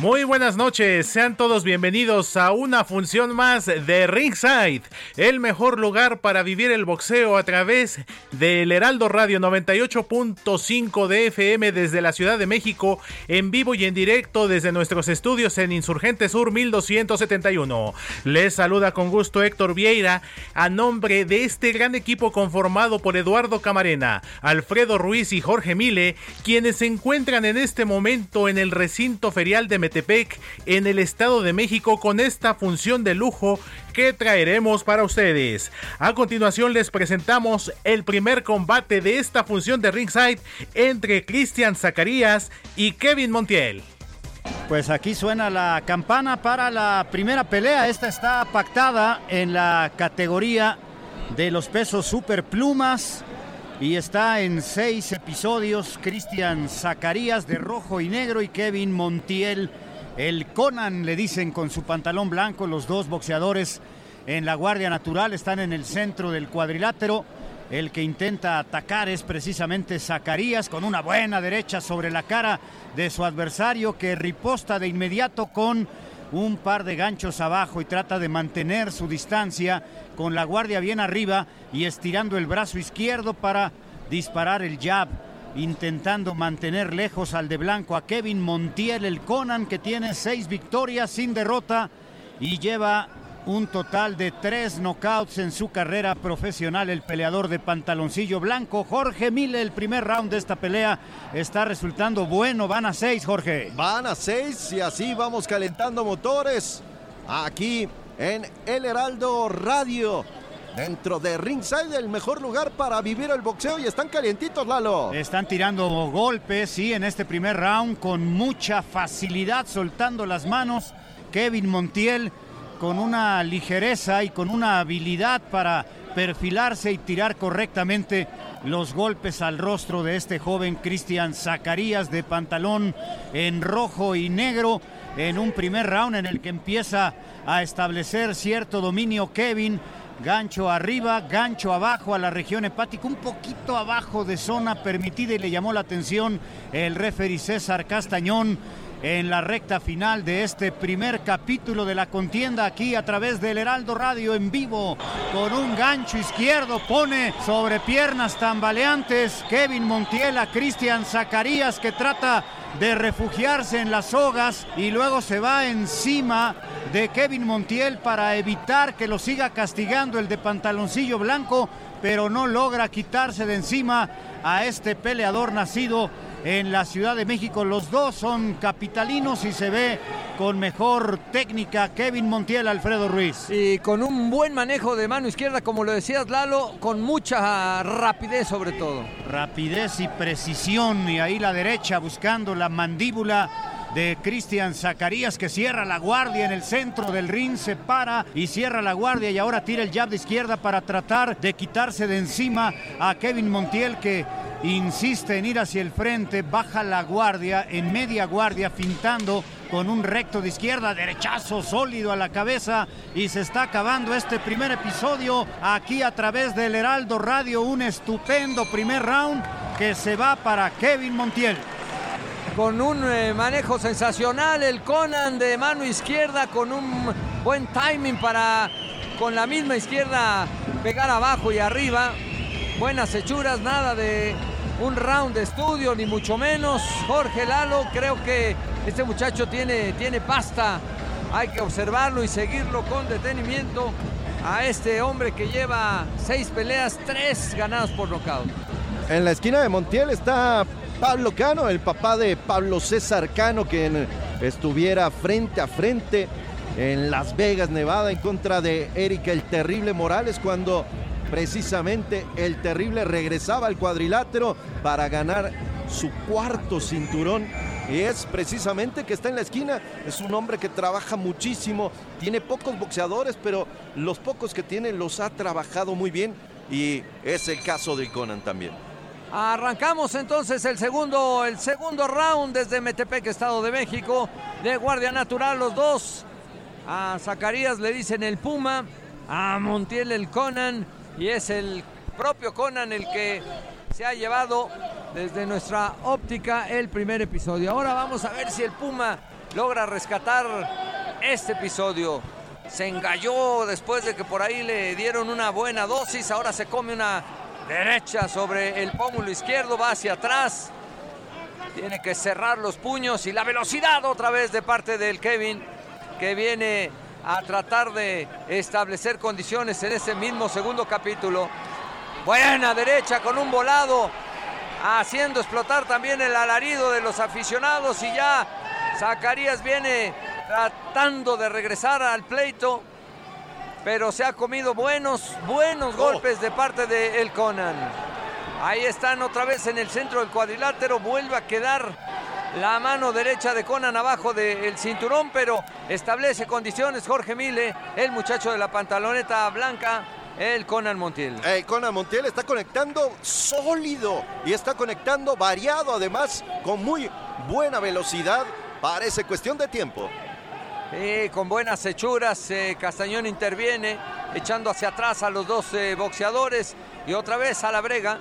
Muy buenas noches, sean todos bienvenidos a una función más de Ringside, el mejor lugar para vivir el boxeo a través del Heraldo Radio 98.5 de FM desde la Ciudad de México, en vivo y en directo desde nuestros estudios en Insurgente Sur 1271. Les saluda con gusto Héctor Vieira a nombre de este gran equipo conformado por Eduardo Camarena, Alfredo Ruiz y Jorge Mile, quienes se encuentran en este momento en el recinto ferial de En el Estado de México con esta función de lujo que traeremos para ustedes. A continuación les presentamos el primer combate de esta función de ringside entre Cristian Zacarías y Kevin Montiel. Pues aquí suena la campana para la primera pelea. Esta está pactada en la categoría de los pesos super plumas y está en seis episodios. Cristian Zacarías de rojo y negro y Kevin Montiel, el Conan, le dicen con su pantalón blanco. Los dos boxeadores en la Guardia Natural están en el centro del cuadrilátero. El que intenta atacar es precisamente Zacarías con una buena derecha sobre la cara de su adversario que riposta de inmediato con un par de ganchos abajo y trata de mantener su distancia con la guardia bien arriba y estirando el brazo izquierdo para disparar el jab, intentando mantener lejos al de blanco a Kevin Montiel, el Conan que tiene seis victorias sin derrota y lleva un total de tres knockouts en su carrera profesional. El peleador de pantaloncillo blanco, Jorge Mille, el primer round de esta pelea está resultando bueno. Van a seis, Jorge. Van a seis y así vamos calentando motores aquí en El Heraldo Radio. Dentro de Ringside, el mejor lugar para vivir el boxeo y están calientitos, Lalo. Están tirando golpes, sí, en este primer round con mucha facilidad, soltando las manos. Kevin Montiel con una ligereza y con una habilidad para perfilarse y tirar correctamente los golpes al rostro de este joven Cristian Zacarías de pantalón en rojo y negro en un primer round en el que empieza a establecer cierto dominio Kevin. Gancho arriba, gancho abajo a la región hepática, un poquito abajo de zona permitida y le llamó la atención el referee César Castañón en la recta final de este primer capítulo de la contienda aquí a través del Heraldo Radio en vivo. Con un gancho izquierdo pone sobre piernas tambaleantes Kevin Montiel a Cristian Zacarías que trata de refugiarse en las sogas y luego se va encima de Kevin Montiel para evitar que lo siga castigando el de pantaloncillo blanco pero no logra quitarse de encima a este peleador nacido en la Ciudad de México. Los dos son capitalinos y se ve con mejor técnica Kevin Montiel, Alfredo Ruiz. Y con un buen manejo de mano izquierda, como lo decías Lalo, con mucha rapidez sobre todo. Rapidez y precisión y ahí la derecha buscando la mandíbula de Cristian Zacarías que cierra la guardia en el centro del ring, se para y cierra la guardia y ahora tira el jab de izquierda para tratar de quitarse de encima a Kevin Montiel que insiste en ir hacia el frente, baja la guardia en media guardia fintando con un recto de izquierda, derechazo sólido a la cabeza y se está acabando este primer episodio aquí a través del Heraldo Radio, un estupendo primer round que se va para Kevin Montiel con un eh, manejo sensacional, el Conan de mano izquierda con un buen timing para con la misma izquierda pegar abajo y arriba. Buenas hechuras, nada de un round de estudio, ni mucho menos. Jorge Lalo, creo que este muchacho tiene, tiene pasta. Hay que observarlo y seguirlo con detenimiento a este hombre que lleva seis peleas, tres ganadas por nocaut. En la esquina de Montiel está Pablo Cano, el papá de Pablo César Cano, quien estuviera frente a frente en Las Vegas, Nevada, en contra de Erika el Terrible Morales, cuando precisamente el Terrible regresaba al cuadrilátero para ganar su cuarto cinturón. Y es precisamente que está en la esquina. Es un hombre que trabaja muchísimo. Tiene pocos boxeadores, pero los pocos que tiene los ha trabajado muy bien. Y es el caso de Conan también. Arrancamos entonces el segundo, el segundo round desde Metepec, Estado de México, de Guardia Natural, los dos. A Zacarías le dicen el Puma, a Montiel el Conan, y es el propio Conan el que se ha llevado desde nuestra óptica el primer episodio. Ahora vamos a ver si el Puma logra rescatar este episodio. Se engalló después de que por ahí le dieron una buena dosis, ahora se come una derecha sobre el pómulo izquierdo, va hacia atrás. Tiene que cerrar los puños y la velocidad otra vez de parte del Kevin, que viene a tratar de establecer condiciones en ese mismo segundo capítulo. Buena derecha con un volado, haciendo explotar también el alarido de los aficionados y ya Zacarías viene tratando de regresar al pleito pero se ha comido buenos, buenos oh. golpes de parte de El Conan. Ahí están otra vez en el centro del cuadrilátero, vuelve a quedar la mano derecha de Conan abajo del cinturón, pero establece condiciones Jorge Mile, el muchacho de la pantaloneta blanca, el Conan Montiel. El Conan Montiel está conectando sólido y está conectando variado, además con muy buena velocidad. Parece cuestión de tiempo con buenas hechuras, eh, Castañón interviene, echando hacia atrás a los dos eh, boxeadores y otra vez a la brega.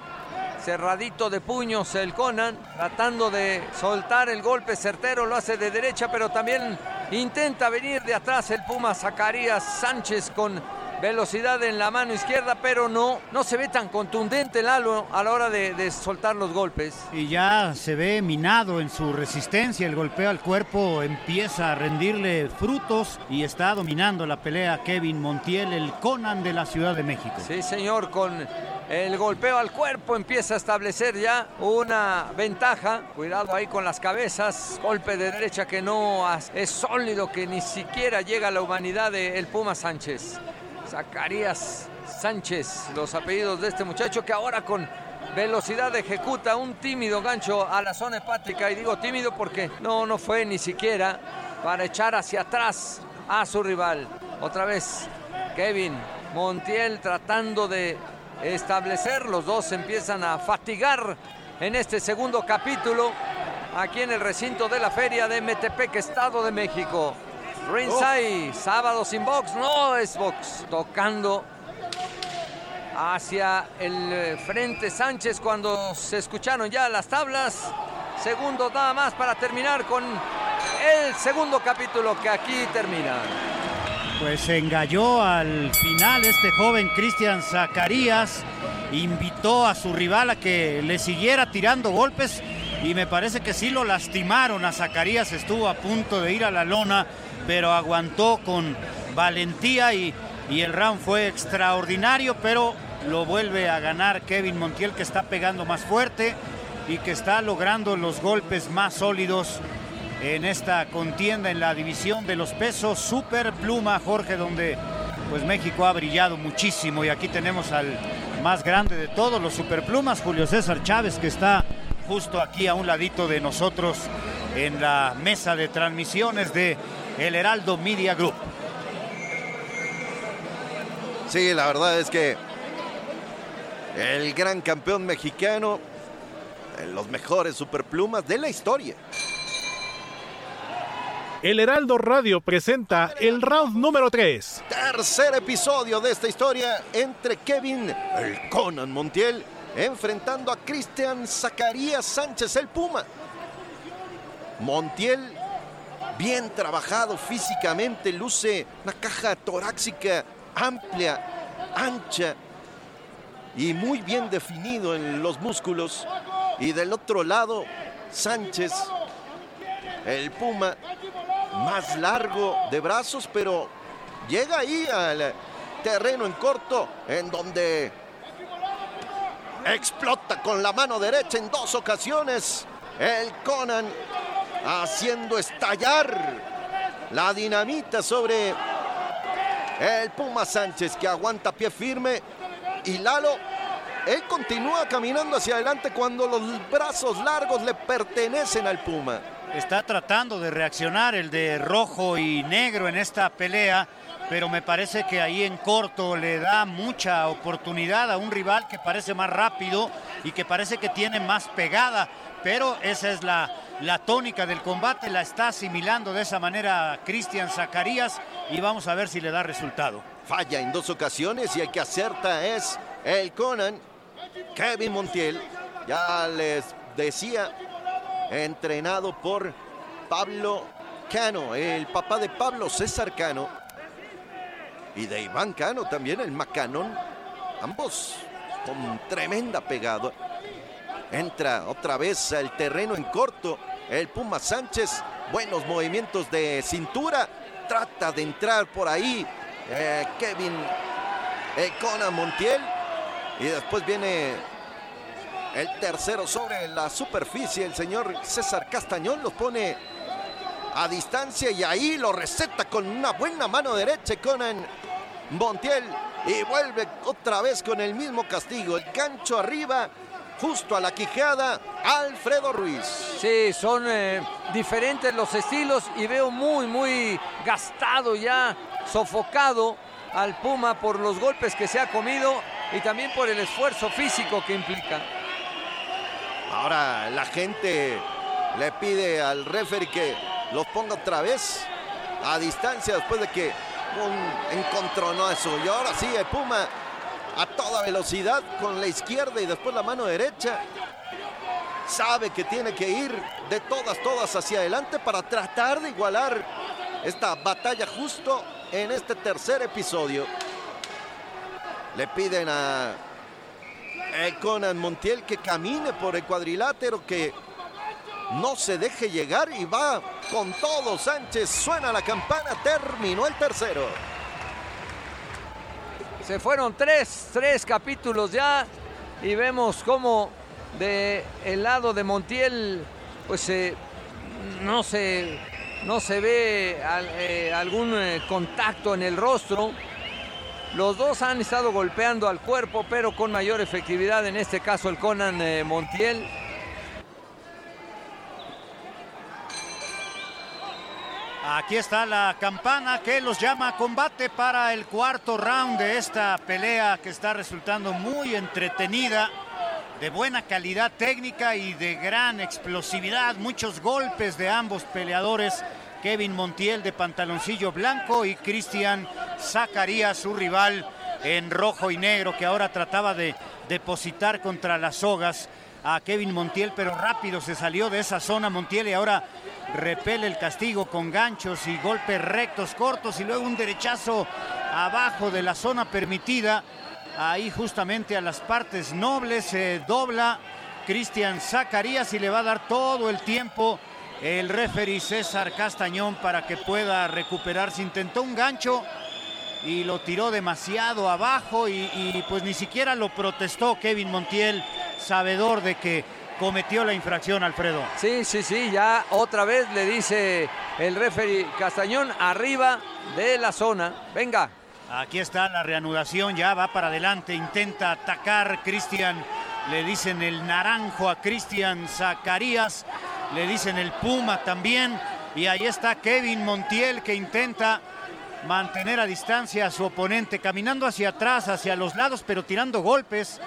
Cerradito de puños el Conan, tratando de soltar el golpe certero, lo hace de derecha, pero también intenta venir de atrás el Puma Zacarías Sánchez con velocidad en la mano izquierda, pero no, no se ve tan contundente Lalo a la hora de, soltar los golpes. Y ya se ve minado en su resistencia, el golpeo al cuerpo empieza a rendirle frutos y está dominando la pelea Kevin Montiel, el Conan de la Ciudad de México. Sí, señor, con el golpeo al cuerpo empieza a establecer ya una ventaja. Cuidado ahí con las cabezas. Golpe de derecha que no es sólido, que ni siquiera llega a la humanidad del Puma Sánchez. Zacarías Sánchez, los apellidos de este muchacho que ahora con velocidad ejecuta un tímido gancho a la zona hepática. Y digo tímido porque no, no fue ni siquiera para echar hacia atrás a su rival. Otra vez Kevin Montiel tratando de establecer. Los dos empiezan a fatigar en este segundo capítulo aquí en el recinto de la feria de Metepec, Estado de México. Ringside, sábado sin box, no es box. Tocando hacia el eh, frente Sánchez cuando se escucharon ya las tablas. Segundo nada más para terminar con el segundo capítulo que aquí termina. Pues se engalló al final este joven Cristian Zacarías. Invitó a su rival a que le siguiera tirando golpes y me parece que sí lo lastimaron a Zacarías. Estuvo a punto de ir a la lona pero aguantó con valentía y, y el round fue extraordinario, pero lo vuelve a ganar Kevin Montiel que está pegando más fuerte y que está logrando los golpes más sólidos en esta contienda en la división de los pesos super pluma Jorge donde pues México ha brillado muchísimo. Y aquí tenemos al más grande de todos los superplumas Julio César Chávez que está justo aquí a un ladito de nosotros en la mesa de transmisiones de el Heraldo Media Group. Sí, la verdad es que el gran campeón mexicano, los mejores superplumas de la historia. El Heraldo Radio presenta el round número 3. Tercer episodio de esta historia entre Kevin, el Conan Montiel, enfrentando a Cristian Zacarías Sánchez, el Puma. Montiel bien trabajado físicamente, luce una caja torácica amplia, ancha y muy bien definido en los músculos. Y del otro lado, Sánchez, el Puma, más largo de brazos, pero llega ahí al terreno en corto, en donde explota con la mano derecha en dos ocasiones. El Conan haciendo estallar la dinamita sobre el Puma Sánchez que aguanta pie firme y Lalo, él continúa caminando hacia adelante cuando los brazos largos le pertenecen al Puma. Está tratando de reaccionar el de rojo y negro en esta pelea, pero me parece que ahí en corto le da mucha oportunidad a un rival que parece más rápido y que parece que tiene más pegada, pero esa es la, la tónica del combate, la está asimilando de esa manera Cristian Zacarías y vamos a ver si le da resultado. Falla en dos ocasiones y el que acerta es el Conan, Kevin Montiel. Ya les decía, entrenado por Pablo Cano, el papá de Pablo César Cano y de Iván Cano también, el Macanon. Ambos con tremenda pegada. Entra otra vez al terreno en corto el Puma Sánchez. Buenos movimientos de cintura. Trata de entrar por ahí eh, Kevin eh, Conan Montiel. Y después viene el tercero sobre la superficie. El señor César Castañón los pone a distancia y ahí lo receta con una buena mano derecha Conan Montiel. Y vuelve otra vez con el mismo castigo. El gancho arriba justo a la quijada Alfredo Ruiz. Sí, son eh, diferentes los estilos y veo muy, muy gastado ya, sofocado al Puma por los golpes que se ha comido y también por el esfuerzo físico que implica. Ahora la gente le pide al referee que los ponga otra vez a distancia después de que un encontró eso. Y ahora sí, el Puma a toda velocidad con la izquierda y después la mano derecha. Sabe que tiene que ir de todas, todas hacia adelante para tratar de igualar esta batalla justo en este tercer episodio. Le piden a Conan Montiel que camine por el cuadrilátero, que no se deje llegar y va con todo. Sánchez suena la campana, terminó el tercero. Se fueron tres, tres capítulos ya y vemos cómo de el lado de Montiel pues eh, no, se, no se ve eh, algún eh, contacto en el rostro. Los dos han estado golpeando al cuerpo, pero con mayor efectividad, en este caso el Conan Montiel. Aquí está la campana que los llama a combate para el cuarto round de esta pelea que está resultando muy entretenida, de buena calidad técnica y de gran explosividad. Muchos golpes de ambos peleadores. Kevin Montiel de pantaloncillo blanco y Cristian Zacarías, su rival en rojo y negro, que ahora trataba de depositar contra las sogas a Kevin Montiel, pero rápido se salió de esa zona Montiel y ahora repele el castigo con ganchos y golpes rectos, cortos y luego un derechazo abajo de la zona permitida. Ahí justamente a las partes nobles se dobla Cristian Zacarías y le va a dar todo el tiempo el referee César Castañón para que pueda recuperarse. Intentó un gancho y lo tiró demasiado abajo y, y pues ni siquiera lo protestó Kevin Montiel, sabedor de que cometió la infracción, Alfredo. Sí, sí, sí, ya otra vez le dice el referee Castañón arriba de la zona. Venga. Aquí está la reanudación, ya va para adelante, intenta atacar Cristian. Le dicen el naranjo a Cristian Zacarías, le dicen el Puma también. Y ahí está Kevin Montiel que intenta mantener a distancia a su oponente, caminando hacia atrás, hacia los lados, pero tirando golpes.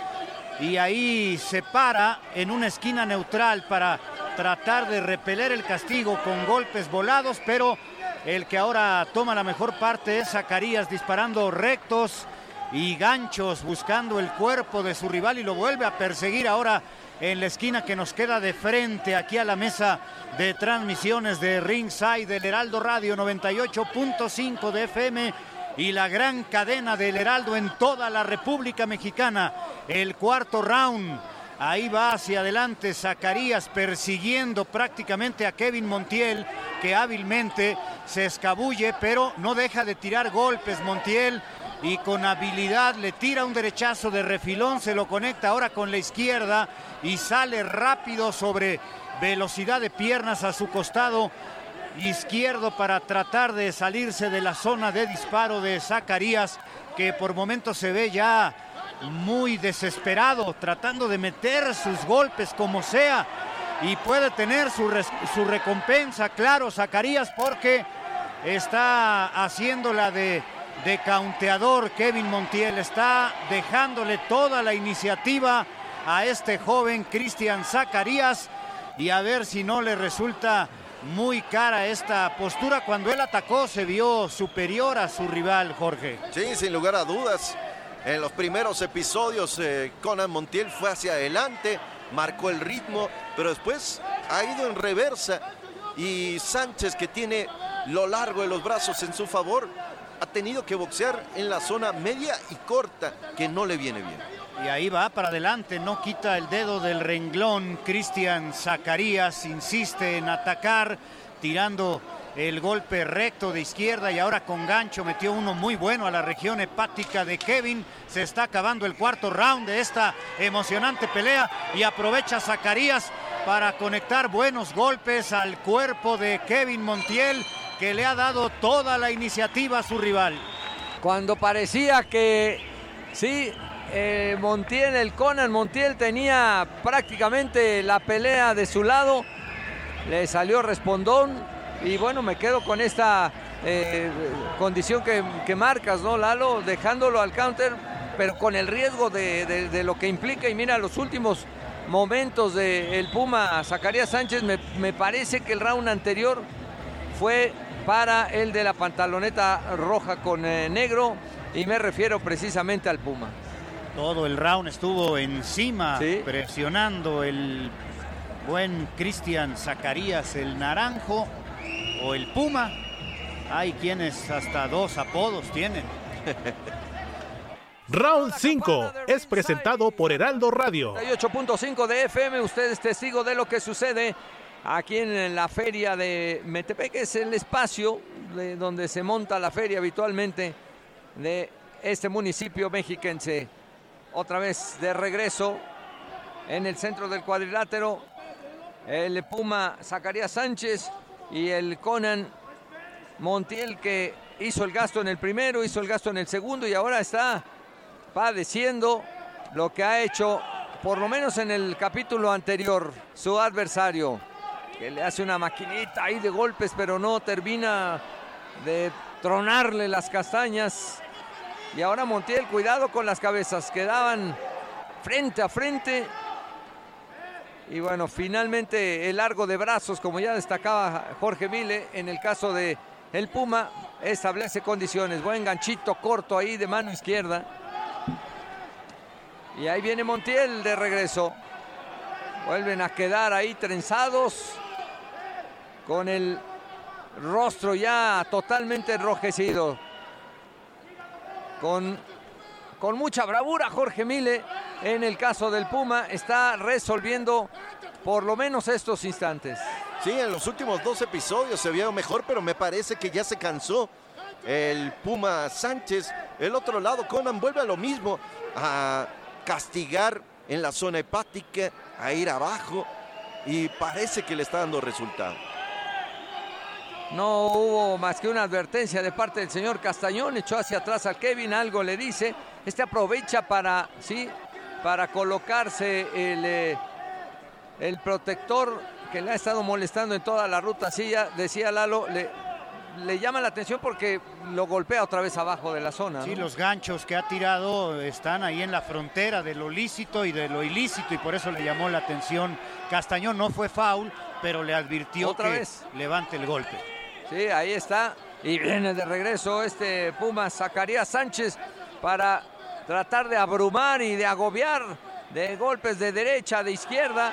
Y ahí se para en una esquina neutral para tratar de repeler el castigo con golpes volados, pero el que ahora toma la mejor parte es Zacarías disparando rectos y ganchos buscando el cuerpo de su rival y lo vuelve a perseguir ahora en la esquina que nos queda de frente aquí a la mesa de transmisiones de Ringside del Heraldo Radio 98.5 de FM y la gran cadena del Heraldo en toda la República Mexicana. El cuarto round Ahí va hacia adelante Zacarías persiguiendo prácticamente a Kevin Montiel, que hábilmente se escabulle, pero no deja de tirar golpes Montiel y con habilidad le tira un derechazo de refilón, se lo conecta ahora con la izquierda y sale rápido sobre velocidad de piernas a su costado izquierdo para tratar de salirse de la zona de disparo de Zacarías, que por momentos se ve ya muy desesperado, tratando de meter sus golpes como sea y puede tener su, su recompensa, claro, Zacarías, porque está haciéndola de, de caunteador Kevin Montiel, está dejándole toda la iniciativa a este joven Cristian Zacarías y a ver si no le resulta muy cara esta postura. Cuando él atacó se vio superior a su rival, Jorge. Sí, sin lugar a dudas. En los primeros episodios, eh, Conan Montiel fue hacia adelante, marcó el ritmo, pero después ha ido en reversa. Y Sánchez, que tiene lo largo de los brazos en su favor, ha tenido que boxear en la zona media y corta, que no le viene bien. Y ahí va para adelante, no quita el dedo del renglón. Cristian Zacarías insiste en atacar, tirando el golpe recto de izquierda y ahora con gancho metió uno muy bueno a la región hepática de Kevin. Se está acabando el cuarto round de esta emocionante pelea y aprovecha Zacarías para conectar buenos golpes al cuerpo de Kevin Montiel que le ha dado toda la iniciativa a su rival. Cuando parecía que sí, eh, Montiel, el Conan Montiel tenía prácticamente la pelea de su lado, le salió respondón y bueno, me quedo con esta eh, condición que, marcas, ¿no, Lalo? Dejándolo al counter, pero con el riesgo de, lo que implica y mira los últimos momentos del Puma Zacarías Sánchez, me, me parece que el round anterior fue para el de la pantaloneta roja con eh, negro y me refiero precisamente al Puma. Todo el round estuvo encima, presionando el buen Cristian Zacarías, el naranjo o el Puma. Hay quienes hasta dos apodos tienen. Round 5 es presentado por Heraldo Radio. 8.5 de FM, usted es testigo de lo que sucede aquí en la feria de Metepec, es el espacio de donde se monta la feria habitualmente de este municipio mexiquense. Otra vez de regreso en el centro del cuadrilátero, el Puma Zacarías Sánchez y el Conan Montiel que hizo el gasto en el primero, hizo el gasto en el segundo y ahora está padeciendo lo que ha hecho por lo menos en el capítulo anterior su adversario que le hace una maquinita ahí de golpes, pero no termina de tronarle las castañas. Y ahora Montiel, cuidado con las cabezas, quedaban frente a frente. Y bueno, finalmente el largo de brazos, como ya destacaba Jorge Mile, en el caso de el Puma, establece condiciones. Buen ganchito corto ahí de mano izquierda. Y ahí viene Montiel de regreso. Vuelven a quedar ahí trenzados con el rostro ya totalmente enrojecido. Con, con mucha bravura Jorge Mile en el caso del Puma está resolviendo por lo menos estos instantes. Sí, en los últimos dos episodios se vio mejor, pero me parece que ya se cansó el Puma Sánchez. El otro lado, Conan vuelve a lo mismo, a castigar en la zona hepática, a ir abajo y parece que le está dando resultado. No hubo más que una advertencia de parte del señor Castañón, echó hacia atrás al Kevin, algo le dice. Este aprovecha para, sí, para colocarse el, eh, el protector que le ha estado molestando en toda la ruta. Sí, ya decía Lalo, le, le llama la atención porque lo golpea otra vez abajo de la zona. Sí, los ganchos que ha tirado están ahí en la frontera de lo lícito y de lo ilícito y por eso le llamó la atención. Castañón no fue foul, pero le advirtió ¿Otra que vez? levante el golpe. Sí, ahí está. Y viene de regreso este Puma Zacarías Sánchez para tratar de abrumar y de agobiar de golpes de derecha, de izquierda.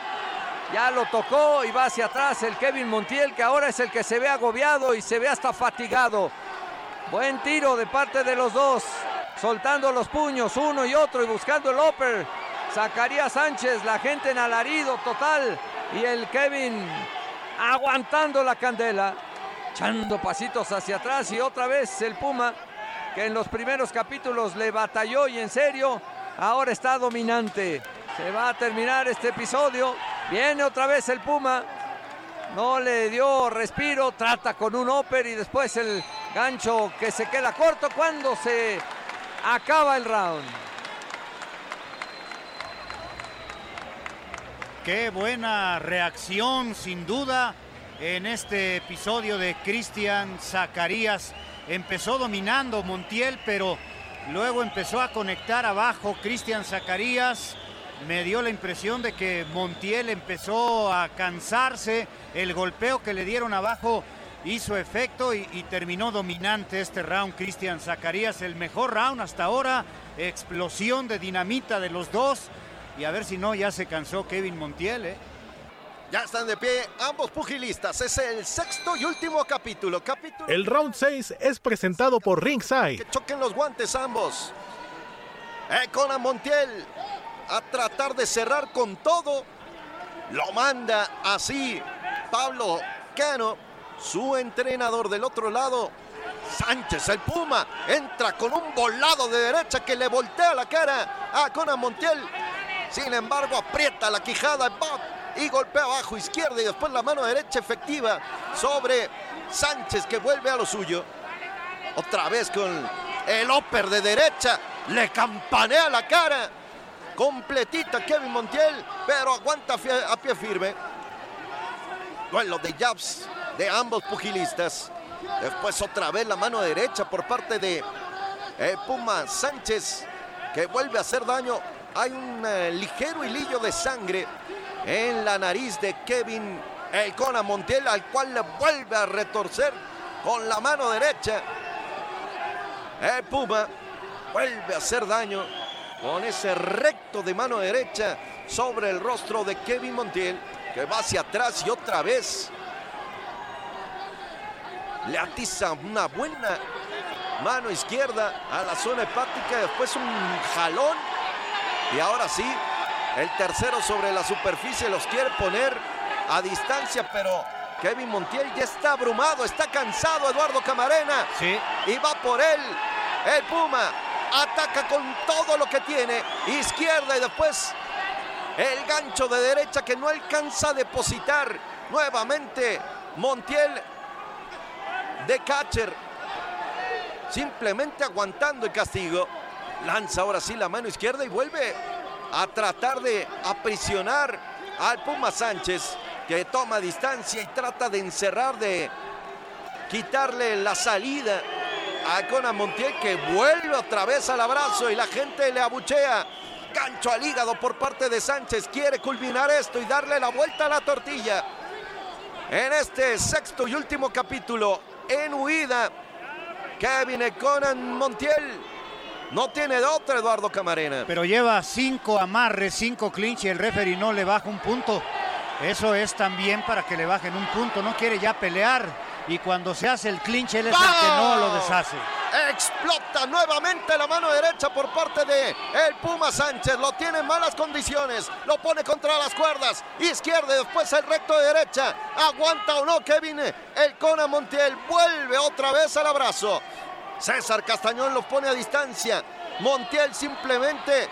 Ya lo tocó y va hacia atrás el Kevin Montiel, que ahora es el que se ve agobiado y se ve hasta fatigado. Buen tiro de parte de los dos, soltando los puños uno y otro y buscando el upper. Zacarías Sánchez, la gente en alarido total y el Kevin aguantando la candela, echando pasitos hacia atrás y otra vez el Puma que en los primeros capítulos le batalló y en serio ahora está dominante. Se va a terminar este episodio. Viene otra vez el Puma. No le dio respiro. Trata con un upper y después el gancho que se queda corto cuando se acaba el round. Qué buena reacción, sin duda, en este episodio de Cristian Zacarías. Empezó dominando Montiel, pero luego empezó a conectar abajo Cristian Zacarías. Me dio la impresión de que Montiel empezó a cansarse. El golpeo que le dieron abajo hizo efecto y, terminó dominante este round. Cristian Zacarías, el mejor round hasta ahora. Explosión de dinamita de los dos. Y a ver si no, ya se cansó Kevin Montiel. ¿eh? Ya están de pie ambos pugilistas. Es el sexto y último capítulo. Capítulo El round 6 es presentado por Ringside. que choquen los guantes ambos. Eh, Conan Montiel a tratar de cerrar con todo. Lo manda así Pablo Cano, su entrenador del otro lado. Sánchez, el Puma, entra con un volado de derecha que le voltea la cara a Conan Montiel. Sin embargo, aprieta la quijada Bob, y golpea abajo izquierda y después la mano derecha efectiva sobre Sánchez que vuelve a lo suyo. Otra vez con el upper de derecha. Le campanea la cara. Completita Kevin Montiel, pero aguanta a pie firme. Duelo de jabs de ambos pugilistas. Después otra vez la mano derecha por parte de eh, Puma Sánchez que vuelve a hacer daño. Hay un eh, ligero hilillo de sangre en la nariz de Kevin el Conan Montiel al cual le vuelve a retorcer con la mano derecha. El Puma vuelve a hacer daño con ese recto de mano derecha sobre el rostro de Kevin Montiel que va hacia atrás y otra vez le atiza una buena mano izquierda a la zona hepática, después un jalón y ahora sí, el tercero sobre la superficie los quiere poner a distancia, pero Kevin Montiel ya está abrumado, está cansado Eduardo Camarena Sí. y va por él. El Puma ataca con todo lo que tiene, izquierda y después el gancho de derecha que no alcanza a depositar nuevamente Montiel de catcher. Simplemente aguantando el castigo. Lanza ahora sí la mano izquierda y vuelve a tratar de aprisionar al Puma Sánchez que toma distancia y trata de encerrar, de quitarle la salida a Conan Montiel que vuelve otra vez al abrazo y la gente le abuchea. Gancho al hígado por parte de Sánchez. Quiere culminar esto y darle la vuelta a la tortilla. En este sexto y último capítulo, en huida, Kevin Conan Montiel no tiene de otra Eduardo Camarena. Pero lleva cinco amarres, cinco clinch y el referee no le baja un punto. Eso es también para que le bajen un punto. No quiere ya pelear. Y cuando se hace el clinch, él es el que no lo deshace. Explota nuevamente la mano derecha por parte de el Puma Sánchez. Lo tiene en malas condiciones. Lo pone contra las cuerdas. Izquierda y después el recto de derecha. Aguanta o no Kevin. El Conan Montiel vuelve otra vez al abrazo. César Castañón lo pone a distancia. Montiel simplemente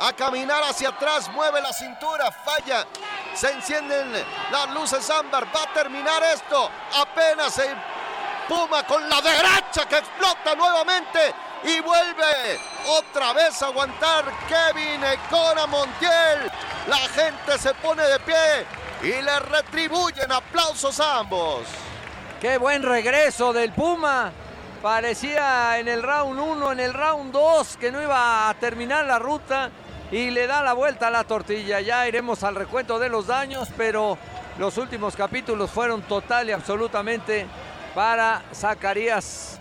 a caminar hacia atrás. Mueve la cintura. Falla. Se encienden las luces ámbar. Va a terminar esto. Apenas el Puma con la derecha que explota nuevamente y vuelve otra vez a aguantar Kevin Cona Montiel. La gente se pone de pie y le retribuyen aplausos a ambos. Qué buen regreso del Puma. Parecía en el round 1, en el round 2 que no iba a terminar la ruta y le da la vuelta a la tortilla. Ya iremos al recuento de los daños, pero los últimos capítulos fueron total y absolutamente para Zacarías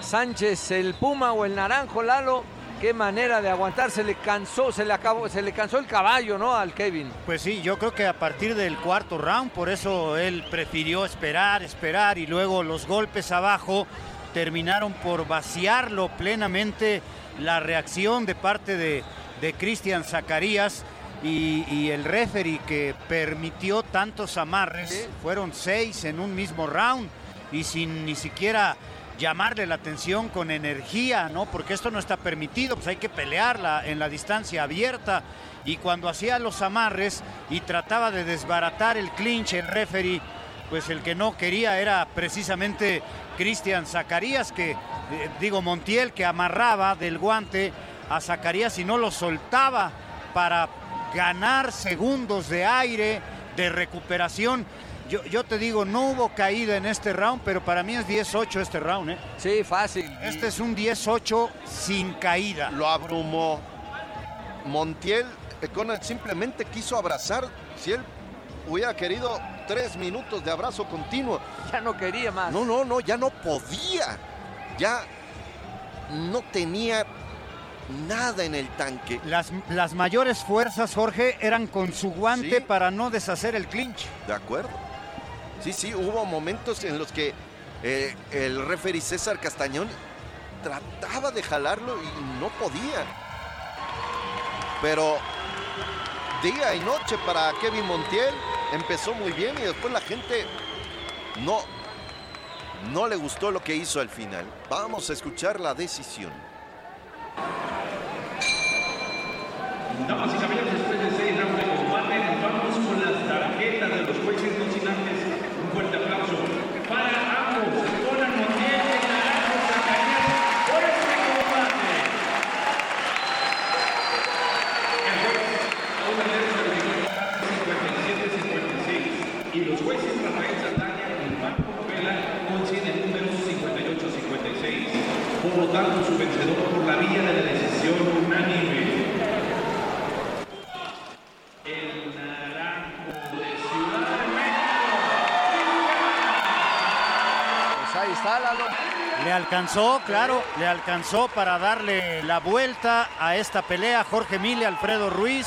Sánchez, el Puma o el Naranjo Lalo. Qué manera de aguantar, se le cansó, se le acabó, se le cansó el caballo, ¿no? Al Kevin. Pues sí, yo creo que a partir del cuarto round, por eso él prefirió esperar, esperar y luego los golpes abajo terminaron por vaciarlo plenamente la reacción de parte de de Cristian Zacarías y, el referee que permitió tantos amarres, fueron seis en un mismo round y sin ni siquiera llamarle la atención con energía, ¿no? Porque esto no está permitido, pues hay que pelearla en la distancia abierta. Y cuando hacía los amarres y trataba de desbaratar el clinch, el referee, pues el que no quería era precisamente Cristian Zacarías, que, eh, digo, Montiel, que amarraba del guante a Zacarías y no lo soltaba para ganar segundos de aire, de recuperación. Yo, te digo, no hubo caída en este round, pero para mí es 10-8 este round. ¿eh? Sí, fácil. Este es un 10-8 sin caída. Lo abrumó. Montiel, Conan simplemente quiso abrazar. Si él hubiera querido tres minutos de abrazo continuo. Ya no quería más. No, no, no, ya no podía. Ya no tenía nada en el tanque. Las, las mayores fuerzas, Jorge, eran con su guante para no deshacer el clinch. De acuerdo. Sí, sí, hubo momentos en los que eh, el referee César Castañón trataba de jalarlo y no podía. Pero día y noche para Kevin Montiel empezó muy bien y después la gente no, no le gustó lo que hizo al final. Vamos a escuchar la decisión caballeros, después de seis rounds de combate, vamos con las tarjetas de los jueces, no sin antes un fuerte aplauso para ambos. Conan Montiel y Naranjo Zacarías por este combate. El juez, una vez de 57-56 y los jueces Rafael Saldaña y Marco Vela coinciden números 58-56. Por lo tanto, su vencedor por la vía de la decisión unánime. Le alcanzó, claro, le alcanzó para darle la vuelta a esta pelea. Jorge Mille, Alfredo Ruiz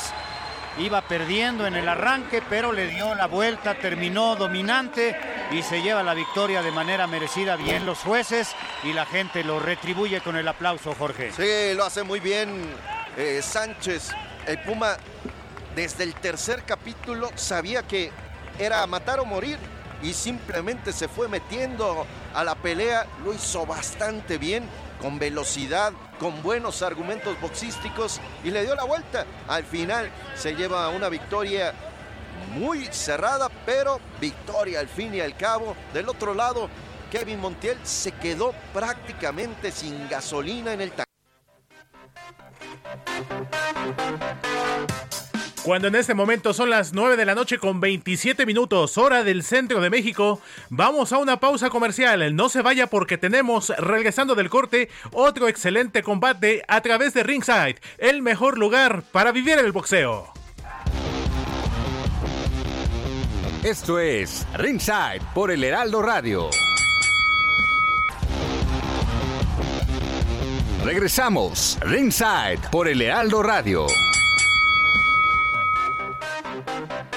iba perdiendo en el arranque, pero le dio la vuelta, terminó dominante y se lleva la victoria de manera merecida. Bien los jueces y la gente lo retribuye con el aplauso, Jorge. Sí, lo hace muy bien eh, Sánchez. El Puma desde el tercer capítulo sabía que era matar o morir y simplemente se fue metiendo a la pelea. Lo hizo bastante bien, con velocidad, con buenos argumentos boxísticos y le dio la vuelta. Al final se lleva una victoria muy cerrada, pero victoria al fin y al cabo. Del otro lado, Kevin Montiel se quedó prácticamente sin gasolina en el tanque. Cuando en este momento son las 9 de la noche con 27 minutos, hora del centro de México, vamos a una pausa comercial. No se vaya porque tenemos, regresando del corte, otro excelente combate a través de Ringside, el mejor lugar para vivir el boxeo. Esto es Ringside por el Heraldo Radio. Regresamos, Ringside por el Heraldo Radio. thank you.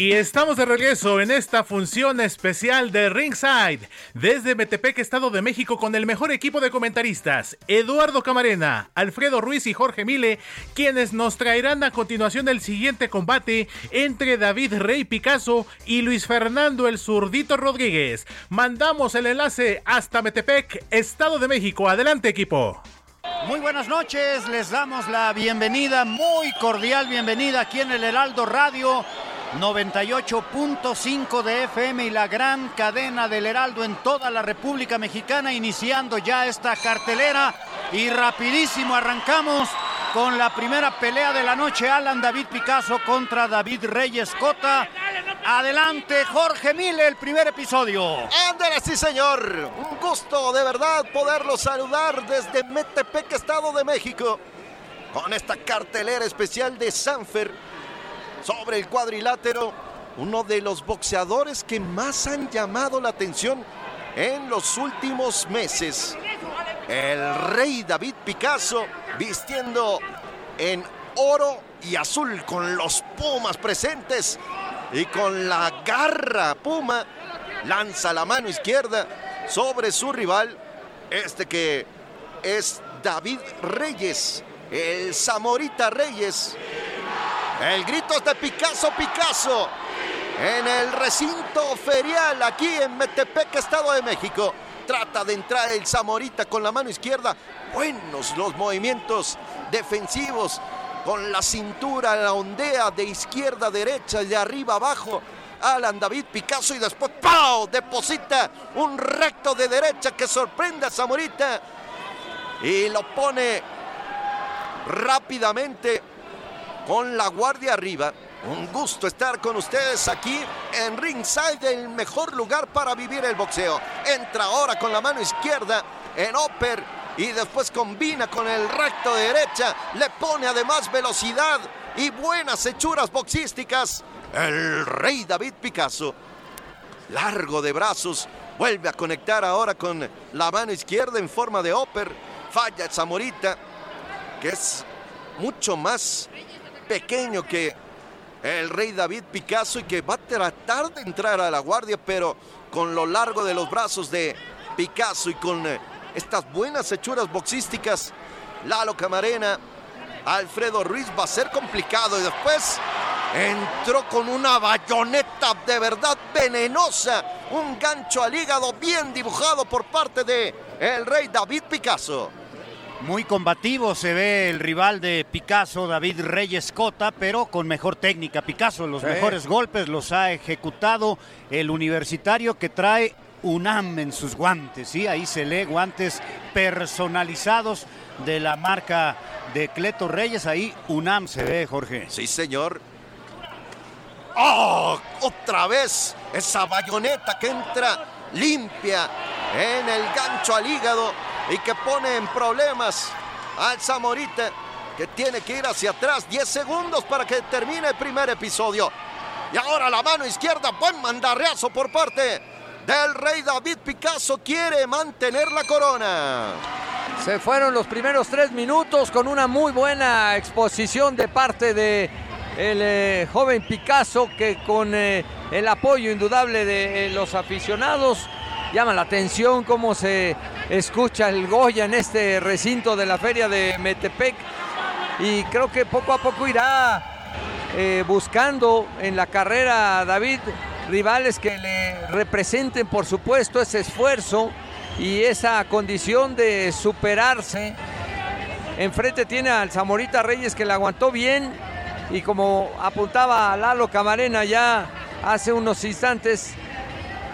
Y estamos de regreso en esta función especial de Ringside desde Metepec, Estado de México, con el mejor equipo de comentaristas, Eduardo Camarena, Alfredo Ruiz y Jorge Mile, quienes nos traerán a continuación el siguiente combate entre David Rey Picasso y Luis Fernando el Zurdito Rodríguez. Mandamos el enlace hasta Metepec, Estado de México. Adelante equipo. Muy buenas noches, les damos la bienvenida, muy cordial bienvenida aquí en el Heraldo Radio 98.5 de FM y la gran cadena del Heraldo en toda la República Mexicana, iniciando ya esta cartelera y rapidísimo arrancamos con la primera pelea de la noche, Alan David Picasso contra David Reyes Cota. Adelante, Jorge Mille, el primer episodio. Ándale, sí, señor. Un gusto de verdad poderlo saludar desde Metepec, Estado de México, con esta cartelera especial de Sanfer sobre el cuadrilátero, uno de los boxeadores que más han llamado la atención en los últimos meses. El rey David Picasso vistiendo en oro y azul con los pumas presentes. Y con la garra Puma lanza la mano izquierda sobre su rival. Este que es David Reyes, el Zamorita Reyes. El grito es de Picasso, Picasso. En el recinto ferial aquí en Metepec, Estado de México. Trata de entrar el Zamorita con la mano izquierda. Buenos los movimientos defensivos. Con la cintura, la ondea de izquierda a derecha, de arriba abajo. Alan David Picasso y después ¡pau! deposita un recto de derecha que sorprende a Zamorita y lo pone rápidamente con la guardia arriba. Un gusto estar con ustedes aquí en Ringside, el mejor lugar para vivir el boxeo. Entra ahora con la mano izquierda en upper y después combina con el recto de derecha. Le pone además velocidad y buenas hechuras boxísticas. El rey David Picasso, largo de brazos, vuelve a conectar ahora con la mano izquierda en forma de upper. Falla Zamorita, que es mucho más pequeño que el rey David Picasso y que va a tratar de entrar a la guardia, pero con lo largo de los brazos de Picasso y con eh, estas buenas hechuras boxísticas, Lalo Camarena, Alfredo Ruiz va a ser complicado y después entró con una bayoneta de verdad venenosa, un gancho al hígado bien dibujado por parte de el rey David Picasso. Muy combativo se ve el rival de Picasso, David Reyes Cota, pero con mejor técnica. Picasso los Sí. mejores golpes los ha ejecutado el universitario que trae UNAM en sus guantes. ¿sí? Ahí se lee guantes personalizados de la marca de Cleto Reyes. Ahí UNAM se ve, Jorge. Sí, señor. ¡Oh! Otra vez esa bayoneta que entra limpia en el gancho al hígado y que pone en problemas al Zamorita que tiene que ir hacia atrás 10 segundos para que termine el primer episodio. Y ahora la mano izquierda, buen mandarreazo por parte del rey David Picasso, quiere mantener la corona. Se fueron los primeros tres minutos con una muy buena exposición de parte de el eh, joven Picasso que con eh, el apoyo indudable de eh, los aficionados llama la atención cómo se escucha el Goya en este recinto de la feria de Metepec y creo que poco a poco irá eh, buscando en la carrera David rivales que le representen por supuesto ese esfuerzo y esa condición de superarse. Enfrente tiene al Zamorita Reyes que le aguantó bien y como apuntaba Lalo Camarena ya hace unos instantes,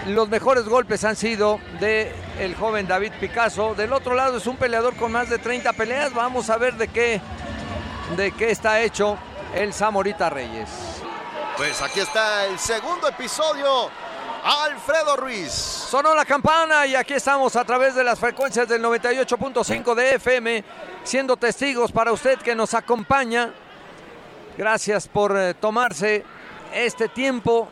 los mejores golpes han sido de el joven David Picasso. Del otro lado es un peleador con más de 30 peleas. Vamos a ver de qué, de qué está hecho el Zamorita Reyes. Pues aquí está el segundo episodio. Alfredo Ruiz. Sonó la campana y aquí estamos a través de las frecuencias del 98.5 de FM, siendo testigos para usted que nos acompaña. Gracias por eh, tomarse este tiempo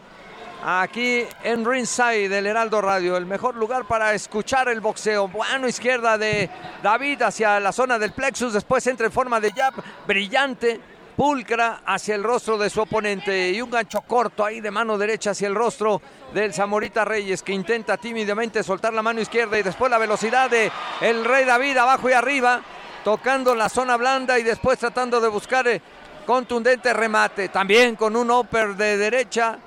aquí en Ringside del Heraldo Radio, el mejor lugar para escuchar el boxeo. Mano izquierda de David hacia la zona del plexus, después entra en forma de jab brillante, pulcra hacia el rostro de su oponente y un gancho corto ahí de mano derecha hacia el rostro del Zamorita Reyes que intenta tímidamente soltar la mano izquierda y después la velocidad de el Rey David abajo y arriba, tocando la zona blanda y después tratando de buscar eh, contundente remate, también con un upper de derecha,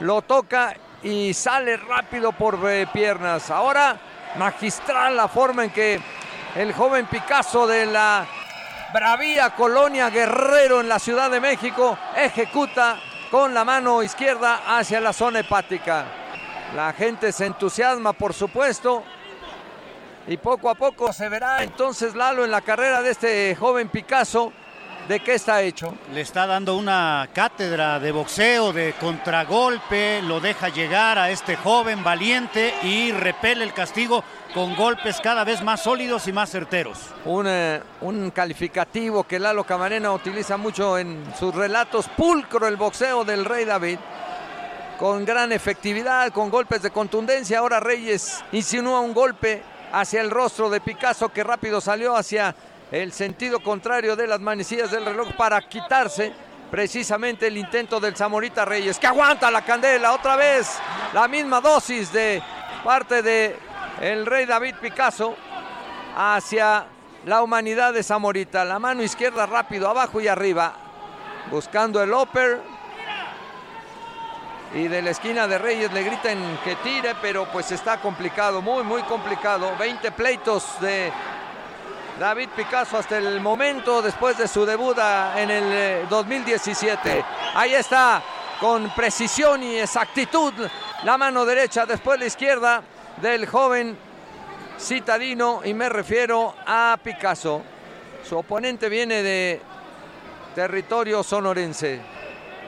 lo toca y sale rápido por eh, piernas. Ahora magistral la forma en que el joven Picasso de la Bravía Colonia Guerrero en la Ciudad de México ejecuta con la mano izquierda hacia la zona hepática. La gente se entusiasma, por supuesto, y poco a poco se verá entonces Lalo en la carrera de este joven Picasso de qué está hecho. Le está dando una cátedra de boxeo, de contragolpe, lo deja llegar a este joven valiente y repele el castigo con golpes cada vez más sólidos y más certeros. Un, eh, un calificativo que Lalo Camarena utiliza mucho en sus relatos, pulcro el boxeo del Rey David, con gran efectividad, con golpes de contundencia. Ahora Reyes insinúa un golpe hacia el rostro de Picasso que rápido salió hacia el sentido contrario de las manecillas del reloj para quitarse precisamente el intento del Zamorita Reyes, que aguanta la candela otra vez, la misma dosis de parte de el rey David Picasso hacia la humanidad de Zamorita. La mano izquierda rápido, abajo y arriba, buscando el upper. Y de la esquina de Reyes le gritan que tire, pero pues está complicado, muy, muy complicado. 20 pleitos de David Picasso hasta el momento después de su debut en el 2017. Eh, Ahí está, con precisión y exactitud, la mano derecha, después la izquierda del joven citadino y me refiero a Picasso. Su oponente viene de territorio sonorense.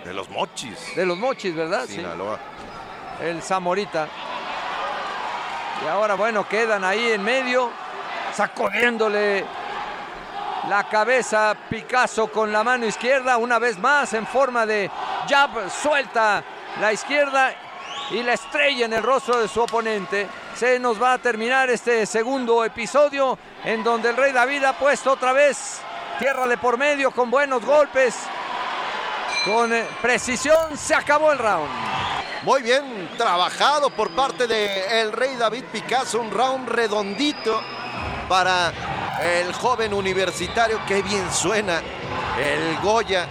De los mochis. De los mochis, ¿verdad? Sinaloa. Sí. El Zamorita. Y ahora, bueno, quedan ahí en medio, sacudiéndole la cabeza Picasso con la mano izquierda, una vez más en forma de jab, suelta la izquierda y la estrella en el rostro de su oponente. Se nos va a terminar este segundo episodio en donde el Rey David ha puesto otra vez tierra de por medio con buenos golpes. Con eh, precisión se acabó el round. Muy bien trabajado por parte de el Rey David Picasso, un round redondito para el joven universitario. Qué bien suena el Goya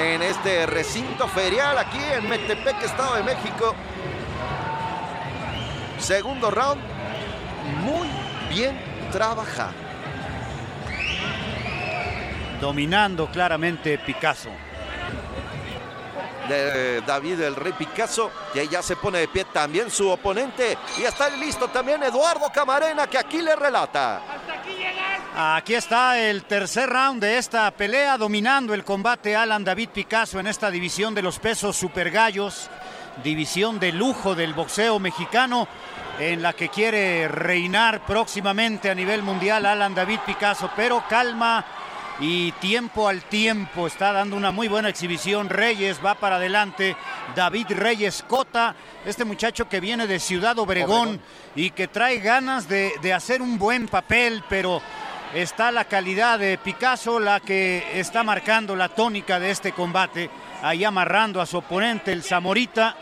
en este recinto ferial aquí en Metepec, Estado de México. Segundo round, muy bien trabajado. Dominando claramente Picasso. De David el Rey Picasso, que ya se pone de pie también su oponente. Y está listo también Eduardo Camarena, que aquí le relata. Aquí está el tercer round de esta pelea, dominando el combate Alan David Picasso en esta división de los pesos super gallos, división de lujo del boxeo mexicano, en la que quiere reinar próximamente a nivel mundial Alan David Picasso, pero calma y tiempo al tiempo. Está dando una muy buena exhibición. Reyes va para adelante. David Reyes Cota, este muchacho que viene de Ciudad Obregón, Obregón. y que trae ganas de, de hacer un buen papel, pero está la calidad de Picasso la que está marcando la tónica de este combate, ahí amarrando a su oponente el Zamorita,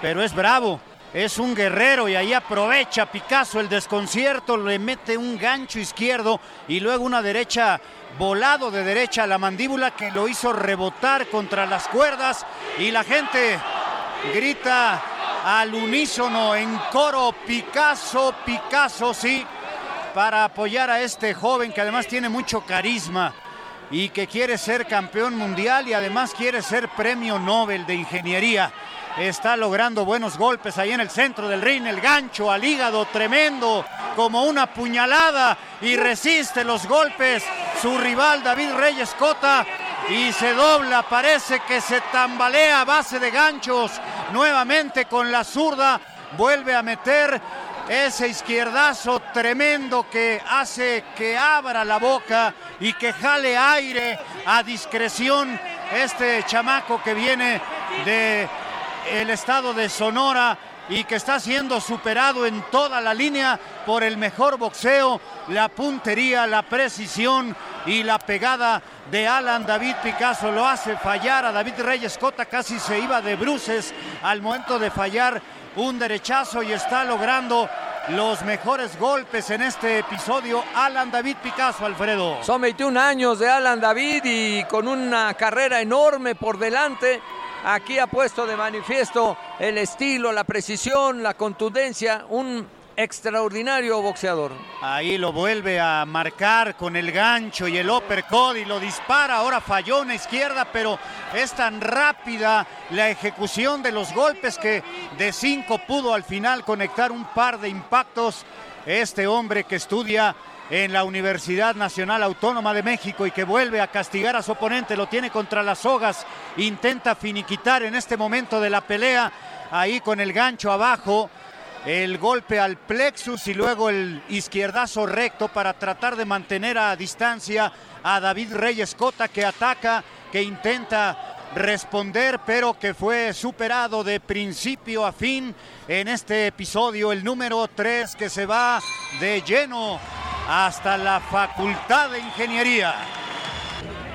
pero es bravo, es un guerrero y ahí aprovecha Picasso el desconcierto, le mete un gancho izquierdo y luego una derecha volado de derecha a la mandíbula que lo hizo rebotar contra las cuerdas y la gente grita al unísono en coro Picasso, Picasso, sí para apoyar a este joven que además tiene mucho carisma y que quiere ser campeón mundial y además quiere ser premio Nobel de Ingeniería. Está logrando buenos golpes ahí en el centro del ring, el gancho al hígado tremendo, como una puñalada y resiste los golpes su rival David Reyes Cota y se dobla, parece que se tambalea a base de ganchos, nuevamente con la zurda, vuelve a meter ese izquierdazo tremendo que hace que abra la boca y que jale aire a discreción este chamaco que viene de el estado de Sonora y que está siendo superado en toda la línea por el mejor boxeo, la puntería, la precisión y la pegada de Alan David Picasso. Lo hace fallar a David Reyes Cota, casi se iba de bruces al momento de fallar un derechazo y está logrando los mejores golpes en este episodio. Alan David Picasso, Alfredo. Son 21 años de Alan David y con una carrera enorme por delante. Aquí ha puesto de manifiesto el estilo, la precisión, la contundencia, un extraordinario boxeador. Ahí lo vuelve a marcar con el gancho y el uppercut y lo dispara. Ahora falló una izquierda, pero es tan rápida la ejecución de los golpes que de cinco pudo al final conectar un par de impactos. Este hombre que estudia en la Universidad Nacional Autónoma de México y que vuelve a castigar a su oponente, lo tiene contra las sogas, intenta finiquitar en este momento de la pelea, ahí con el gancho abajo, el golpe al plexus y luego el izquierdazo recto para tratar de mantener a distancia a David Reyes Cota que ataca, que intenta responder, pero que fue superado de principio a fin en este episodio, el número 3 que se va de lleno hasta la Facultad de Ingeniería.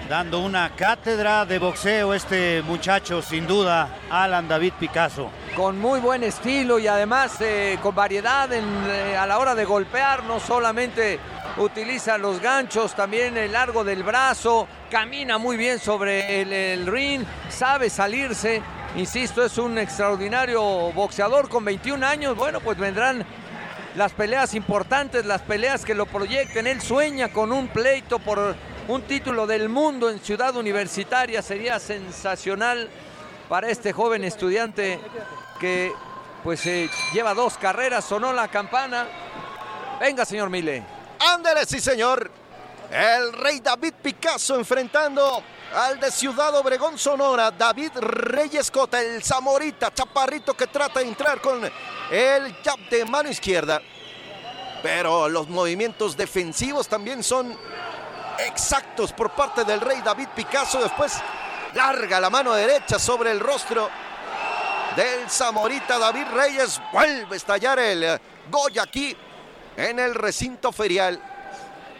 Dando una cátedra de boxeo este muchacho, sin duda, Alan David Picasso. Con muy buen estilo y además eh, con variedad en, eh, a la hora de golpear, no solamente utiliza los ganchos, también el largo del brazo, camina muy bien sobre el, el ring, sabe salirse. Insisto, es un extraordinario boxeador con 21 años. Bueno, pues vendrán las peleas importantes, las peleas que lo proyecten. Él sueña con un pleito por un título del mundo en Ciudad Universitaria. Sería sensacional para este joven estudiante que pues eh, lleva dos carreras, sonó la campana. Venga, señor Mile. Ándale, sí, señor. El rey David Picasso enfrentando al de Ciudad Obregón, Sonora, David Reyes Cota, el Zamorita, chaparrito que trata de entrar con el jab de mano izquierda. Pero los movimientos defensivos también son exactos por parte del rey David Picasso. Después larga la mano derecha sobre el rostro del Zamorita David Reyes. Vuelve a estallar el Goya aquí en el recinto ferial.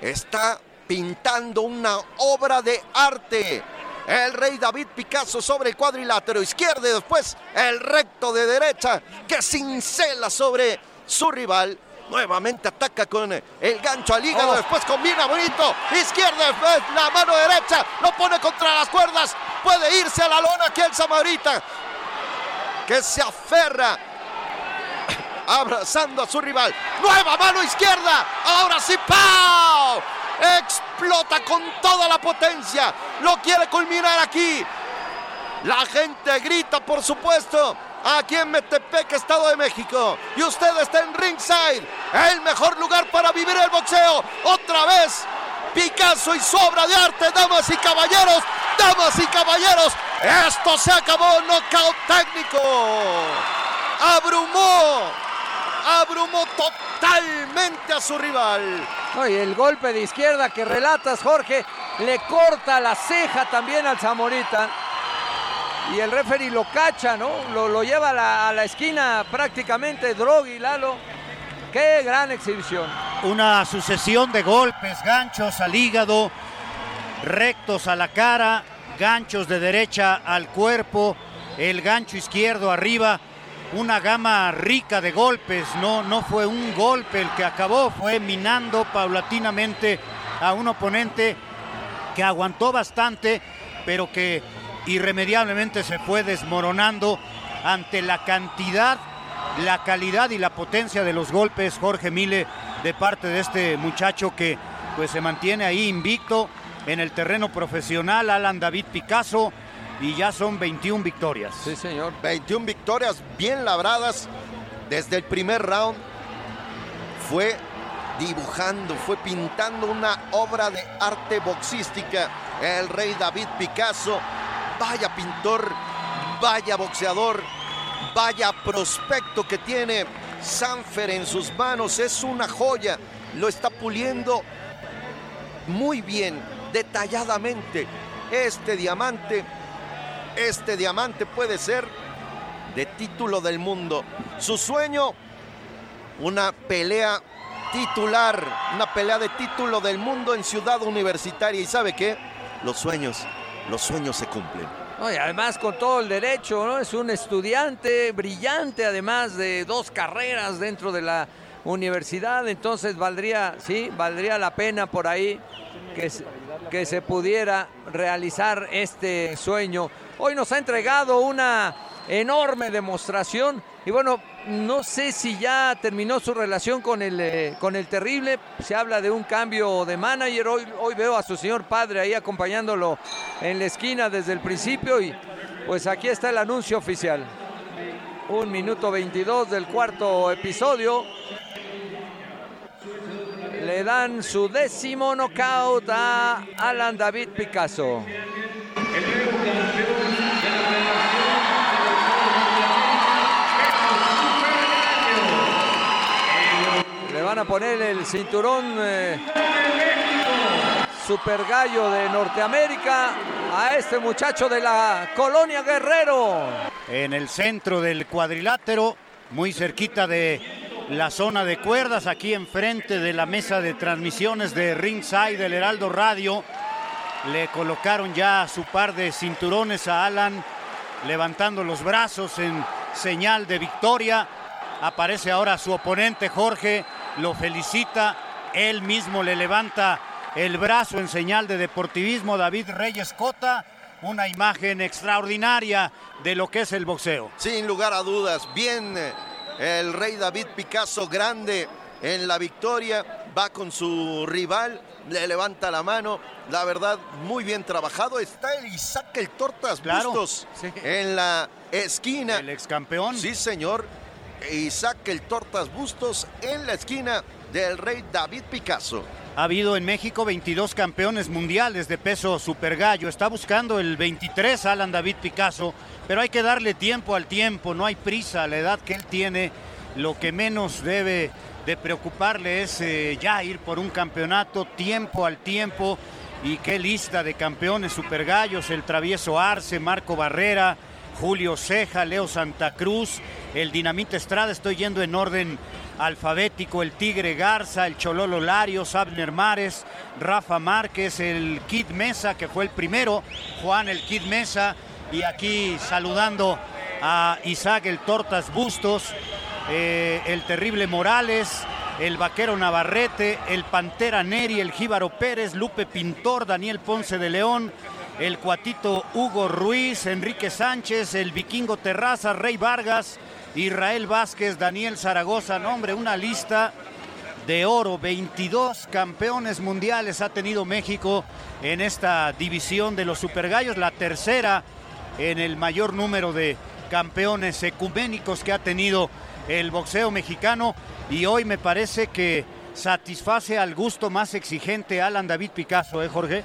Está pintando una obra de arte. El rey David Picasso sobre el cuadrilátero izquierdo y después el recto de derecha que cincela sobre su rival. Nuevamente ataca con el gancho al hígado, Oh. después combina bonito. Izquierda, la mano derecha, lo pone contra las cuerdas. Puede irse a la lona aquí el Samarita, que se aferra abrazando a su rival. Nueva mano izquierda. Ahora sí, ¡pau! Explota con toda la potencia. Lo quiere culminar aquí. La gente grita, por supuesto, aquí en Metepec, Estado de México. Y usted está en ringside, el mejor lugar para vivir el boxeo. Otra vez, Picasso y su obra de arte, damas y caballeros, damas y caballeros. Esto se acabó, knockout técnico. Abrumó, abrumó totalmente a su rival. Oye, el golpe de izquierda que relatas, Jorge, le corta la ceja también al Zamorita. Y el referee lo cacha, ¿no? Lo, lo lleva a la, esquina prácticamente, Drogui, Lalo. Qué gran exhibición. Una sucesión de golpes, ganchos al hígado, rectos a la cara, ganchos de derecha al cuerpo, el gancho izquierdo arriba. Una gama rica de golpes, no, no fue un golpe el que acabó, fue minando paulatinamente a un oponente que aguantó bastante, pero que irremediablemente se fue desmoronando ante la cantidad, la calidad y la potencia de los golpes, Jorge Mile, de parte de este muchacho que pues se mantiene ahí invicto en el terreno profesional, Alan David Picasso, y ya son 21 victorias. Sí, señor. 21 victorias bien labradas desde el primer round. Fue dibujando, fue pintando una obra de arte boxística. El rey David Picasso, vaya pintor, vaya boxeador, vaya prospecto que tiene Sanfer en sus manos. Es una joya, lo está puliendo muy bien, detalladamente. Este diamante este diamante puede ser de título del mundo. Su sueño, una pelea titular, una pelea de título del mundo en Ciudad Universitaria. ¿Y sabe qué? Los sueños, los sueños se cumplen. Y además con todo el derecho, ¿no? Es un estudiante brillante, además de dos carreras dentro de la universidad, entonces valdría, sí, valdría la pena por ahí que, que se pudiera realizar este sueño. Hoy nos ha entregado una enorme demostración y bueno, no sé si ya terminó su relación con el, eh, con el terrible, se habla de un cambio de manager, hoy, hoy veo a su señor padre ahí acompañándolo en la esquina desde el principio y pues aquí está el anuncio oficial. Un minuto 22 del cuarto episodio. Le dan su décimo knockout a Alan David Picasso. A poner el cinturón eh, super gallo de Norteamérica a este muchacho de la colonia Guerrero. En el centro del cuadrilátero, muy cerquita de la zona de cuerdas, aquí enfrente de la mesa de transmisiones de Ringside del Heraldo Radio. Le colocaron ya su par de cinturones a Alan, levantando los brazos en señal de victoria. Aparece ahora su oponente Jorge, lo felicita, él mismo le levanta el brazo en señal de deportivismo David Reyes Cota. Una imagen extraordinaria de lo que es el boxeo. Sin lugar a dudas, bien eh, el rey David Picasso grande en la victoria, va con su rival, le levanta la mano, la verdad muy bien trabajado, está el Isaac el Tortas Claro, Bustos sí. en la esquina. El ex campeón. Sí, señor. Isaac el Tortas Bustos en la esquina del rey David Picasso. Ha habido en México 22 campeones mundiales de peso super gallo. Está buscando el 23 Alan David Picasso, pero hay que darle tiempo al tiempo, no hay prisa. La edad que él tiene, lo que menos debe de preocuparle es eh, ya ir por un campeonato, tiempo al tiempo. Y qué lista de campeones super gallos, el travieso Arce, Marco Barrera, Julio Ceja, Leo Santa Cruz, el Dinamita Estrada, estoy yendo en orden alfabético, el Tigre Garza, el Chololo Larios, Abner Mares, Rafa Márquez, el Kid Mesa, que fue el primero, Juan el Kid Mesa, y aquí saludando a Isaac el Tortas Bustos, eh, el Terrible Morales, el Vaquero Navarrete, el Pantera Neri, el Jíbaro Pérez, Lupe Pintor, Daniel Ponce de León, el Cuatito Hugo Ruiz, Enrique Sánchez, el Vikingo Terraza, Rey Vargas, Israel Vázquez, Daniel Zaragoza, no, hombre, una lista de oro, 22 campeones mundiales ha tenido México en esta división de los Supergallos, la tercera en el mayor número de campeones ecuménicos que ha tenido el boxeo mexicano. Y hoy me parece que satisface al gusto más exigente Alan David Picasso, ¿eh, Jorge?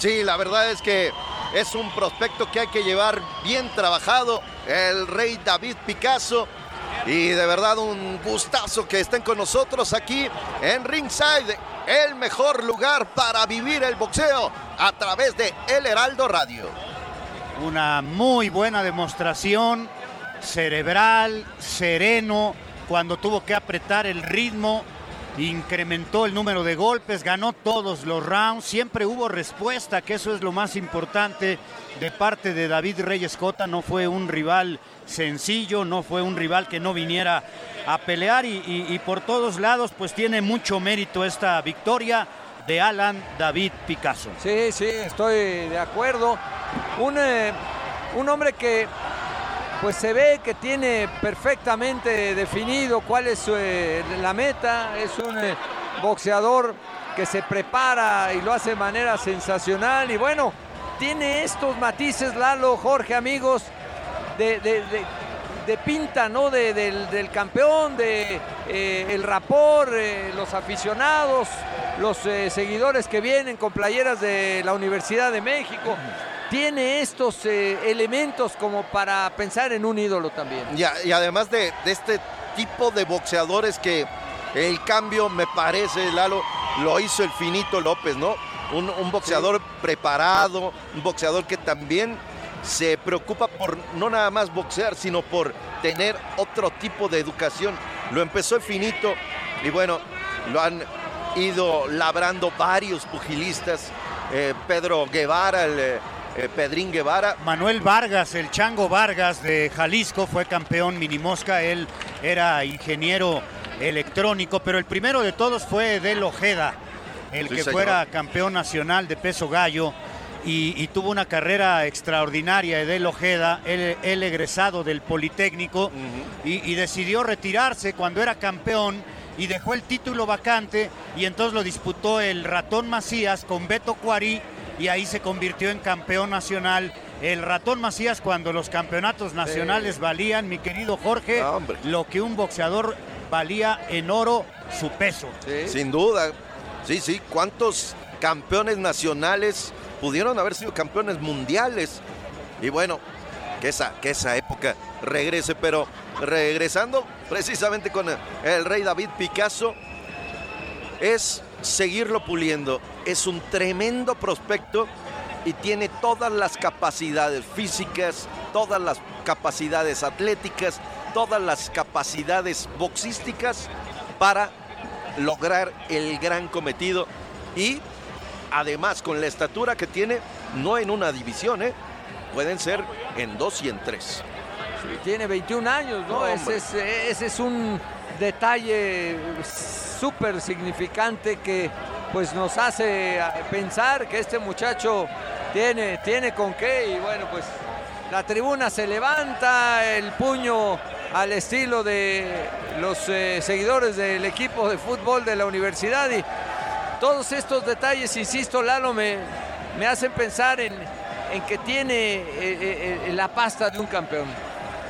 Sí, la verdad es que es un prospecto que hay que llevar bien trabajado. El rey David Picasso. Y de verdad un gustazo que estén con nosotros aquí en Ringside, el mejor lugar para vivir el boxeo a través de El Heraldo Radio. Una muy buena demostración, cerebral, sereno, cuando tuvo que apretar el ritmo, incrementó el número de golpes, ganó todos los rounds, siempre hubo respuesta, que eso es lo más importante de parte de David Reyes Cota, no fue un rival sencillo, no fue un rival que no viniera a pelear y, por todos lados pues tiene mucho mérito esta victoria de Alan David Picasso. Sí, sí, estoy de acuerdo. Un, eh, un hombre que pues se ve que tiene perfectamente definido cuál es eh, la meta. Es un eh, boxeador que se prepara y lo hace de manera sensacional. Y bueno, tiene estos matices, Lalo, Jorge, amigos, de, pinta, ¿no? De- del, del campeón, de eh, el rapor, los aficionados, los seguidores que vienen con playeras de la Universidad de México. Tiene estos eh, elementos como para pensar en un ídolo también. Y, además de, de este tipo de boxeadores que el cambio me parece, Lalo, lo hizo el Finito López, ¿no? Un, un boxeador preparado, un boxeador que también se preocupa por no nada más boxear, sino por tener otro tipo de educación. Lo empezó el Finito y bueno, lo han ido labrando varios pugilistas. eh, Pedro Guevara, el eh, Pedrín Guevara, Manuel Vargas, el Chango Vargas de Jalisco, fue campeón minimosca. Él era ingeniero electrónico, pero el primero de todos fue Del Ojeda, el Sí, que señor. fuera campeón nacional de peso gallo. Y, y tuvo una carrera extraordinaria, Edel Ojeda, él egresado del Politécnico, y, y decidió retirarse cuando era campeón y dejó el título vacante y entonces lo disputó el ratón Macías con Beto Cuarí y ahí se convirtió en campeón nacional. El ratón Macías cuando los campeonatos nacionales valían, mi querido Jorge, No, lo que un boxeador valía en oro su peso. Sin duda. Sí, sí. ¿Cuántos campeones nacionales pudieron haber sido campeones mundiales? Y bueno, que esa, que esa época regrese, pero regresando precisamente con el, el rey David Picasso, es seguirlo puliendo. Es un tremendo prospecto y tiene todas las capacidades físicas, todas las capacidades atléticas, todas las capacidades boxísticas para lograr el gran cometido y además con la estatura que tiene, no en una división, ¿eh? pueden ser en dos y en tres. Sí, tiene 21 años, ¿no? Es, ese es un detalle súper significante que pues nos hace ah, pensar que este muchacho tiene, tiene con qué y bueno pues la tribuna se levanta, el puño al estilo de los eh, seguidores del equipo de fútbol de la universidad y todos estos detalles, insisto, Lalo, me, me hacen pensar en, en que tiene eh, eh, la pasta de un campeón.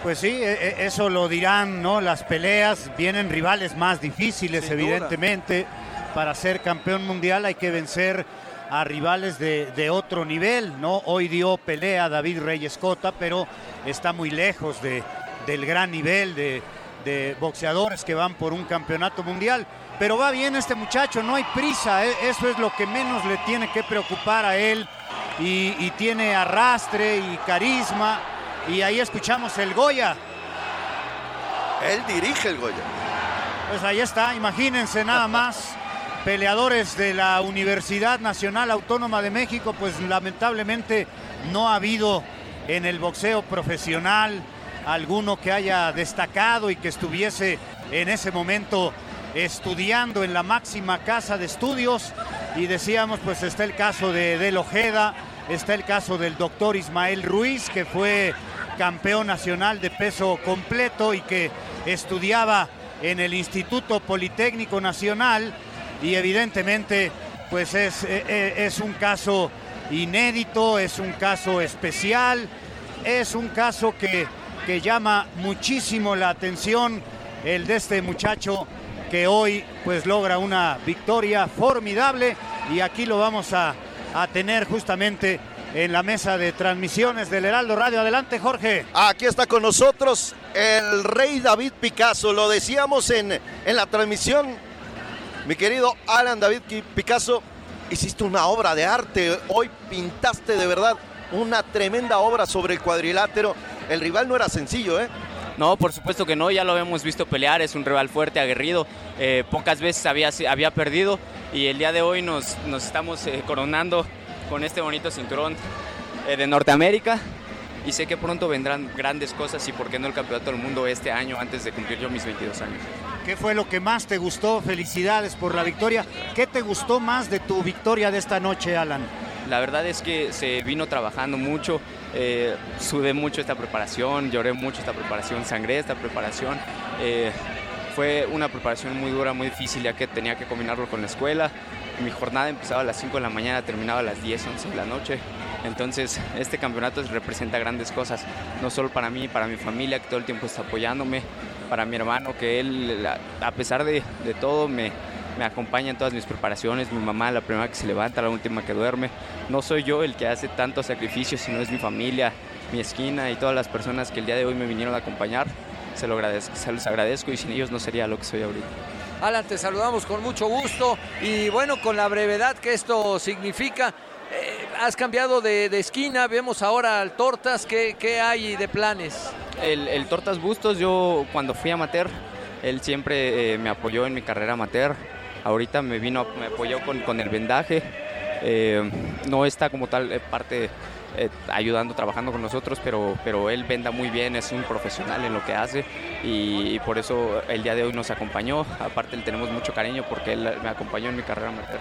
Pues sí, e- e- eso lo dirán, ¿no? Las peleas vienen rivales más difíciles, Sin duda. evidentemente. Para ser campeón mundial hay que vencer a rivales de, de otro nivel, ¿no? Hoy dio pelea David Reyes Cota, pero está muy lejos de, del gran nivel de, de boxeadores que van por un campeonato mundial. Pero va bien este muchacho, no hay prisa, e- eso es lo que menos le tiene que preocupar a él. Y, y tiene arrastre y carisma. Y ahí escuchamos el Goya. Él dirige el Goya. Pues ahí está, imagínense nada más. Peleadores de la Universidad Nacional Autónoma de México, pues lamentablemente no ha habido en el boxeo profesional alguno que haya destacado y que estuviese en ese momento estudiando en la máxima casa de estudios. Y decíamos, pues está el caso de Del Ojeda, está el caso del doctor Ismael Ruiz, que fue campeón nacional de peso completo y que estudiaba en el Instituto Politécnico Nacional. Y evidentemente pues es, eh, eh, es un caso inédito, es un caso especial, es un caso que, que llama muchísimo la atención el de este muchacho que hoy pues logra una victoria formidable. Y aquí lo vamos a, a tener justamente en la mesa de transmisiones del Heraldo Radio. Adelante Jorge. Aquí está con nosotros el rey David Picasso. Lo decíamos en, en la transmisión. Mi querido Alan David Picasso, hiciste una obra de arte. Hoy pintaste de verdad una tremenda obra sobre el cuadrilátero. El rival no era sencillo, ¿eh? No, por supuesto que no, ya lo hemos visto pelear, es un rival fuerte, aguerrido, eh, pocas veces había, había perdido y el día de hoy nos, nos estamos eh, coronando con este bonito cinturón eh, de Norteamérica y sé que pronto vendrán grandes cosas y por qué no el campeonato del mundo este año antes de cumplir yo mis 22 años. ¿Qué fue lo que más te gustó? Felicidades por la victoria. ¿Qué te gustó más de tu victoria de esta noche, Alan? La verdad es que se vino trabajando mucho, eh, sudé mucho esta preparación, lloré mucho esta preparación, sangré esta preparación. eh, fue una preparación muy dura, muy difícil, ya que tenía que combinarlo con la escuela. Mi jornada empezaba a las 5 de la mañana, terminaba a las 10, 11 de la noche. Entonces, este campeonato representa grandes cosas, no solo para mí, para mi familia, que todo el tiempo está apoyándome, para mi hermano, que él, a pesar de, de todo, me, me acompaña en todas mis preparaciones, mi mamá la primera que se levanta, la última que duerme. No soy yo el que hace tantos sacrificios, sino es mi familia, mi esquina y todas las personas que el día de hoy me vinieron a acompañar. Se, lo agradezco, se los agradezco y sin ellos no sería lo que soy ahorita. Alan, te saludamos con mucho gusto y bueno, con la brevedad que esto significa. eh, has cambiado de, de esquina, vemos ahora al Tortas, ¿qué, qué hay de planes? El, el Tortas Bustos, yo cuando fui amateur, él siempre eh, me apoyó en mi carrera amateur. Ahorita me vino, me apoyó con, con el vendaje. Eh, no está como tal parte eh, ayudando, trabajando con nosotros, pero, pero él venda muy bien, es un profesional en lo que hace y, por eso el día de hoy nos acompañó. Aparte le tenemos mucho cariño porque él me acompañó en mi carrera amateur.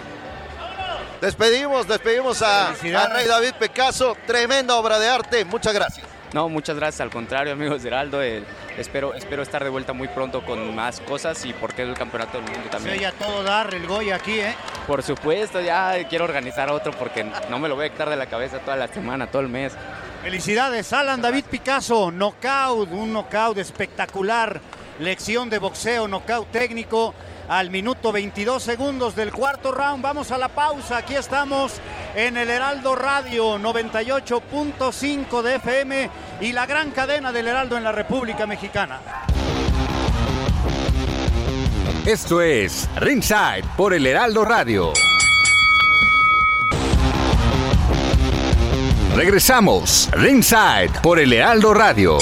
Despedimos, despedimos a, a Rey David Picasso. Tremenda obra de arte. Muchas gracias. No, muchas gracias, al contrario, amigos de Heraldo. eh, espero, espero estar de vuelta muy pronto con más cosas y porque el campeonato del mundo también. oye a todo dar el Goya aquí, ¿eh? Por supuesto, ya quiero organizar otro porque no me lo voy a quitar de la cabeza toda la semana, todo el mes. Felicidades, Alan David Picasso, knockout, un knockout espectacular, lección de boxeo, knockout técnico al minuto 22 segundos del cuarto round. Vamos a la pausa, aquí estamos en el Heraldo Radio 98.5 de FM y la gran cadena del Heraldo en la República Mexicana. Esto es Ringside por el Heraldo Radio. Regresamos, Ringside por el Heraldo Radio.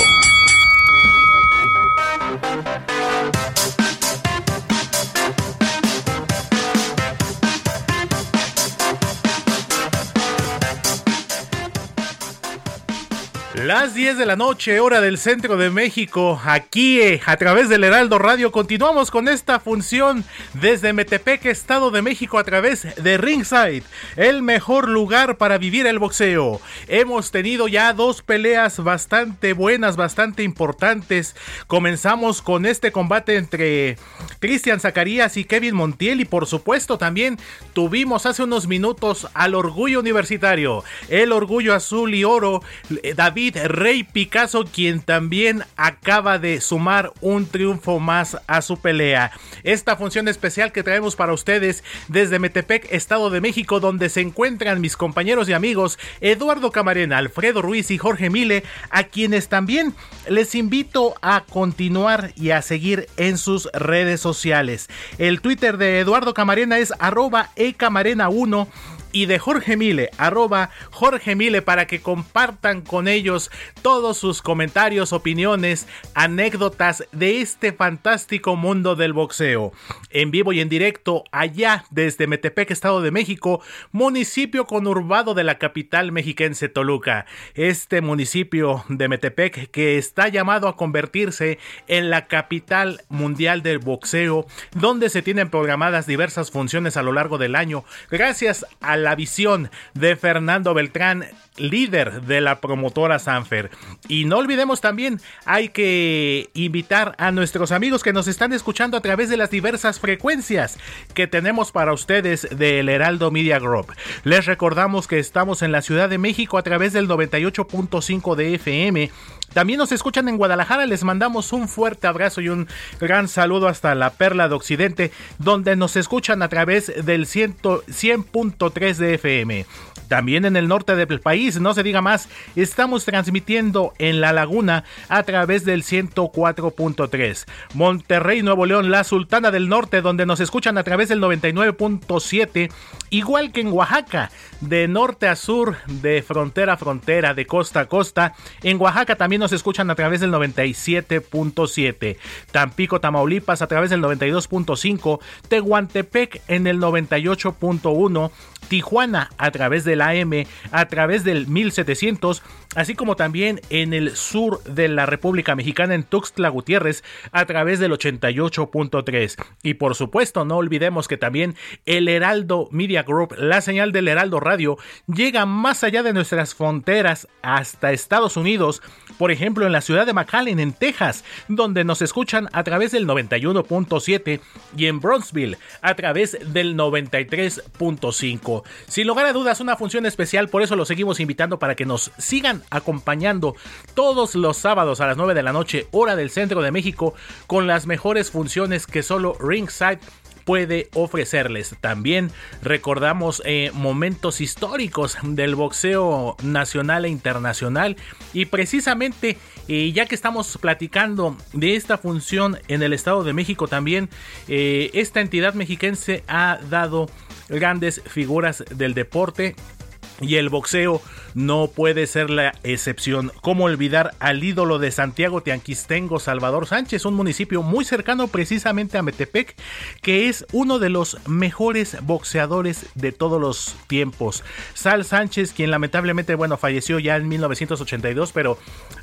Las 10 de la noche, hora del centro de México, aquí eh, a través del Heraldo Radio, continuamos con esta función desde Metepec, Estado de México, a través de Ringside, el mejor lugar para vivir el boxeo. Hemos tenido ya dos peleas bastante buenas, bastante importantes. Comenzamos con este combate entre Cristian Zacarías y Kevin Montiel, y por supuesto también tuvimos hace unos minutos al orgullo universitario, el orgullo azul y oro, eh, David Rey Picasso, quien también acaba de sumar un triunfo más a su pelea. Esta función especial que traemos para ustedes desde Metepec, Estado de México, donde se encuentran mis compañeros y amigos Eduardo Camarena, Alfredo Ruiz y Jorge Mile, a quienes también les invito a continuar y a seguir en sus redes sociales. El Twitter de Eduardo Camarena es arroba ecamarena1 y de Jorge Mile, arroba Jorge Mile, para que compartan con ellos todos sus comentarios, opiniones, anécdotas de este fantástico mundo del boxeo. En vivo y en directo, allá desde Metepec, Estado de México, municipio conurbado de la capital mexiquense Toluca. Este municipio de Metepec que está llamado a convertirse en la capital mundial del boxeo, donde se tienen programadas diversas funciones a lo largo del año, gracias a la visión de Fernando Beltrán, líder de la promotora Sanfer. Y no olvidemos también, hay que invitar a nuestros amigos que nos están escuchando a través de las diversas frecuencias que tenemos para ustedes del Heraldo Media Group. Les recordamos que estamos en la Ciudad de México a través del 98.5 de FM. También nos escuchan en Guadalajara, les mandamos un fuerte abrazo y un gran saludo hasta la Perla de Occidente, donde nos escuchan a través del 100.3 de FM. También en el norte del país, no se diga más, estamos transmitiendo en La Laguna a través del 104.3. Monterrey, Nuevo León, la Sultana del Norte, donde nos escuchan a través del 99.7, igual que en Oaxaca, de norte a sur, de frontera a frontera, de costa a costa. En Oaxaca también nos escuchan a través del 97.7. Tampico, Tamaulipas a través del 92.5. Tehuantepec en el 98.1. Tijuana a través del AM, a través del 1700, así como también en el sur de la República Mexicana en Tuxtla Gutiérrez a través del 88.3. Y por supuesto, no olvidemos que también el Heraldo Media Group, la señal del Heraldo Radio, llega más allá de nuestras fronteras hasta Estados Unidos, por ejemplo en la ciudad de McAllen, en Texas, donde nos escuchan a través del 91.7 y en Bronxville a través del 93.5. Sin lugar a dudas, una función especial, por eso los seguimos invitando para que nos sigan acompañando todos los sábados a las 9 de la noche, hora del centro de México, con las mejores funciones que solo Ringside puede ofrecerles. También recordamos eh, momentos históricos del boxeo nacional e internacional y precisamente eh, ya que estamos platicando de esta función en el Estado de México también, eh, esta entidad mexiquense ha dado grandes figuras del deporte y el boxeo no puede ser la excepción. ¿Cómo olvidar al ídolo de Santiago Tianquistengo, Salvador Sánchez, un municipio muy cercano precisamente a Metepec, que es uno de los mejores boxeadores de todos los tiempos? Sal Sánchez, quien lamentablemente, bueno, falleció ya en 1982, pero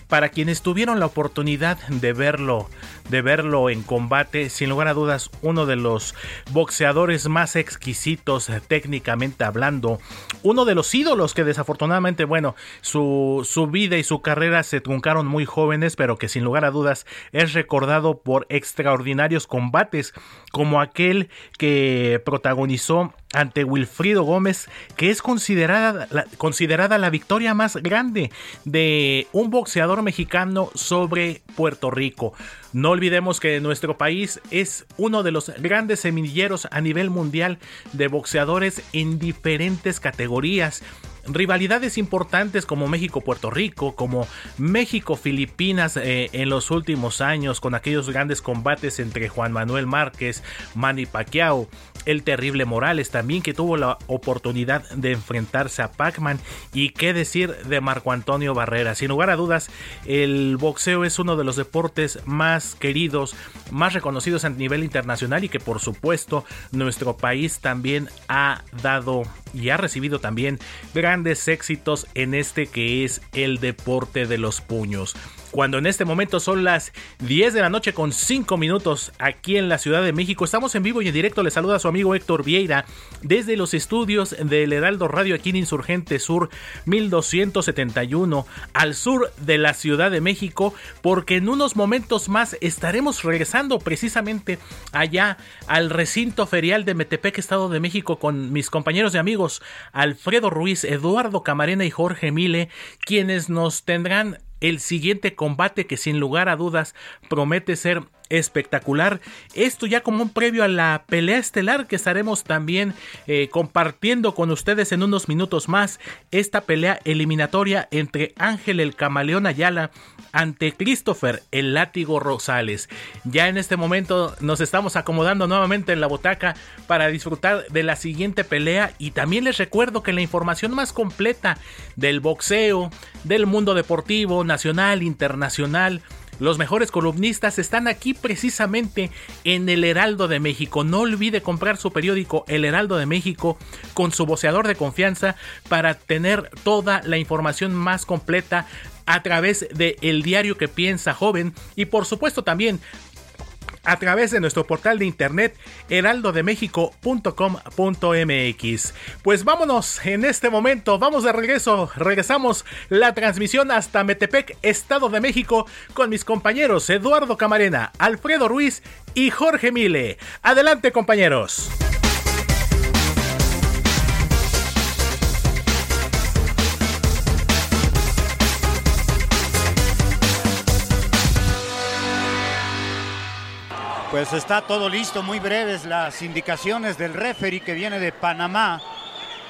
para quienes tuvieron la oportunidad de verlo, de verlo en combate, sin lugar a dudas, uno de los boxeadores más exquisitos técnicamente hablando, uno de los que desafortunadamente, bueno, su, su vida y su carrera se truncaron muy jóvenes, pero que sin lugar a dudas es recordado por extraordinarios combates como aquel que protagonizó ante Wilfrido Gómez, que es considerada la, considerada la victoria más grande de un boxeador mexicano sobre Puerto Rico. No olvidemos que nuestro país es uno de los grandes semilleros a nivel mundial de boxeadores en diferentes categorías rivalidades importantes como México-Puerto Rico, como México-Filipinas eh, en los últimos años, con aquellos grandes combates entre Juan Manuel Márquez, Manny Pacquiao, el terrible Morales también que tuvo la oportunidad de enfrentarse a Pac-Man y qué decir de Marco Antonio Barrera. Sin lugar a dudas, el boxeo es uno de los deportes más queridos, más reconocidos a nivel internacional y que por supuesto nuestro país también ha dado y ha recibido también grandes éxitos en este que es el deporte de los puños cuando en este momento son las 10 de la noche con 5 minutos aquí en la Ciudad de México. Estamos en vivo y en directo. Le saluda a su amigo Héctor Vieira desde los estudios del Heraldo Radio aquí en Insurgente Sur 1271 al sur de la Ciudad de México porque en unos momentos más estaremos regresando precisamente allá al recinto ferial de Metepec, Estado de México con mis compañeros y amigos Alfredo Ruiz, Eduardo Camarena y Jorge Mile, quienes nos tendrán el siguiente combate que sin lugar a dudas promete ser espectacular. Esto ya como un previo a la pelea estelar que estaremos también eh, compartiendo con ustedes en unos minutos más. Esta pelea eliminatoria entre Ángel el Camaleón Ayala ante Christopher el Látigo Rosales. Ya en este momento nos estamos acomodando nuevamente en la botaca para disfrutar de la siguiente pelea y también les recuerdo que la información más completa del boxeo, del mundo deportivo, nacional, internacional, los mejores columnistas están aquí precisamente en el Heraldo de México. No olvide comprar su periódico El Heraldo de México con su voceador de confianza para tener toda la información más completa a través de El Diario que Piensa Joven y por supuesto también a través de nuestro portal de internet heraldodemexico.com.mx. Pues vámonos en este momento, vamos de regreso, regresamos la transmisión hasta Metepec, Estado de México, con mis compañeros Eduardo Camarena, Alfredo Ruiz y Jorge Mile. Adelante compañeros. Pues está todo listo, muy breves las indicaciones del referee que viene de Panamá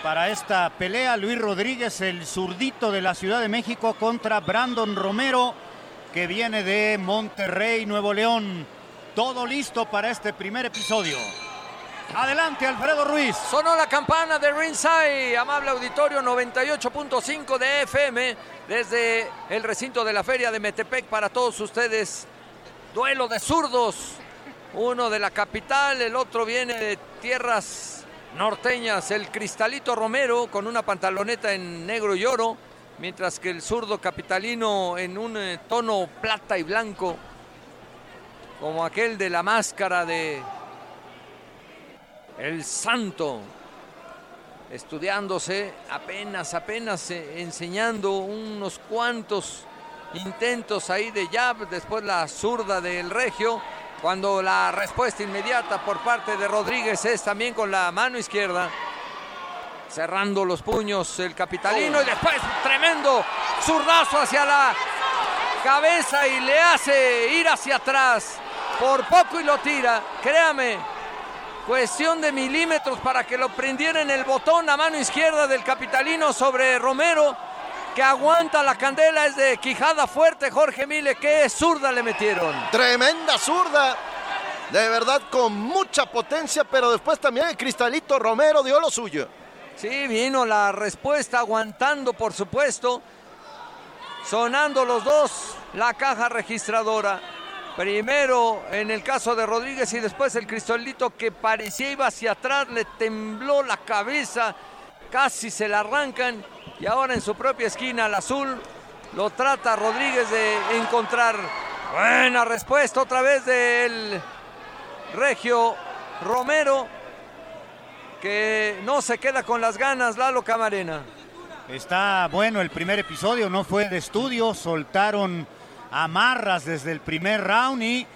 para esta pelea. Luis Rodríguez, el zurdito de la Ciudad de México contra Brandon Romero que viene de Monterrey, Nuevo León. Todo listo para este primer episodio. Adelante, Alfredo Ruiz. Sonó la campana de Ringside, amable auditorio 98.5 de FM, desde el recinto de la Feria de Metepec para todos ustedes. Duelo de zurdos, uno de la capital, el otro viene de tierras norteñas, el Cristalito Romero con una pantaloneta en negro y oro, mientras que el zurdo capitalino en un eh, tono plata y blanco, como aquel de la máscara de El Santo, estudiándose apenas, apenas eh, enseñando unos cuantos intentos ahí de jab, después la zurda del Regio cuando la respuesta inmediata por parte de Rodríguez es también con la mano izquierda. Cerrando los puños el capitalino y después tremendo zurdazo hacia la cabeza y le hace ir hacia atrás. Por poco y lo tira. Créame, cuestión de milímetros para que lo prendiera en el botón a mano izquierda del capitalino sobre Romero que aguanta la candela es de Quijada fuerte, Jorge Mile, que zurda le metieron. Tremenda zurda. De verdad con mucha potencia, pero después también el Cristalito Romero dio lo suyo. Sí, vino la respuesta aguantando, por supuesto. Sonando los dos, la caja registradora. Primero en el caso de Rodríguez y después el Cristalito que parecía iba hacia atrás, le tembló la cabeza, casi se la arrancan y ahora en su propia esquina el azul lo trata Rodríguez de encontrar. Buena respuesta otra vez del Regio Romero que no se queda con las ganas Lalo Camarena. Está bueno el primer episodio, no fue de estudio, soltaron amarras desde el primer round y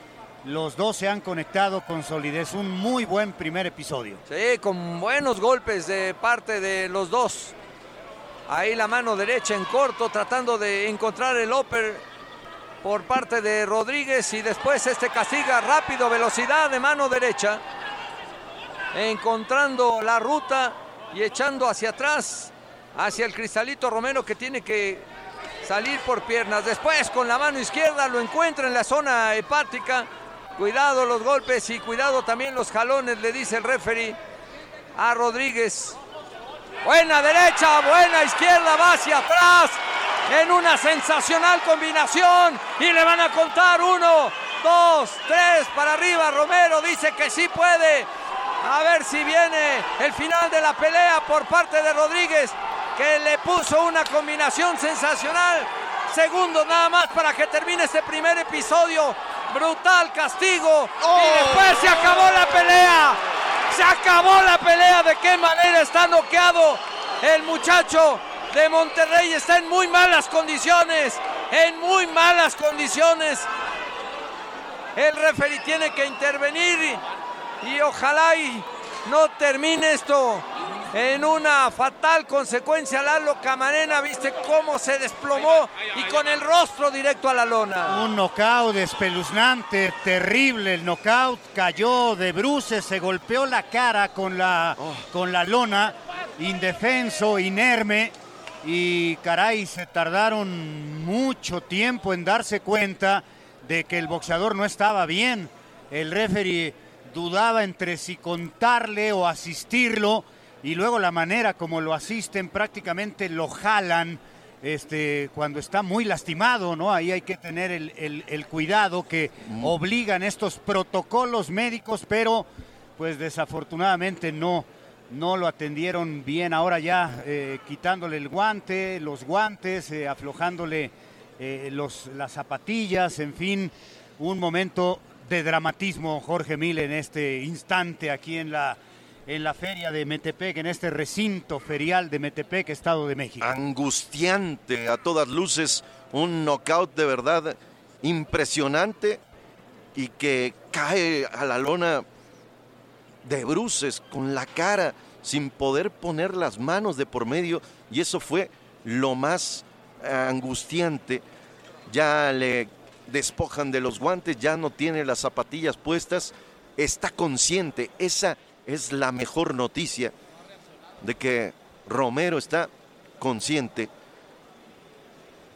los dos se han conectado con solidez. Un muy buen primer episodio. Sí, con buenos golpes de parte de los dos. Ahí la mano derecha en corto tratando de encontrar el upper por parte de Rodríguez y después este castiga rápido, velocidad de mano derecha. Encontrando la ruta y echando hacia atrás, hacia el Cristalito Romero que tiene que salir por piernas. Después con la mano izquierda lo encuentra en la zona hepática. Cuidado los golpes y cuidado también los jalones, le dice el referee a Rodríguez. Buena derecha, buena izquierda, va hacia atrás. En una sensacional combinación. Y le van a contar uno, dos, tres para arriba. Romero dice que sí puede. A ver si viene el final de la pelea por parte de Rodríguez, que le puso una combinación sensacional. Segundos nada más para que termine este primer episodio. Brutal castigo. Y después se acabó la pelea. Se acabó la pelea. ¿De qué manera está noqueado el muchacho de Monterrey? Está en muy malas condiciones. En muy malas condiciones. El referee tiene que intervenir y, y ojalá y no termine esto en una fatal consecuencia. Lalo Camarena, viste cómo se desplomó y con el rostro directo a la lona. Un knockout espeluznante, terrible el knockout, cayó de bruces, se golpeó la cara con la, con la lona, indefenso, inerme. Y caray, se tardaron mucho tiempo en darse cuenta de que el boxeador no estaba bien. El referee dudaba entre si contarle o asistirlo y luego la manera como lo asisten prácticamente lo jalan este, cuando está muy lastimado, ¿no? Ahí hay que tener el, el- el cuidado que obligan estos protocolos médicos, pero pues desafortunadamente no, no lo atendieron bien. Ahora ya eh, quitándole el guante, los guantes, eh, aflojándole eh, los, las zapatillas, en fin, un momento de dramatismo, Jorge Mil, en este instante aquí en la, en la feria de Metepec, en este recinto ferial de Metepec, Estado de México. Angustiante a todas luces, un knockout de verdad impresionante y que cae a la lona de bruces, con la cara, sin poder poner las manos de por medio, y eso fue lo más eh, angustiante. Ya le despojan de los guantes, ya no tiene las zapatillas puestas, está consciente, esa es la mejor noticia de que Romero está consciente.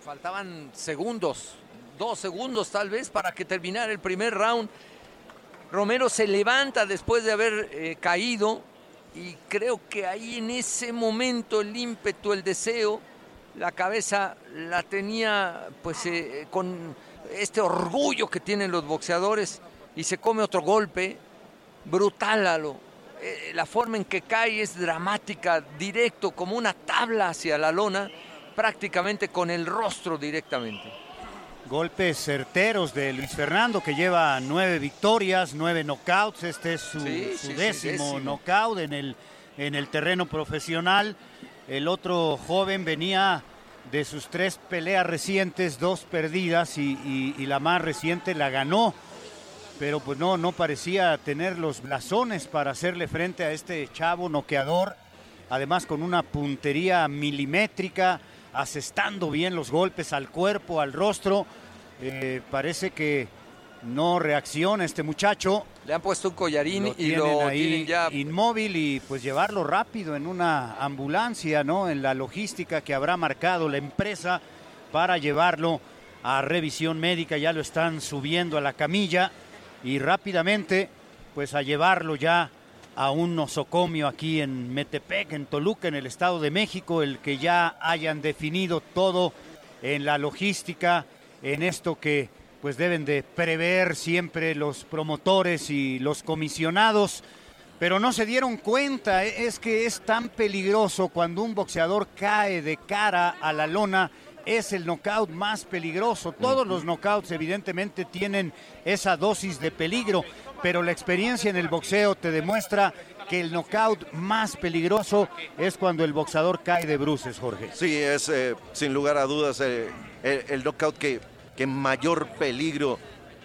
Faltaban segundos, dos segundos tal vez para que terminara el primer round. Romero se levanta después de haber eh, caído y creo que ahí en ese momento el ímpetu, el deseo, la cabeza la tenía pues eh, con este orgullo que tienen los boxeadores y se come otro golpe brutal a lo. Eh, la forma en que cae es dramática, directo, como una tabla hacia la lona, prácticamente con el rostro directamente. Golpes certeros de Luis Fernando, que lleva nueve victorias, nueve knockouts. Este es su, Sí, su sí, sí, décimo, décimo. knockout en el, en el terreno profesional. El otro joven venía de sus tres peleas recientes, dos perdidas y, y- y la más reciente la ganó. Pero pues no, no parecía tener los blasones para hacerle frente a este chavo noqueador. Además con una puntería milimétrica, asestando bien los golpes al cuerpo, al rostro. Eh, parece que no reacciona este muchacho. Le han puesto un collarín Lo y lo ahí tienen ya inmóvil y pues llevarlo rápido en una ambulancia, ¿no? En la logística que habrá marcado la empresa para llevarlo a revisión médica. Ya lo están subiendo a la camilla y rápidamente pues a llevarlo ya a un nosocomio aquí en Metepec, en Toluca, en el Estado de México, el que ya hayan definido todo en la logística, en esto que pues deben de prever siempre los promotores y los comisionados, pero no se dieron cuenta, e- es que es tan peligroso cuando un boxeador cae de cara a la lona, es el knockout más peligroso. Todos los knockouts evidentemente tienen esa dosis de peligro, pero la experiencia en el boxeo te demuestra que el knockout más peligroso es cuando el boxeador cae de bruces, Jorge. Sí, es eh, sin lugar a dudas eh, el, el knockout que, que mayor peligro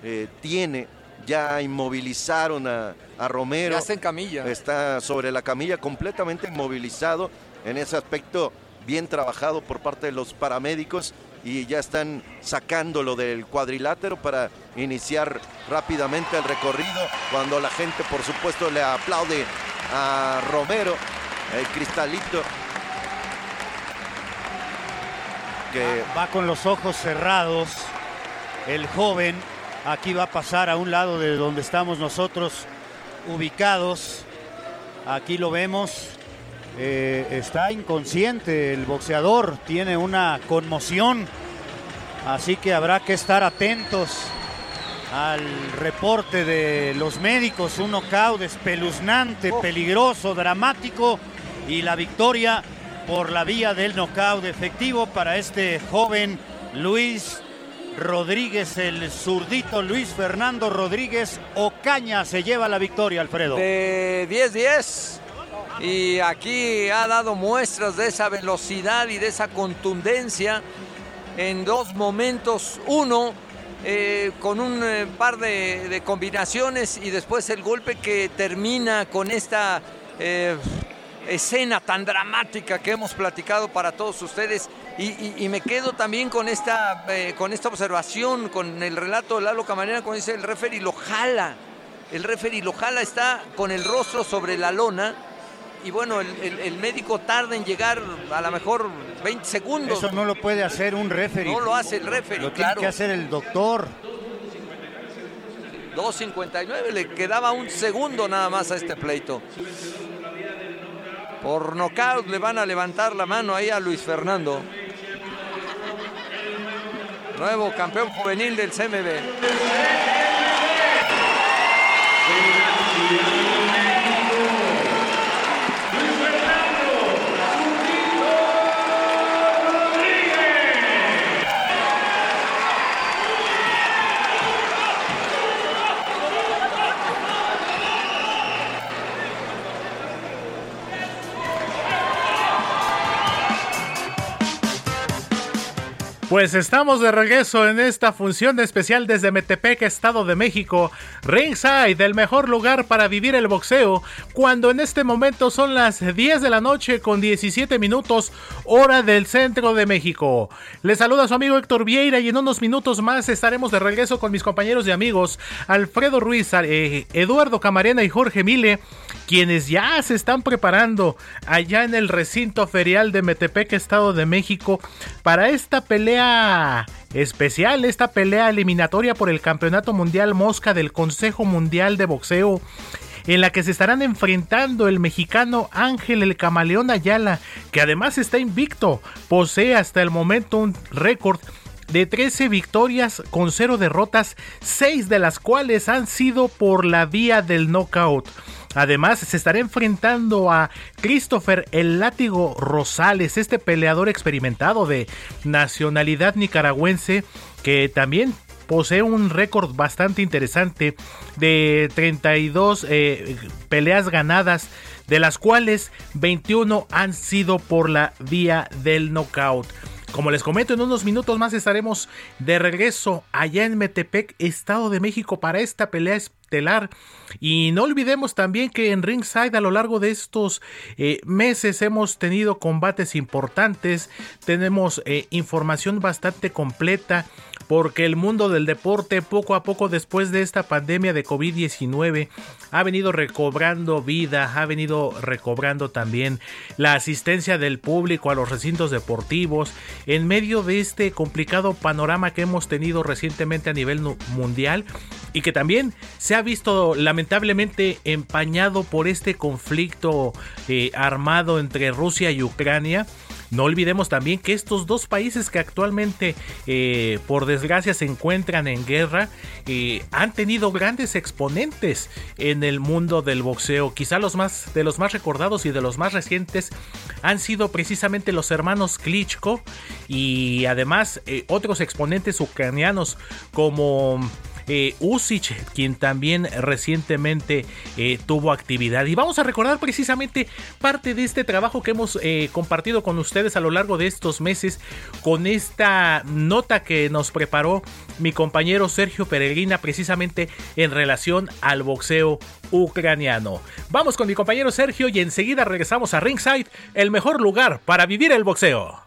eh, tiene. Ya inmovilizaron a, a Romero. Ya está en camilla. Está sobre la camilla completamente inmovilizado. En ese aspecto, bien trabajado por parte de los paramédicos y ya están sacándolo del cuadrilátero para iniciar rápidamente el recorrido. Cuando la gente, por supuesto, le aplaude a Romero, el cristalito. Que Va con los ojos cerrados. El joven aquí va a pasar a un lado de donde estamos nosotros ubicados. Aquí lo vemos. Eh, está inconsciente el boxeador. Tiene una conmoción. Así que habrá que estar atentos al reporte de los médicos, un knockout espeluznante, peligroso, dramático y la victoria por la vía del knockout efectivo para este joven Luis Rodríguez, el zurdito Luis Fernando Rodríguez Ocaña se lleva la victoria, Alfredo. De 10-10. Y aquí ha dado muestras de esa velocidad y de esa contundencia en dos momentos. Uno, eh, con un eh, par de, combinaciones y después el golpe que termina con esta eh, escena tan dramática que hemos platicado para todos ustedes. Y, y, me quedo también con esta, con esta observación, con el relato de Lalo Camarena, cuando dice el referee lo jala. El referee lo jala, está con el rostro sobre la lona. Y bueno, el, el, el médico tarda en llegar a lo mejor 20 segundos. Eso no lo puede hacer un referee. No lo hace el referee, Lo claro. tiene que hacer el doctor. 2.59, le quedaba un segundo nada más a este pleito. Por nocaut le van a levantar la mano ahí a Luis Fernando. Nuevo campeón juvenil del CMB. Pues estamos de regreso en esta función especial desde Metepec, Estado de México, ringside, el mejor lugar para vivir el boxeo, cuando en este momento son las 10 de la noche con 17 minutos, hora del centro de México. Les saluda su amigo Héctor Vieira y en unos minutos más estaremos de regreso con mis compañeros y amigos Alfredo Ruiz, eh, Eduardo Camarena y Jorge Mile, quienes ya se están preparando allá en el recinto ferial de Metepec, Estado de México, para esta pelea especial, esta pelea eliminatoria por el Campeonato Mundial Mosca del Consejo Mundial de Boxeo, en la que se estarán enfrentando el mexicano Ángel el Camaleón Ayala, que además está invicto, posee hasta el momento un récord de 13 victorias con 0 derrotas, 6 de las cuales han sido por la vía del knockout. Además, se estará enfrentando a Christopher el Látigo Rosales, este peleador experimentado de nacionalidad nicaragüense que también posee un récord bastante interesante de 32 eh, peleas ganadas, de las cuales 21 han sido por la vía del knockout. Como les comento, en unos minutos más estaremos de regreso allá en Metepec, Estado de México, para esta pelea estelar. Y no olvidemos también que en Ringside a lo largo de estos eh, meses hemos tenido combates importantes, tenemos eh, información bastante completa porque el mundo del deporte poco a poco después de esta pandemia de COVID-19 ha venido recobrando vida, ha venido recobrando también la asistencia del público a los recintos deportivos en medio de este complicado panorama que hemos tenido recientemente a nivel mundial y que también se ha visto lamentablemente empañado por este conflicto eh, armado entre Rusia y Ucrania. No olvidemos también que estos dos países que actualmente, eh, por desgracia, se encuentran en guerra, eh, han tenido grandes exponentes en el mundo del boxeo. Quizá los más de los más recordados y de los más recientes han sido precisamente los hermanos Klitschko y además eh, otros exponentes ucranianos como eh, Usic, quien también recientemente eh, tuvo actividad. Y vamos a recordar precisamente parte de este trabajo que hemos eh, compartido con ustedes a lo largo de estos meses con esta nota que nos preparó mi compañero Sergio Peregrina precisamente en relación al boxeo ucraniano. Vamos con mi compañero Sergio y enseguida regresamos a Ringside, el mejor lugar para vivir el boxeo.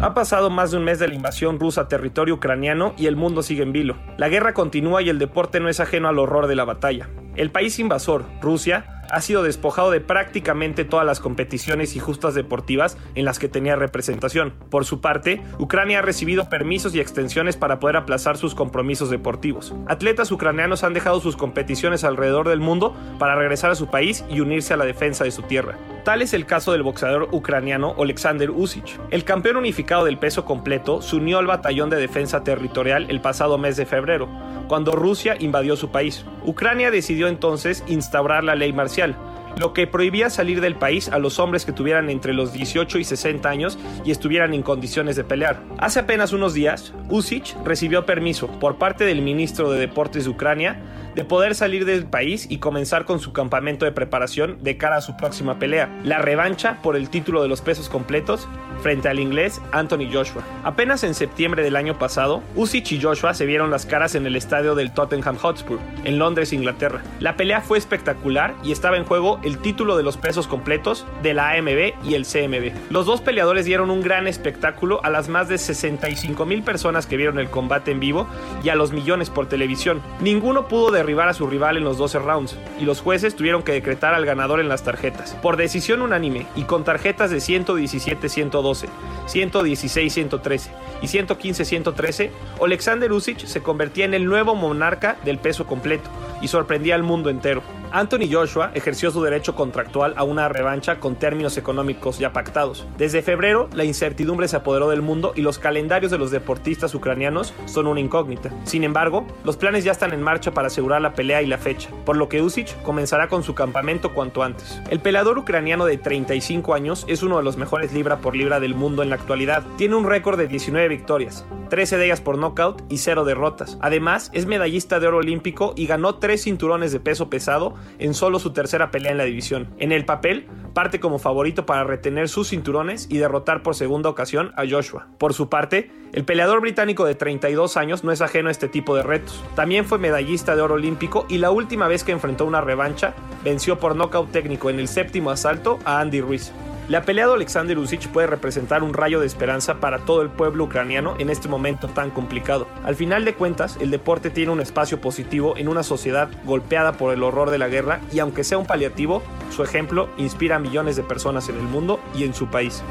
Ha pasado más de un mes de la invasión rusa a territorio ucraniano y el mundo sigue en vilo. La guerra continúa y el deporte no es ajeno al horror de la batalla. El país invasor, Rusia, ha sido despojado de prácticamente todas las competiciones y justas deportivas en las que tenía representación. Por su parte, Ucrania ha recibido permisos y extensiones para poder aplazar sus compromisos deportivos. Atletas ucranianos han dejado sus competiciones alrededor del mundo para regresar a su país y unirse a la defensa de su tierra. Tal es el caso del boxeador ucraniano Alexander Usyk. El campeón unificado del peso completo se unió al batallón de defensa territorial el pasado mes de febrero, cuando Rusia invadió su país. Ucrania decidió entonces instaurar la ley marcial, lo que prohibía salir del país a los hombres que tuvieran entre los 18 y 60 años y estuvieran en condiciones de pelear. Hace apenas unos días, Usyk recibió permiso por parte del ministro de Deportes de Ucrania de poder salir del país y comenzar con su campamento de preparación de cara a su próxima pelea, la revancha por el título de los pesos completos frente al inglés Anthony Joshua. Apenas en septiembre del año pasado, Usyk y Joshua se vieron las caras en el estadio del Tottenham Hotspur, en Londres, Inglaterra. La pelea fue espectacular y estaba en juego el título de los pesos completos de la AMB y el CMB. Los dos peleadores dieron un gran espectáculo a las más de 65 mil personas que vieron el combate en vivo y a los millones por televisión. Ninguno pudo derribar a su rival en los 12 rounds y los jueces tuvieron que decretar al ganador en las tarjetas. Por decisión unánime y con tarjetas de 117-112, 116-113 y 115-113, Alexander Usyk se convertía en el nuevo monarca del peso completo y sorprendía al mundo entero. Anthony Joshua ejerció su derecho contractual a una revancha con términos económicos ya pactados. Desde febrero, la incertidumbre se apoderó del mundo y los calendarios de los deportistas ucranianos son una incógnita. Sin embargo, los planes ya están en marcha para asegurar la pelea y la fecha, por lo que Usyk comenzará con su campamento cuanto antes. El peleador ucraniano de 35 años es uno de los mejores libra por libra del mundo en la actualidad. Tiene un récord de 19 victorias, 13 de ellas por knockout y 0 derrotas. Además, es medallista de oro olímpico y ganó 3 cinturones de peso pesado en solo su tercera pelea en la división. En el papel, parte como favorito para retener sus cinturones y derrotar por segunda ocasión a Joshua. Por su parte, el peleador británico de 32 años no es ajeno a este tipo de retos. También fue medallista de oro olímpico y la última vez que enfrentó una revancha, venció por nocaut técnico en el séptimo asalto a Andy Ruiz. La pelea de Alexander Usyk puede representar un rayo de esperanza para todo el pueblo ucraniano en este momento tan complicado. Al final de cuentas, el deporte tiene un espacio positivo en una sociedad golpeada por el horror de la guerra y aunque sea un paliativo, su ejemplo inspira a millones de personas en el mundo y en su país.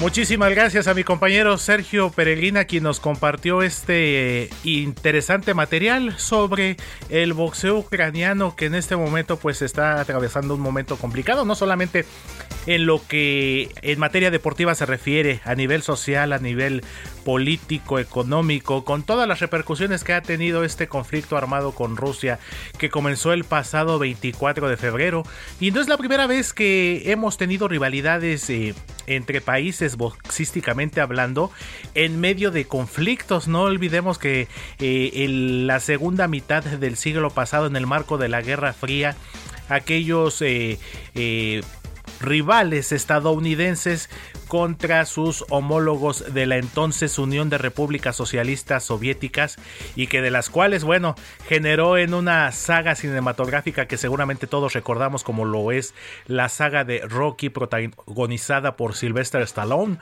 Muchísimas gracias a mi compañero Sergio Peregrina quien nos compartió este eh, interesante material sobre el boxeo ucraniano que en este momento pues está atravesando un momento complicado, no solamente en lo que en materia deportiva se refiere, a nivel social, a nivel político, económico, con todas las repercusiones que ha tenido este conflicto armado con Rusia que comenzó el pasado 24 de febrero. Y no es la primera vez que hemos tenido rivalidades eh, entre países boxísticamente hablando en medio de conflictos. No olvidemos que eh, en la segunda mitad del siglo pasado, en el marco de la Guerra Fría, aquellos eh, eh, rivales estadounidenses contra sus homólogos de la entonces Unión de Repúblicas Socialistas Soviéticas y que de las cuales, bueno, generó en una saga cinematográfica que seguramente todos recordamos como lo es la saga de Rocky protagonizada por Sylvester Stallone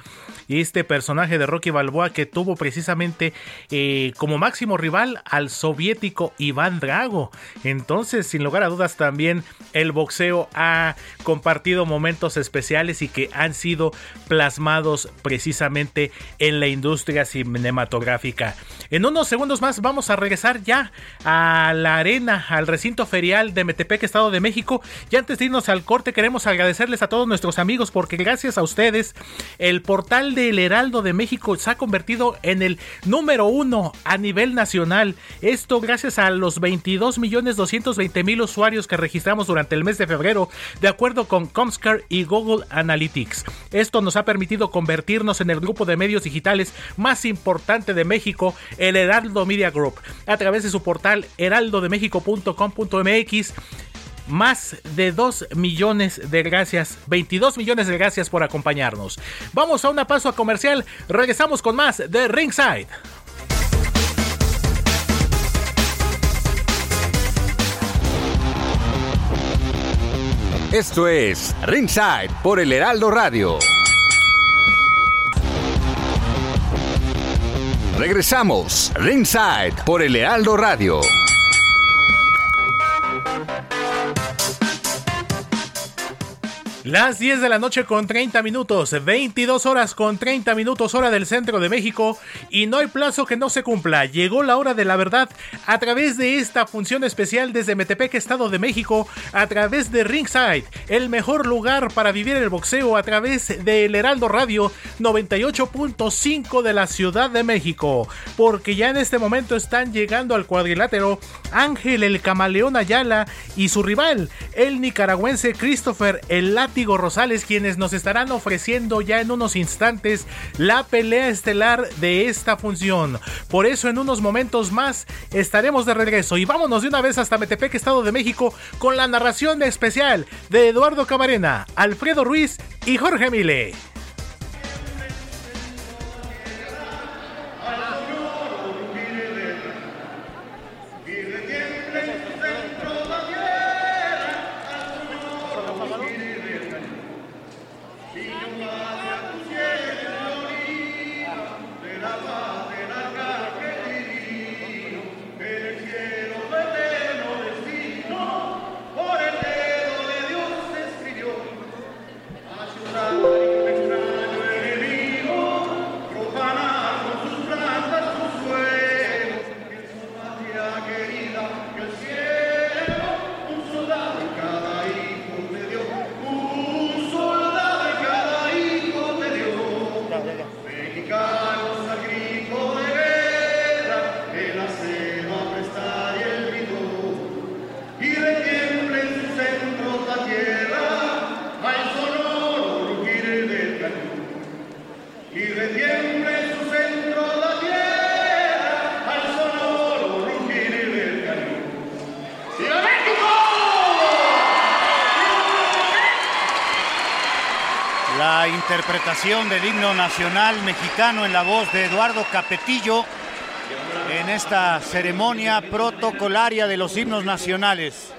y este personaje de Rocky Balboa que tuvo precisamente eh, como máximo rival al soviético Iván Drago. Entonces, sin lugar a dudas, también el boxeo ha compartido momentos especiales y que han sido plasmados precisamente en la industria cinematográfica. En unos segundos más vamos a regresar ya a la arena, al recinto ferial de Metepec, Estado de México. Y antes de irnos al corte, queremos agradecerles a todos nuestros amigos porque gracias a ustedes el portal del Heraldo de México se ha convertido en el número uno a nivel nacional. Esto gracias a los 22 millones 220 mil usuarios que registramos durante el mes de febrero, de acuerdo con Comscar y Google Analytics. Esto nos ha permitido convertirnos en el grupo de medios digitales más importante de México, el Heraldo Media Group, a través de su portal heraldodemexico.com.mx más de 2 millones de gracias, 22 millones de gracias por acompañarnos. Vamos a una paso a comercial, regresamos con más de Ringside. Esto es Ringside por el Heraldo Radio. Regresamos, Ringside por el Heraldo Radio. Las 10 de la noche con 30 minutos, 22 horas con 30 minutos hora del centro de México y no hay plazo que no se cumpla. Llegó la hora de la verdad a través de esta función especial desde Metepec, Estado de México, a través de Ringside, el mejor lugar para vivir el boxeo a través de El Heraldo Radio 98.5 de la Ciudad de México. Porque ya en este momento están llegando al cuadrilátero Ángel el Camaleón Ayala y su rival, el nicaragüense Christopher el Rosales, quienes nos estarán ofreciendo ya en unos instantes la pelea estelar de esta función. Por eso en unos momentos más estaremos de regreso y vámonos de una vez hasta Metepec, Estado de México, con la narración especial de Eduardo Camarena, Alfredo Ruiz y Jorge Mile. Nacional mexicano en la voz de Eduardo Capetillo en esta ceremonia protocolaria de los himnos nacionales.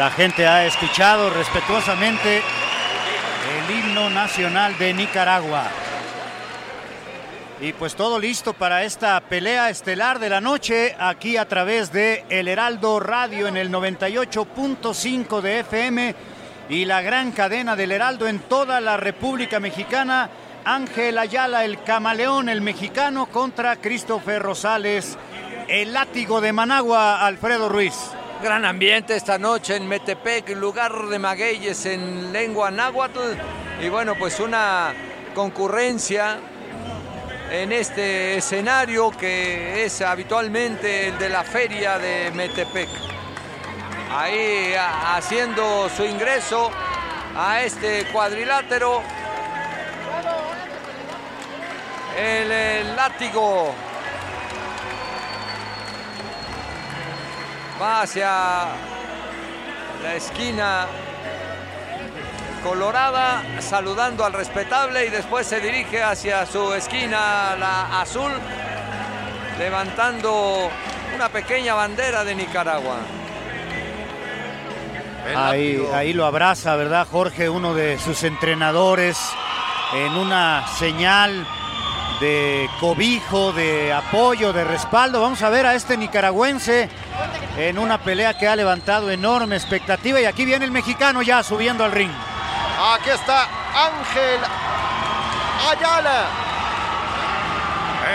La gente ha escuchado respetuosamente el himno nacional de Nicaragua. Y pues todo listo para esta pelea estelar de la noche aquí a través de El Heraldo Radio en el 98.5 de FM y la gran cadena del Heraldo en toda la República Mexicana. Ángel Ayala, el camaleón, el mexicano, contra Christopher Rosales, el látigo de Managua, Alfredo Ruiz. Gran ambiente esta noche en Metepec, lugar de magueyes en lengua náhuatl. Y bueno, pues una concurrencia en este escenario que es habitualmente el de la feria de Metepec. Ahí haciendo su ingreso a este cuadrilátero. el látigo va hacia la esquina colorada, saludando al respetable y después se dirige hacia su esquina, la azul, levantando una pequeña bandera de Nicaragua. Ahí, ahí lo abraza, ¿verdad, Jorge? Uno de sus entrenadores en una señal de cobijo, de apoyo, de respaldo. Vamos a ver a este nicaragüense en una pelea que ha levantado enorme expectativa y aquí viene el mexicano ya subiendo al ring. Aquí está Ángel Ayala.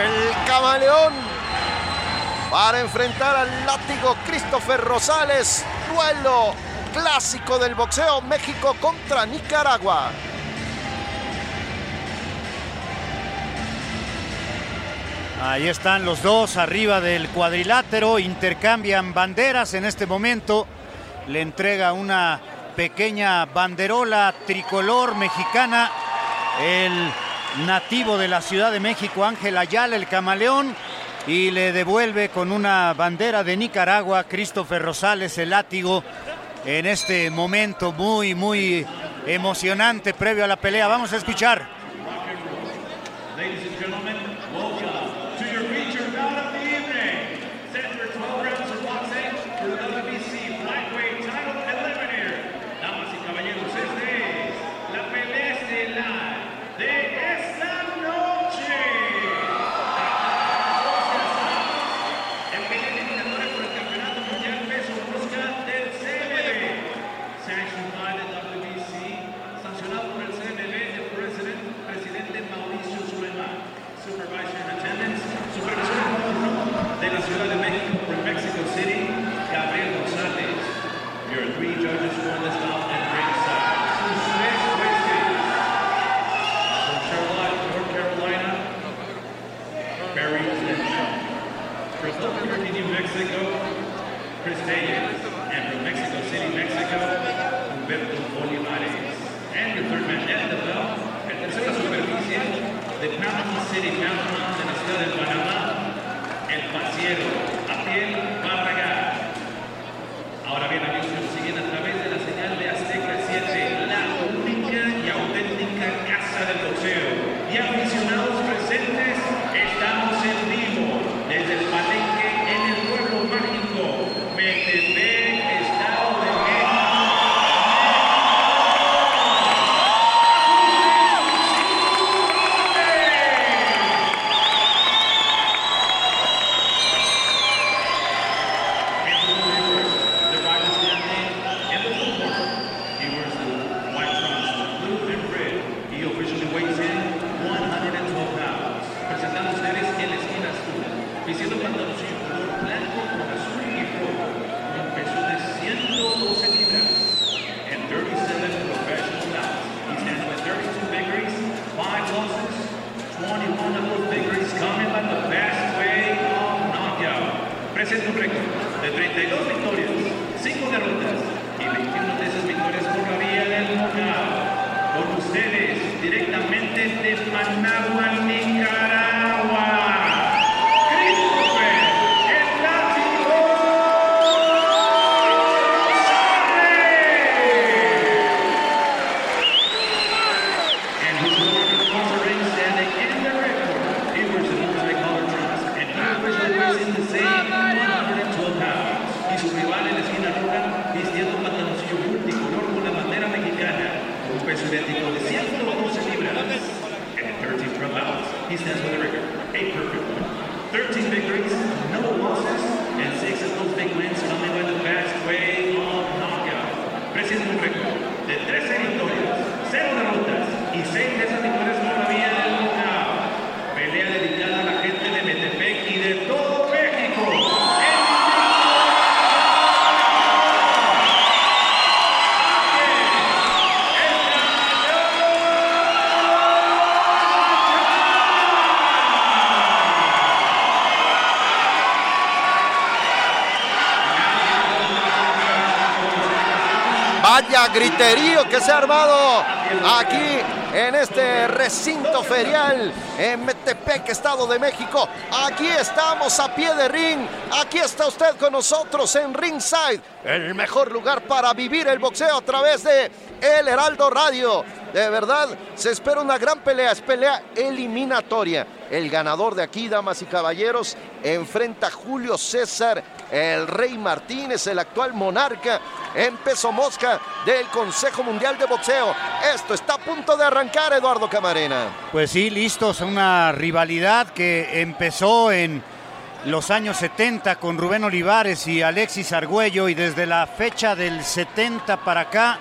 El camaleón para enfrentar al látigo Christopher Rosales. Duelo clásico del boxeo México contra Nicaragua. Ahí están los dos arriba del cuadrilátero, intercambian banderas en este momento. Le entrega una pequeña banderola tricolor mexicana el nativo de la Ciudad de México, Ángel Ayala, el camaleón, y le devuelve con una bandera de Nicaragua, Christopher Rosales, el látigo, en este momento muy, muy emocionante previo a la pelea. Vamos a escuchar. Griterío que se ha armado aquí en este recinto ferial en Metepec, Estado de México. Aquí estamos a pie de ring. Aquí está usted con nosotros en Ringside, el mejor lugar para vivir el boxeo a través de El Heraldo Radio. De verdad, se espera una gran pelea, es pelea eliminatoria. El ganador de aquí, damas y caballeros, enfrenta a Julio César, el Rey Martínez, el actual monarca en peso mosca del Consejo Mundial de Boxeo. Esto está a punto de arrancar, Eduardo Camarena. Pues sí, listos, una rivalidad que empezó en los años 70 con Rubén Olivares y Alexis Argüello y desde la fecha del 70 para acá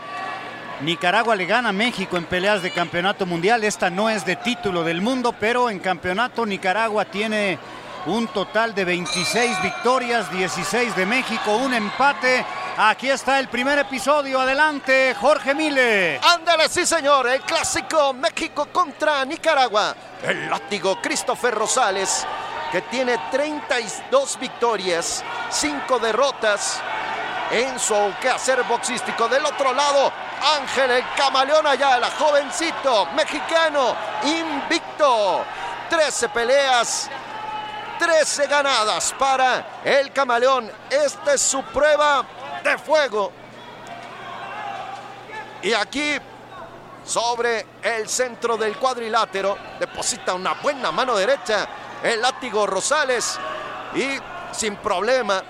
Nicaragua le gana a México en peleas de campeonato mundial. Esta no es de título del mundo, pero en campeonato Nicaragua tiene un total de 26 victorias, 16 de México, un empate. Aquí está el primer episodio. Adelante, Jorge Mile. Ándale, sí, señor. El clásico México contra Nicaragua. El látigo Christopher Rosales, que tiene 32 victorias, 5 derrotas en su quehacer boxístico. Del otro lado, Ángel el Camaleón Ayala, jovencito mexicano, invicto. 13 peleas, 13 ganadas para el Camaleón. Esta es su prueba de fuego. Y aquí, sobre el centro del cuadrilátero, deposita una buena mano derecha el látigo Rosales. Y sin problema,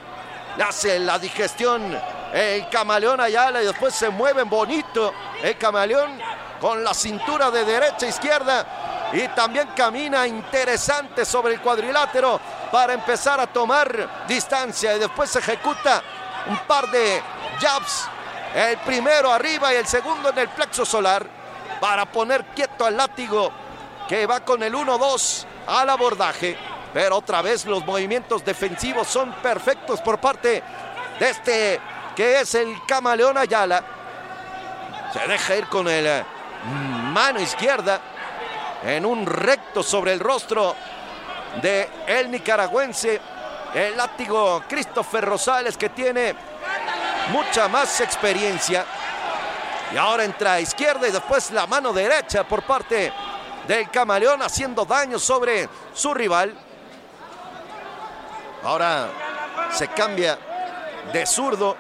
le hace la digestión el camaleón Ayala y después se mueven bonito el camaleón con la cintura de derecha a izquierda y también camina interesante sobre el cuadrilátero para empezar a tomar distancia y después se ejecuta un par de jabs, el primero arriba y el segundo en el plexo solar para poner quieto al látigo que va con el 1-2 al abordaje. Pero otra vez los movimientos defensivos son perfectos por parte de este que es el camaleón Ayala. Se deja ir con el mano izquierda en un recto sobre el rostro de el nicaragüense, el látigo Christopher Rosales que tiene mucha más experiencia. Y ahora entra a izquierda y después la mano derecha por parte del camaleón haciendo daño sobre su rival. Ahora se cambia de zurdo.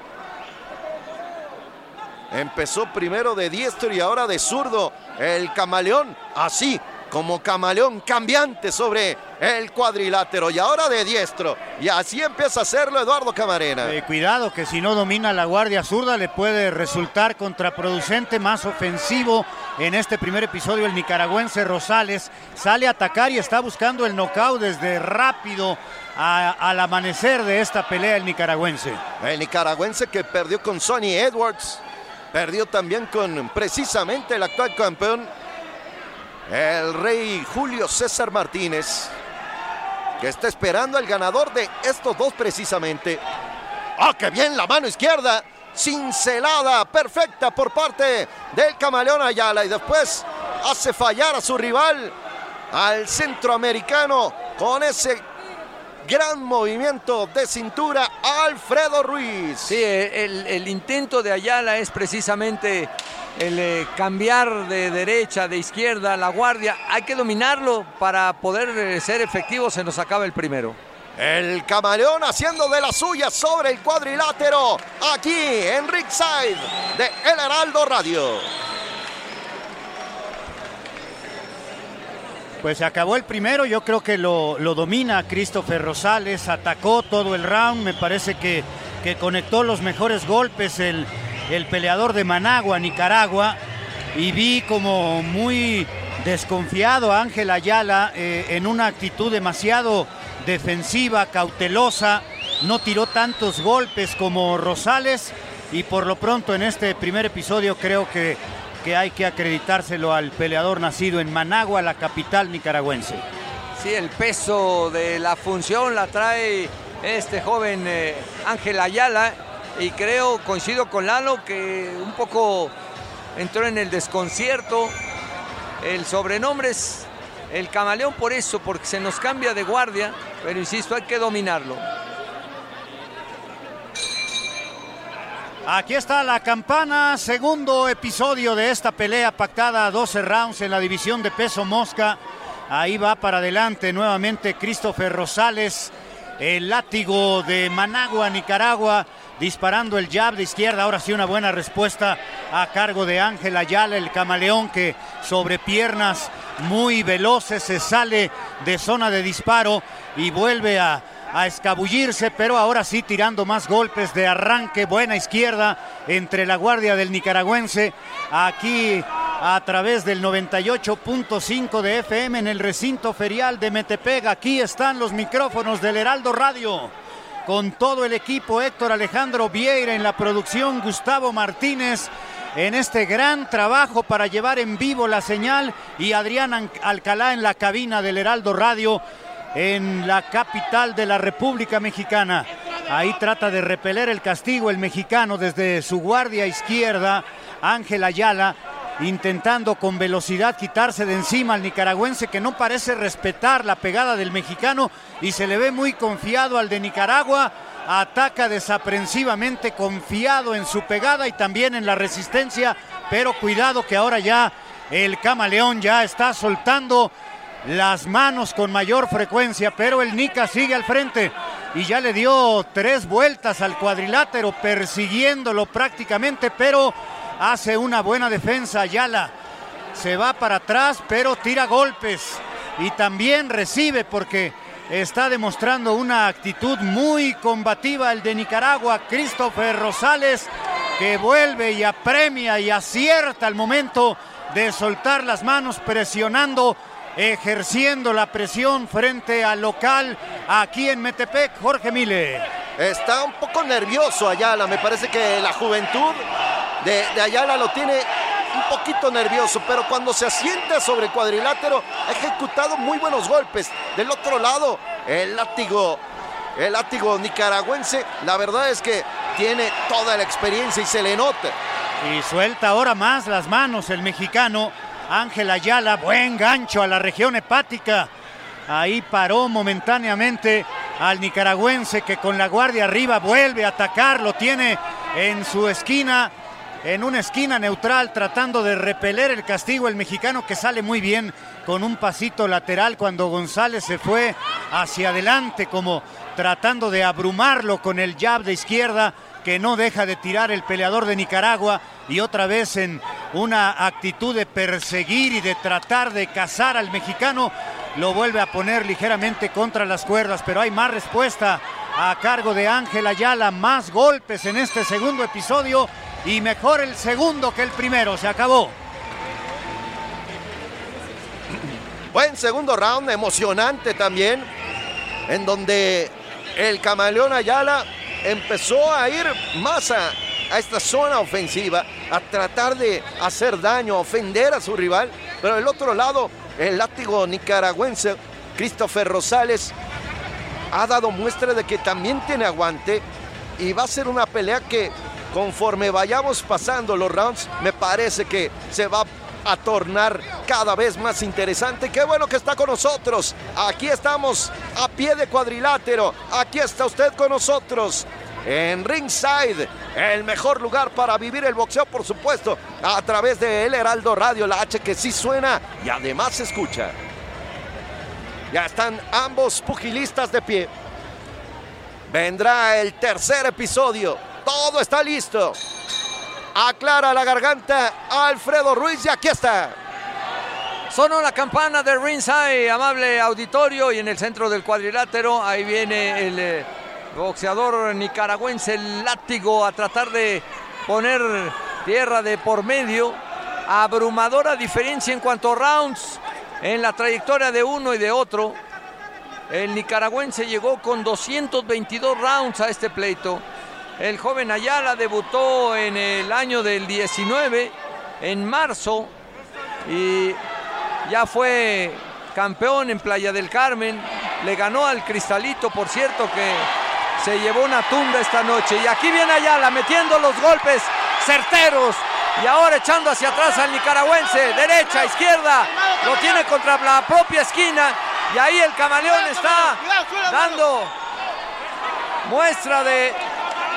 Empezó primero de diestro y ahora de zurdo. El camaleón, así como camaleón cambiante sobre el cuadrilátero y ahora de diestro. Y así empieza a hacerlo Eduardo Camarena. Eh, cuidado que si no domina la guardia zurda le puede resultar contraproducente, más ofensivo. En este primer episodio el nicaragüense Rosales sale a atacar y está buscando el knockout desde rápido a- al amanecer de esta pelea el nicaragüense. El nicaragüense que perdió con Sonny Edwards. Perdió también con precisamente el actual campeón, el rey Julio César Martínez, que está esperando al ganador de estos dos precisamente. ¡Ah, qué bien! La mano izquierda, cincelada, perfecta por parte del camaleón Ayala. Y después hace fallar a su rival, al centroamericano, con ese gran movimiento de cintura, Alfredo Ruiz. Sí, el intento de Ayala es precisamente el eh, cambiar de derecha, de izquierda, la guardia. Hay que dominarlo para poder eh, ser efectivo. Se nos acaba el primero. El camaleón haciendo de la suya sobre el cuadrilátero, aquí en Ringside de El Heraldo Radio. Pues se acabó el primero, yo creo que lo, lo domina Christopher Rosales, atacó todo el round, me parece que, que conectó los mejores golpes el, el peleador de Managua, Nicaragua, y vi como muy desconfiado a Ángel Ayala eh, en una actitud demasiado defensiva, cautelosa, no tiró tantos golpes como Rosales y por lo pronto en este primer episodio creo que, que hay que acreditárselo al peleador nacido en Managua, la capital nicaragüense. Sí, el peso de la función la trae este joven eh, Ángel Ayala y creo, coincido con Lalo, que un poco entró en el desconcierto. El sobrenombre es el camaleón por eso, porque se nos cambia de guardia, pero insisto, hay que dominarlo. Aquí está la campana, segundo episodio de esta pelea pactada a 12 rounds en la división de peso mosca. Ahí va para adelante nuevamente Christopher Rosales, el látigo de Managua, Nicaragua, disparando el jab de izquierda. Ahora sí una buena respuesta a cargo de Ángel Ayala, el camaleón que sobre piernas muy veloces se sale de zona de disparo y vuelve a a escabullirse, pero ahora sí tirando más golpes de arranque, buena izquierda entre la guardia del nicaragüense, aquí a través del 98.5 de FM en el recinto ferial de Metepega. Aquí están los micrófonos del Heraldo Radio. Con todo el equipo, Héctor Alejandro Vieira en la producción, Gustavo Martínez en este gran trabajo para llevar en vivo la señal y Adrián Alcalá en la cabina del Heraldo Radio en la capital de la República Mexicana. Ahí trata de repeler el castigo el mexicano desde su guardia izquierda, Ángel Ayala, intentando con velocidad quitarse de encima al nicaragüense que no parece respetar la pegada del mexicano y se le ve muy confiado al de Nicaragua. Ataca desaprensivamente, confiado en su pegada y también en la resistencia, pero cuidado que ahora ya el camaleón ya está soltando las manos con mayor frecuencia, pero el Nica sigue al frente y ya le dio tres vueltas al cuadrilátero persiguiéndolo prácticamente, pero hace una buena defensa Ayala. Se va para atrás, pero tira golpes y también recibe porque está demostrando una actitud muy combativa el de Nicaragua, Christopher Rosales, que vuelve y apremia y acierta al momento de soltar las manos presionando ejerciendo la presión frente al local aquí en Metepec, Jorge Mile. Está un poco nervioso Ayala, me parece que la juventud de, Ayala lo tiene un poquito nervioso, pero cuando se asienta sobre el cuadrilátero ha ejecutado muy buenos golpes. Del otro lado, el látigo, el látigo nicaragüense, la verdad es que tiene toda la experiencia y se le nota. Y suelta ahora más las manos el mexicano Ángel Ayala, buen gancho a la región hepática. Ahí paró momentáneamente al nicaragüense que con la guardia arriba vuelve a atacar, lo tiene en su esquina, en una esquina neutral, tratando de repeler el castigo. El mexicano que sale muy bien con un pasito lateral cuando González se fue hacia adelante, como tratando de abrumarlo con el jab de izquierda que no deja de tirar el peleador de Nicaragua y otra vez en una actitud de perseguir y de tratar de cazar al mexicano, lo vuelve a poner ligeramente contra las cuerdas, pero hay más respuesta a cargo de Ángel Ayala, más golpes en este segundo episodio y mejor el segundo que el primero, se acabó. Buen segundo round, emocionante también, en donde el camaleón Ayala empezó a ir más a, esta zona ofensiva, a tratar de hacer daño, a ofender a su rival. Pero del otro lado, el látigo nicaragüense, Christopher Rosales, ha dado muestra de que también tiene aguante y va a ser una pelea que conforme vayamos pasando los rounds, me parece que se va a tornar cada vez más interesante. Qué bueno que está con nosotros. Aquí estamos a pie de cuadrilátero. Aquí está usted con nosotros. En Ringside, el mejor lugar para vivir el boxeo, por supuesto, a través de El Heraldo Radio, la H que sí suena y además se escucha. Ya están ambos pugilistas de pie. Vendrá el tercer episodio. Todo está listo. Aclara la garganta Alfredo Ruiz y aquí está. Sonó la campana de ringside, amable auditorio, y en el centro del cuadrilátero, ahí viene el eh, boxeador nicaragüense, el látigo, a tratar de poner tierra de por medio. Abrumadora diferencia en cuanto a rounds en la trayectoria de uno y de otro. El nicaragüense llegó con 222 rounds a este pleito. El joven Ayala debutó en el año del 19, en marzo, y ya fue campeón en Playa del Carmen. Le ganó al Cristalito, por cierto, que se llevó una tunda esta noche. Y aquí viene Ayala metiendo los golpes certeros. Y ahora echando hacia atrás al nicaragüense, derecha, izquierda, lo tiene contra la propia esquina. Y ahí el camaleón está dando muestra de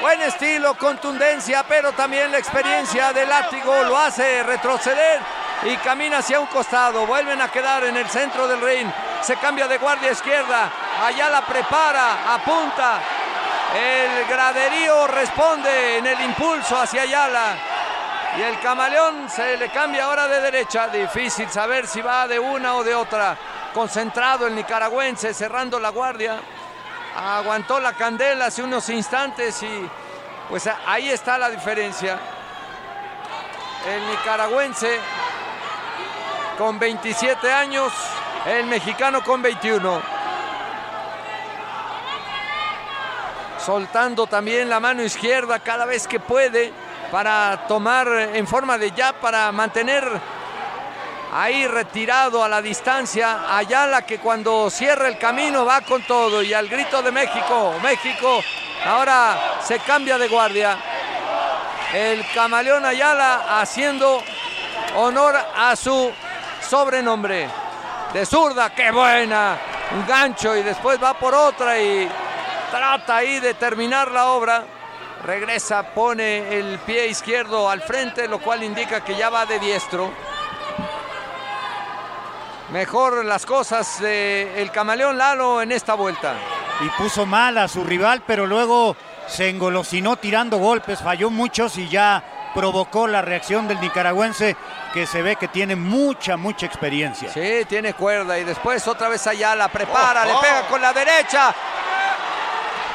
Buen estilo, contundencia, pero también la experiencia del látigo lo hace retroceder y camina hacia un costado. Vuelven a quedar en el centro del ring. Se cambia de guardia izquierda. Allá la prepara, apunta. El graderío responde en el impulso hacia Ayala. Y el camaleón se le cambia ahora de derecha. Difícil saber si va de una o de otra. Concentrado el nicaragüense, cerrando la guardia aguantó la candela hace unos instantes y pues ahí está la diferencia. El nicaragüense con 27 años, el mexicano con 21. Soltando también la mano izquierda cada vez que puede. para tomar en forma de ya para mantener ahí retirado a la distancia Ayala que cuando cierra el camino va con todo y al grito de México, México ahora se cambia de guardia. El camaleón Ayala haciendo honor a su sobrenombre de zurda, qué buena, un gancho y después va por otra y trata ahí de terminar la obra. Regresa, pone el pie izquierdo al frente, lo cual indica que ya va de diestro. Mejor las cosas el camaleón Lalo en esta vuelta. Y puso mal a su rival, pero luego se engolosinó tirando golpes, falló muchos y ya provocó la reacción del nicaragüense que se ve que tiene mucha, mucha experiencia. Sí, tiene cuerda y después otra vez allá la prepara, le pega con la derecha.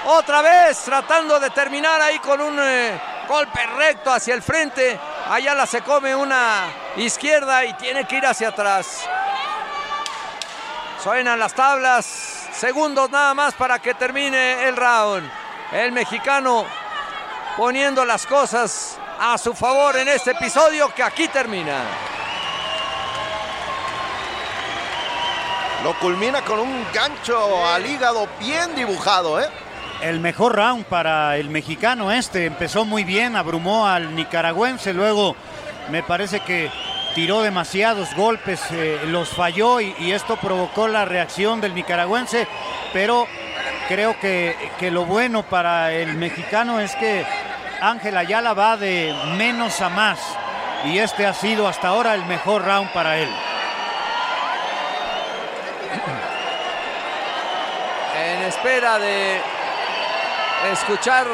Otra vez tratando de terminar ahí con un eh, golpe recto hacia el frente. Ayala se come una izquierda y tiene que ir hacia atrás. Suenan las tablas. Segundos nada más para que termine el round. El mexicano poniendo las cosas a su favor en este episodio que aquí termina. Lo culmina con un gancho al hígado bien dibujado, ¿eh? El mejor round para el mexicano este. Empezó muy bien, abrumó al nicaragüense. Luego me parece que tiró demasiados golpes, eh, los falló y, esto provocó la reacción del nicaragüense. Pero creo que, que lo bueno para el mexicano es que Ángel Ayala va de menos a más. Y este ha sido hasta ahora el mejor round para él. En espera de escuchar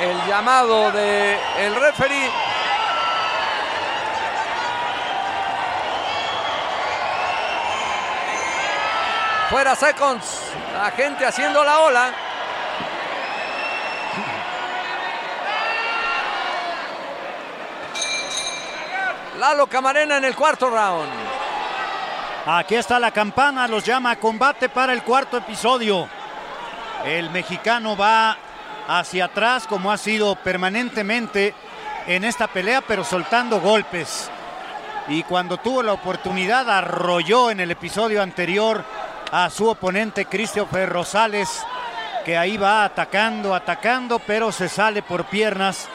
el llamado del el referee. Fuera seconds, la gente haciendo la ola. Lalo Camarena en el cuarto round. Aquí está la campana, los llama a combate para el cuarto episodio. El mexicano va hacia atrás como ha sido permanentemente en esta pelea, pero soltando golpes. Y cuando tuvo la oportunidad arrolló en el episodio anterior a su oponente Christopher Rosales, que ahí va atacando, atacando, pero se sale por piernas,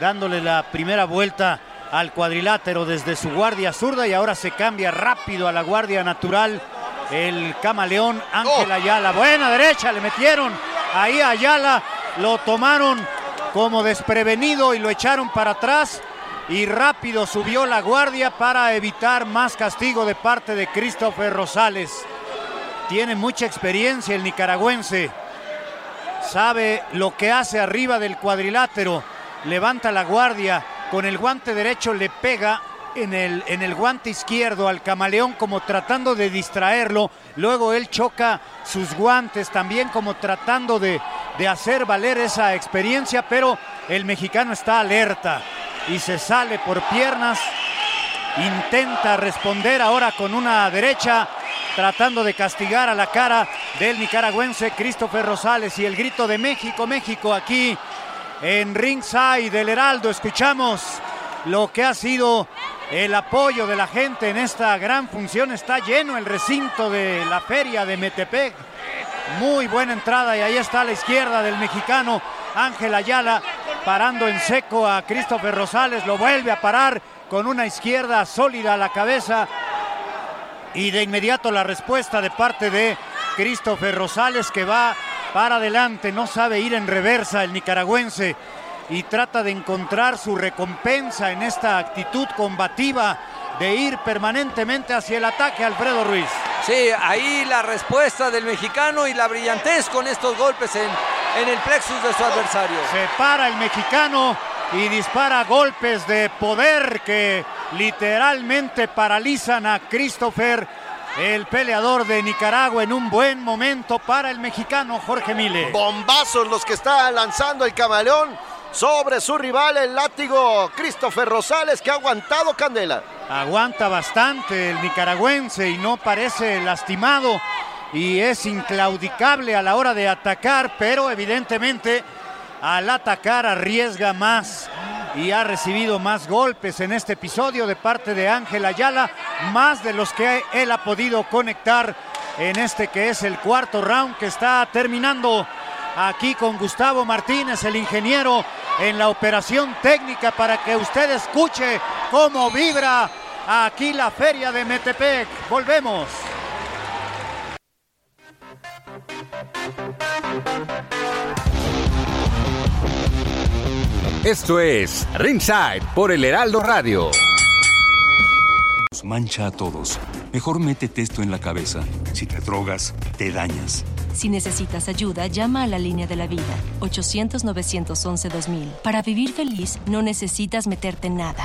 dándole la primera vuelta al cuadrilátero desde su guardia zurda y ahora se cambia rápido a la guardia natural el camaleón Ángel Ayala. Buena derecha, le metieron ahí a Ayala, lo tomaron como desprevenido y lo echaron para atrás y rápido subió la guardia para evitar más castigo de parte de Christopher Rosales. Tiene mucha experiencia el nicaragüense, sabe lo que hace arriba del cuadrilátero, levanta la guardia, con el guante derecho le pega en el, en el guante izquierdo al camaleón como tratando de distraerlo. Luego él choca sus guantes también como tratando de, de hacer valer esa experiencia, pero el mexicano está alerta y se sale por piernas. Intenta responder ahora con una derecha, tratando de castigar a la cara del nicaragüense Christopher Rosales y el grito de México, México aquí en ringside del Heraldo. Escuchamos lo que ha sido el apoyo de la gente en esta gran función. Está lleno el recinto de la feria de Metepec. Muy buena entrada y ahí está a la izquierda del mexicano Ángel Ayala parando en seco a Christopher Rosales. Lo vuelve a parar con una izquierda sólida a la cabeza. Y de inmediato la respuesta de parte de Christopher Rosales que va para adelante, no sabe ir en reversa el nicaragüense y trata de encontrar su recompensa en esta actitud combativa de ir permanentemente hacia el ataque Alfredo Ruiz. Sí, ahí la respuesta del mexicano y la brillantez con estos golpes en, en el plexus de su adversario. Se para el mexicano y dispara golpes de poder que literalmente paralizan a Christopher el peleador de Nicaragua en un buen momento para el mexicano Jorge Mile. Bombazos los que está lanzando el camaleón sobre su rival, el látigo Christopher Rosales, que ha aguantado candela. Aguanta bastante el nicaragüense y no parece lastimado y es inclaudicable a la hora de atacar, pero evidentemente al atacar arriesga más y ha recibido más golpes en este episodio de parte de Ángel Ayala, más de los que él ha podido conectar en este que es el cuarto round que está terminando aquí con Gustavo Martínez, el ingeniero, en la operación técnica para que usted escuche cómo vibra aquí la feria de Metepec. Volvemos. Esto es Ringside por el Heraldo Radio. Mancha a todos. Mejor métete esto en la cabeza. Si te drogas, te dañas. Si necesitas ayuda, llama a la línea de la vida, 800-911-2000. Para vivir feliz, no necesitas meterte en nada.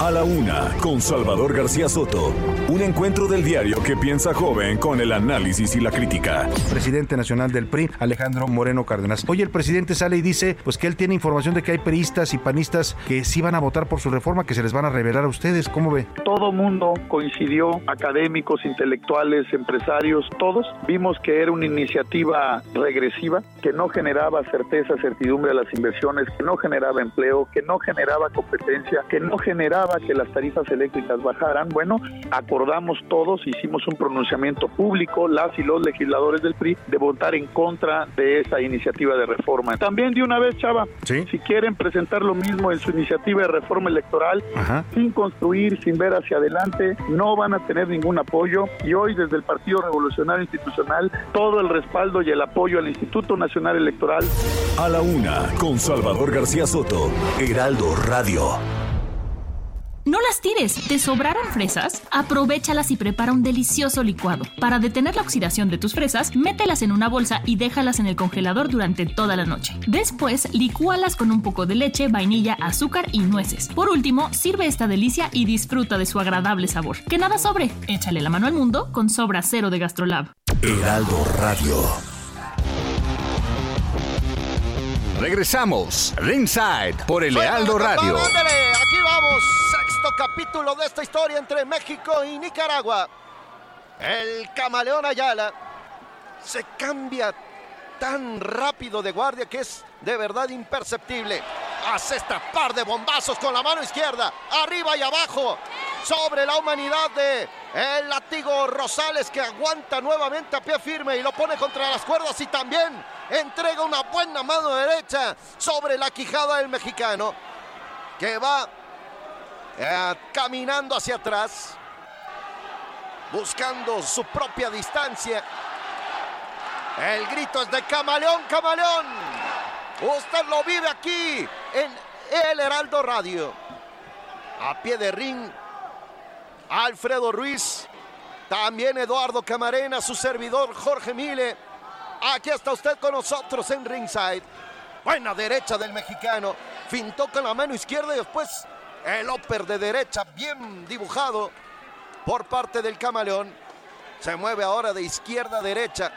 A la una, con Salvador García Soto. Un encuentro del diario que piensa joven con el análisis y la crítica. Presidente nacional del PRI, Alejandro Moreno Cárdenas. Hoy el presidente sale y dice pues que él tiene información de que hay priistas y panistas que sí van a votar por su reforma, que se les van a revelar a ustedes. ¿Cómo ve? Todo mundo coincidió, académicos, intelectuales, empresarios, todos vimos que era una iniciativa regresiva, que no generaba certeza, certidumbre a las inversiones, que no generaba empleo, que no generaba competencia, que no generaba que las tarifas eléctricas bajaran. Bueno, acordamos todos, hicimos un pronunciamiento público, las y los legisladores del PRI, de votar en contra de esa iniciativa de reforma. También de una vez, Chava, si quieren presentar lo mismo en su iniciativa de reforma electoral, sin construir, sin ver hacia adelante, no van a tener ningún apoyo. Y hoy, desde el Partido Revolucionario Institucional, todo el respaldo y el apoyo al Instituto Nacional Electoral. A la una, con Salvador García Soto, Heraldo Radio. No las tires. ¿Te sobraron fresas? Aprovechalas y prepara un delicioso licuado. Para detener la oxidación de tus fresas, mételas en una bolsa y déjalas en el congelador durante toda la noche. Después, licúalas con un poco de leche, vainilla, azúcar y nueces. Por último, sirve esta delicia y disfruta de su agradable sabor. Que nada sobre. Échale la mano al mundo con Sobra Cero de Gastrolab. Heraldo Radio. Regresamos. Ringside por el Heraldo Radio. Vamos. Sexto capítulo de esta historia entre México y Nicaragua. El camaleón Ayala se cambia tan rápido de guardia que es de verdad imperceptible. Hace esta par de bombazos con la mano izquierda, arriba y abajo, sobre la humanidad de el látigo Rosales que aguanta nuevamente a pie firme y lo pone contra las cuerdas y también entrega una buena mano derecha sobre la quijada del mexicano que va eh, caminando hacia atrás, buscando su propia distancia. El grito es de Camaleón, Camaleón. Usted lo vive aquí en El Heraldo Radio. A pie de ring, Alfredo Ruiz, también Eduardo Camarena, su servidor Jorge Mile. Aquí está usted con nosotros en ringside. Buena derecha del mexicano. Fintó con la mano izquierda y después el upper de derecha bien dibujado por parte del camaleón. Se mueve ahora de izquierda a derecha.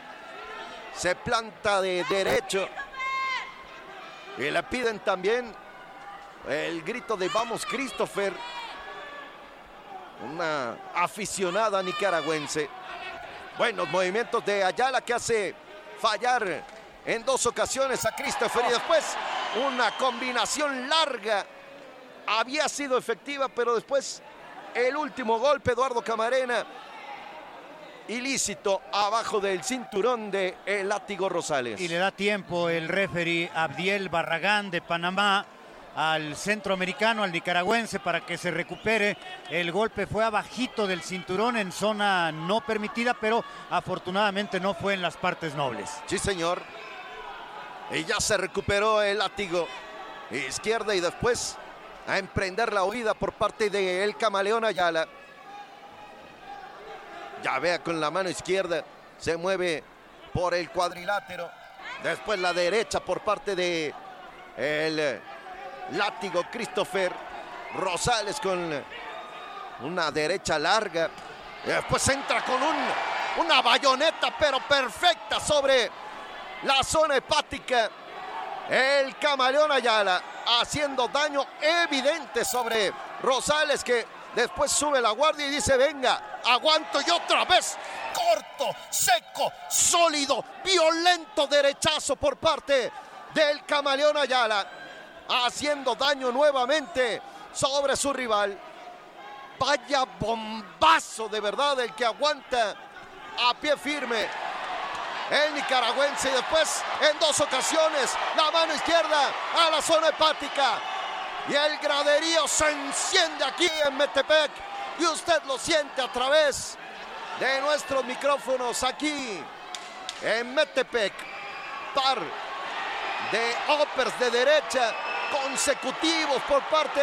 Se planta de derecho. Y le piden también el grito de vamos Christopher. Una aficionada nicaragüense. Buenos movimientos de Ayala que hace fallar en dos ocasiones a Christopher y después una combinación larga. Había sido efectiva, pero después el último golpe, Eduardo Camarena, ilícito abajo del cinturón de el látigo Rosales. Y le da tiempo el referee Abdiel Barragán de Panamá al centroamericano, al nicaragüense, para que se recupere. El golpe fue abajito del cinturón en zona no permitida, pero afortunadamente no fue en las partes nobles. Sí, señor. Y ya se recuperó el látigo izquierda y después a emprender la huida por parte de el camaleón Ayala. Ya vea con la mano izquierda, se mueve por el cuadrilátero. Después la derecha por parte de el látigo Christopher Rosales con una derecha larga. Después entra con un, una bayoneta pero perfecta sobre la zona hepática. El camaleón Ayala haciendo daño evidente sobre Rosales que después sube la guardia y dice, venga, aguanto y otra vez. Corto, seco, sólido, violento derechazo por parte del camaleón Ayala. Haciendo daño nuevamente sobre su rival. Vaya bombazo de verdad el que aguanta a pie firme el nicaragüense y después en dos ocasiones la mano izquierda a la zona hepática y el graderío se enciende aquí en Metepec y usted lo siente a través de nuestros micrófonos aquí en Metepec. Par de uppers de derecha consecutivos por parte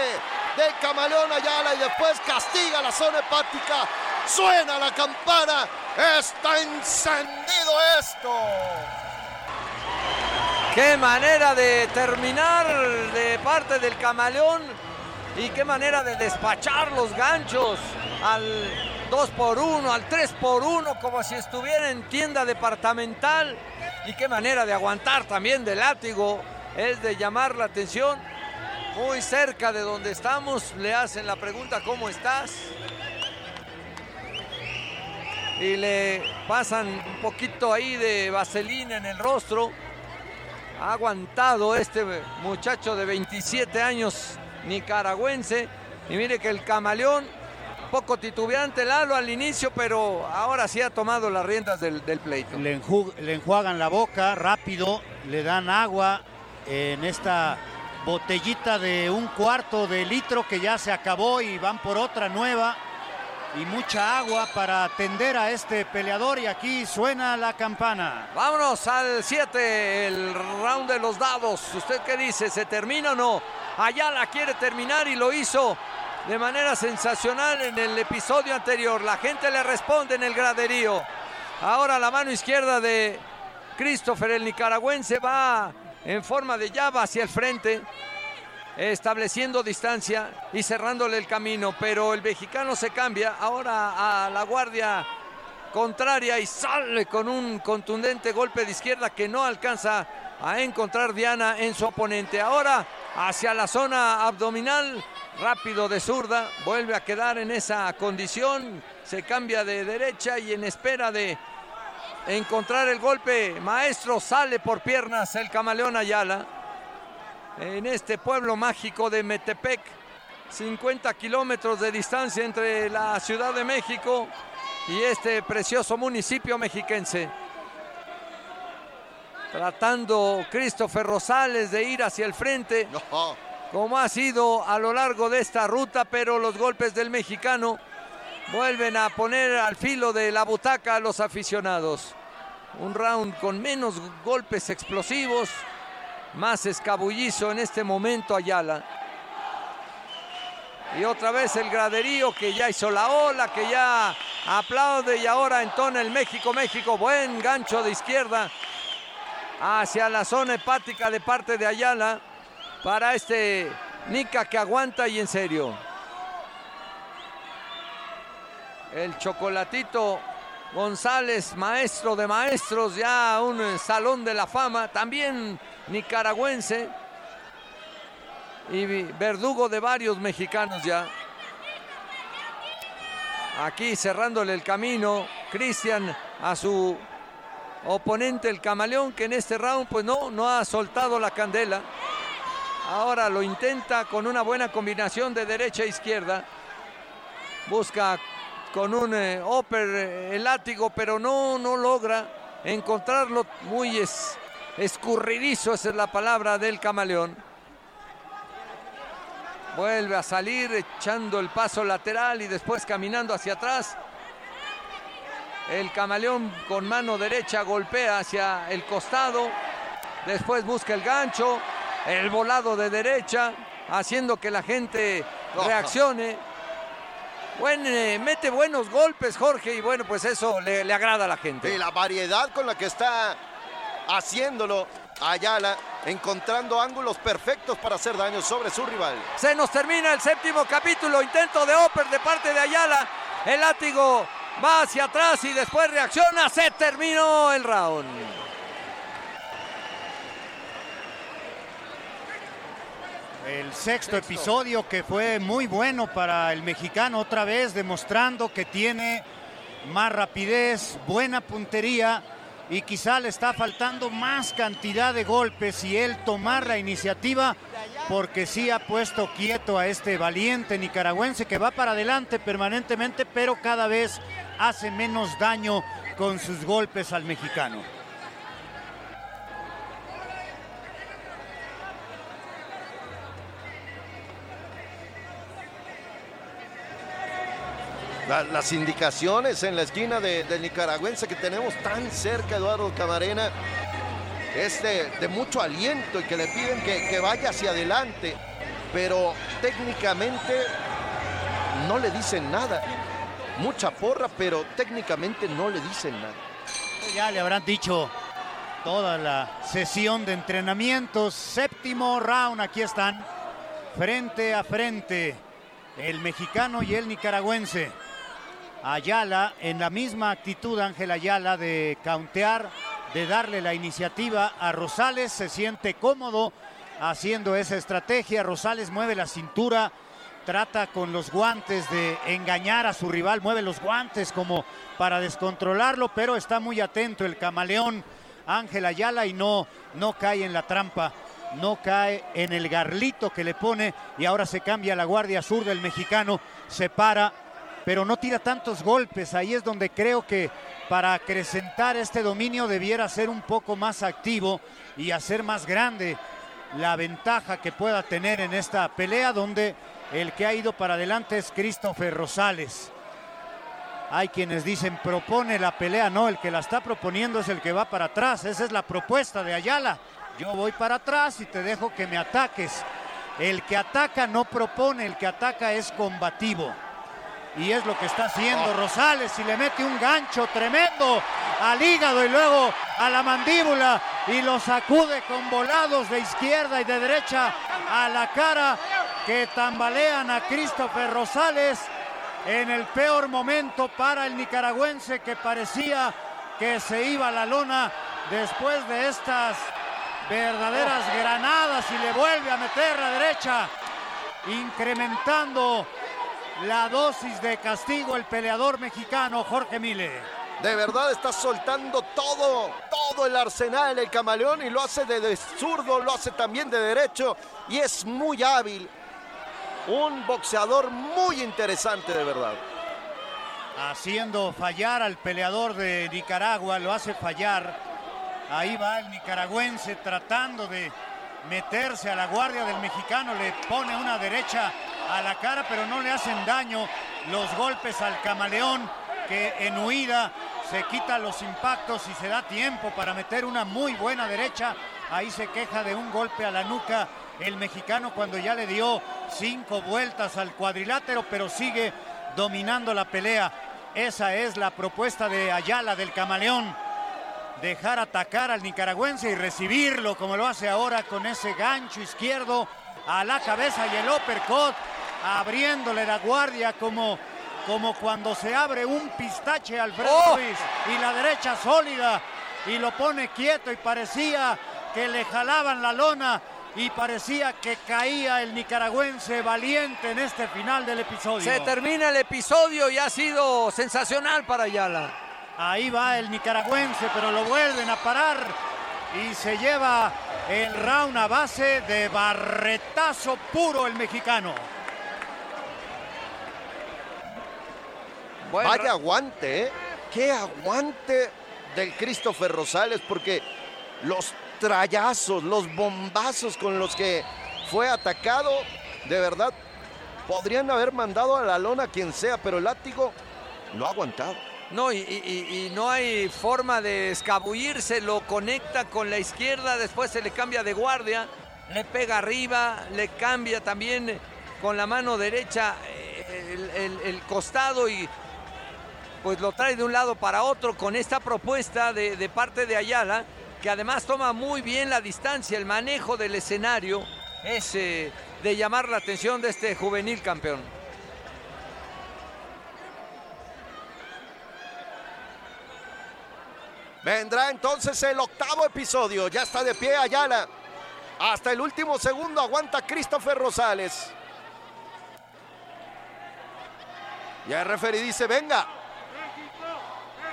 del camaleón Ayala y después castiga la zona hepática. Suena la campana. Está encendido esto. Qué manera de terminar de parte del camaleón y qué manera de despachar los ganchos al 2 por 1 al 3 por 1 como si estuviera en tienda departamental. Y qué manera de aguantar también de látigo es de llamar la atención. Muy cerca de donde estamos le hacen la pregunta ¿cómo estás? Y le pasan un poquito ahí de vaselina en el rostro. Ha aguantado este muchacho de 27 años nicaragüense. Y mire que el camaleón, poco titubeante Lalo al inicio, pero ahora sí ha tomado las riendas del, del pleito. Le, enju- le enjuagan la boca rápido, le dan agua en esta botellita de un cuarto de litro que ya se acabó y van por otra nueva. Y mucha agua para atender a este peleador y aquí suena la campana. Vámonos al 7, el round de los dados. ¿Usted qué dice? ¿Se termina o no? Ayala quiere terminar y lo hizo de manera sensacional en el episodio anterior. La gente le responde en el graderío. Ahora la mano izquierda de Christopher, el nicaragüense, va en forma de llave hacia el frente, estableciendo distancia y cerrándole el camino. Pero el mexicano se cambia ahora a la guardia contraria y sale con un contundente golpe de izquierda que no alcanza a encontrar Diana en su oponente. Ahora hacia la zona abdominal, rápido de zurda, vuelve a quedar en esa condición, se cambia de derecha y en espera de encontrar el golpe maestro sale por piernas el camaleón Ayala en este pueblo mágico de Metepec. 50 kilómetros de distancia entre la Ciudad de México y este precioso municipio mexiquense. Tratando Christopher Rosales de ir hacia el frente, como ha sido a lo largo de esta ruta, pero los golpes del mexicano vuelven a poner al filo de la butaca a los aficionados. Un round con menos golpes explosivos, más escabullizo en este momento Ayala. Y otra vez el graderío que ya hizo la ola, que ya aplaude y ahora entona el México, México. Buen gancho de izquierda hacia la zona hepática de parte de Ayala para este Nica que aguanta y en serio. El chocolatito González, maestro de maestros, ya un salón de la fama, también nicaragüense y verdugo de varios mexicanos ya. Aquí cerrándole el camino, Cristian a su oponente el camaleón que en este round pues no, no ha soltado la candela. Ahora lo intenta con una buena combinación de derecha e izquierda. Busca con un eh, upper eh, el látigo, pero no, no logra encontrarlo muy es- escurridizo, esa es la palabra del camaleón. Vuelve a salir echando el paso lateral y después caminando hacia atrás. El camaleón con mano derecha golpea hacia el costado. Después busca el gancho. El volado de derecha. Haciendo que la gente reaccione. Buen, eh, mete buenos golpes Jorge y bueno pues eso le, le agrada a la gente. Y la variedad con la que está haciéndolo Ayala, encontrando ángulos perfectos para hacer daño sobre su rival. Se nos termina el séptimo capítulo, intento de Oper de parte de Ayala. El látigo va hacia atrás y después reacciona. Se terminó el round. El sexto episodio que fue muy bueno para el mexicano, otra vez demostrando que tiene más rapidez, buena puntería y quizá le está faltando más cantidad de golpes y él tomar la iniciativa porque sí ha puesto quieto a este valiente nicaragüense que va para adelante permanentemente pero cada vez hace menos daño con sus golpes al mexicano. La- las indicaciones en la esquina de- del nicaragüense que tenemos tan cerca, Eduardo Camarena, es de, de mucho aliento y que le piden que, que vaya hacia adelante, pero técnicamente no le dicen nada. Mucha porra, pero técnicamente no le dicen nada. Ya le habrán dicho toda la sesión de entrenamientos. Séptimo round, aquí están. Frente a frente. El mexicano y el nicaragüense. Ayala en la misma actitud, Ángel Ayala, de cauntear, de darle la iniciativa a Rosales. Se siente cómodo haciendo esa estrategia. Rosales mueve la cintura, trata con los guantes de engañar a su rival, mueve los guantes como para descontrolarlo, pero está muy atento el camaleón Ángel Ayala y no, no cae en la trampa, no cae en el garlito que le pone y ahora se cambia la guardia sur del mexicano, se para, pero no tira tantos golpes, ahí es donde creo que para acrecentar este dominio debiera ser un poco más activo y hacer más grande la ventaja que pueda tener en esta pelea donde el que ha ido para adelante es Christopher Rosales. Hay quienes dicen propone la pelea, no, el que la está proponiendo es el que va para atrás, esa es la propuesta de Ayala. Yo voy para atrás y te dejo que me ataques. El que ataca no propone, el que ataca es combativo. Y es lo que está haciendo Rosales y le mete un gancho tremendo al hígado y luego a la mandíbula y lo sacude con volados de izquierda y de derecha a la cara que tambalean a Christopher Rosales en el peor momento para el nicaragüense que parecía que se iba a la lona después de estas verdaderas granadas y le vuelve a meter la derecha, incrementando la dosis de castigo el peleador mexicano Jorge Mile. De verdad está soltando todo, todo el arsenal el camaleón y lo hace de, de zurdo, lo hace también de derecho y es muy hábil. Un boxeador muy interesante de verdad. Haciendo fallar al peleador de Nicaragua, lo hace fallar. Ahí va el nicaragüense tratando de meterse a la guardia del mexicano, le pone una derecha a la cara, pero no le hacen daño los golpes al camaleón que en huida se quita los impactos y se da tiempo para meter una muy buena derecha. Ahí se queja de un golpe a la nuca el mexicano cuando ya le dio cinco vueltas al cuadrilátero, pero sigue dominando la pelea. Esa es la propuesta de Ayala del camaleón. Dejar atacar al nicaragüense y recibirlo como lo hace ahora con ese gancho izquierdo a la cabeza y el uppercut abriéndole la guardia como, como cuando se abre un pistache al Alfredo ¡Oh! Y la derecha sólida y lo pone quieto y parecía que le jalaban la lona y parecía que caía el nicaragüense valiente en este final del episodio. Se termina el episodio y ha sido sensacional para Ayala. Ahí va el nicaragüense, pero lo vuelven a parar y se lleva el round a base de barretazo puro el mexicano. Vaya aguante, ¿eh? Qué aguante del Christopher Rosales, porque los trayazos, los bombazos con los que fue atacado, de verdad, podrían haber mandado a la lona a quien sea, pero el látigo lo ha aguantado. No, y, no hay forma de escabullirse, lo conecta con la izquierda, después se le cambia de guardia, le pega arriba, le cambia también con la mano derecha eh, el, costado y pues lo trae de un lado para otro con esta propuesta de, de parte de Ayala que además toma muy bien la distancia, el manejo del escenario, es eh, de llamar la atención de este juvenil campeón. Vendrá entonces el octavo episodio. Ya está de pie Ayala. Hasta el último segundo aguanta Christopher Rosales. Y el referee dice, venga.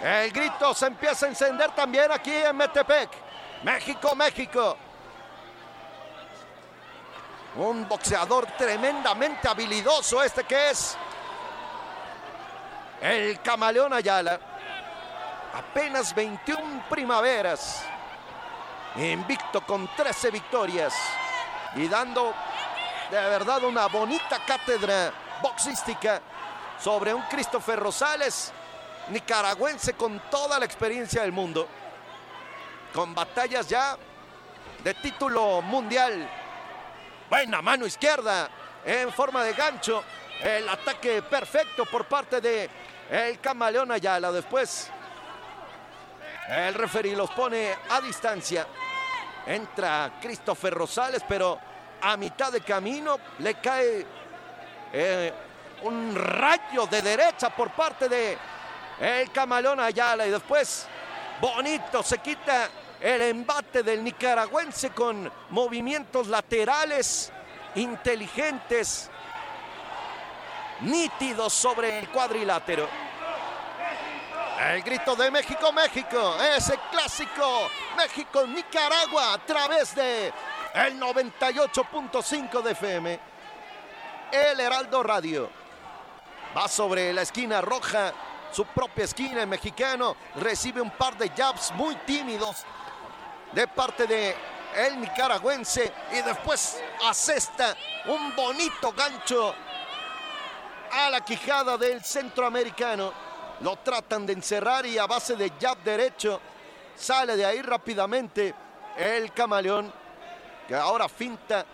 El grito se empieza a encender también aquí en Metepec. México, México. Un boxeador tremendamente habilidoso este que es el camaleón Ayala. Apenas 21 primaveras. Invicto con 13 victorias. Y dando de verdad una bonita cátedra boxística sobre un Christopher Rosales, nicaragüense con toda la experiencia del mundo. Con batallas ya de título mundial. Buena mano izquierda en forma de gancho. El ataque perfecto por parte de el camaleón Ayala. Después el referee los pone a distancia. Entra Christopher Rosales, pero a mitad de camino le cae eh, un rayo de derecha por parte de el camaleón Ayala. Y después, bonito, se quita el embate del nicaragüense con movimientos laterales inteligentes, nítidos sobre el cuadrilátero. El grito de México, México, ese clásico México-Nicaragua a través de el 98.5 de FM. El Heraldo Radio va sobre la esquina roja, su propia esquina. El mexicano recibe un par de jabs muy tímidos de parte de el nicaragüense y después asesta un bonito gancho a la quijada del centroamericano. Lo tratan de encerrar y a base de jab derecho sale de ahí rápidamente el camaleón que ahora finta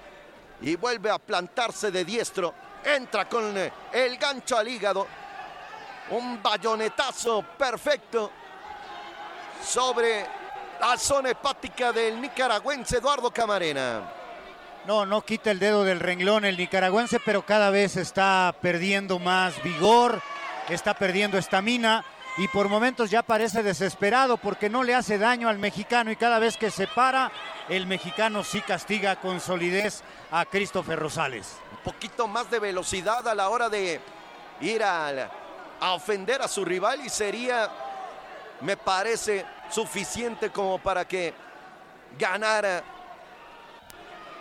y vuelve a plantarse de diestro. Entra con el gancho al hígado. Un bayonetazo perfecto sobre la zona hepática del nicaragüense Eduardo Camarena. No, no quita el dedo del renglón el nicaragüense, pero cada vez está perdiendo más vigor, está perdiendo estamina y por momentos ya parece desesperado porque no le hace daño al mexicano y cada vez que se para, el mexicano sí castiga con solidez a Christopher Rosales. Un poquito más de velocidad a la hora de ir a, a ofender a su rival y sería, me parece, suficiente como para que ganara,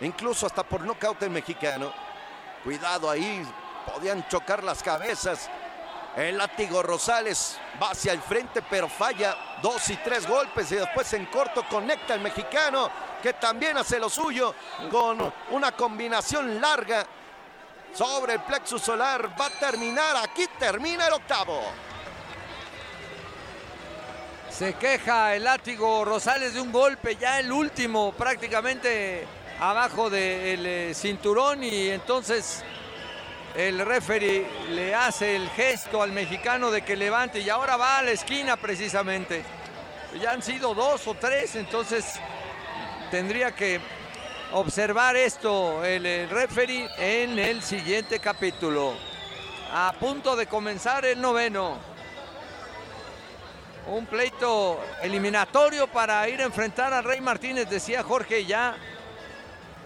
incluso hasta por nocaut el mexicano. Cuidado ahí, podían chocar las cabezas. El látigo Rosales va hacia el frente, pero falla dos y tres golpes y después en corto conecta el mexicano, que también hace lo suyo con una combinación larga sobre el plexus solar. Va a terminar, aquí termina el octavo. Se queja el látigo Rosales de un golpe, ya el último prácticamente abajo del eh, cinturón y entonces el referee le hace el gesto al mexicano de que levante y ahora va a la esquina precisamente. Ya han sido dos o tres, entonces tendría que observar esto el, el referee en el siguiente capítulo. A punto de comenzar el noveno. Un pleito eliminatorio para ir a enfrentar a Rey Martínez, decía Jorge, ya,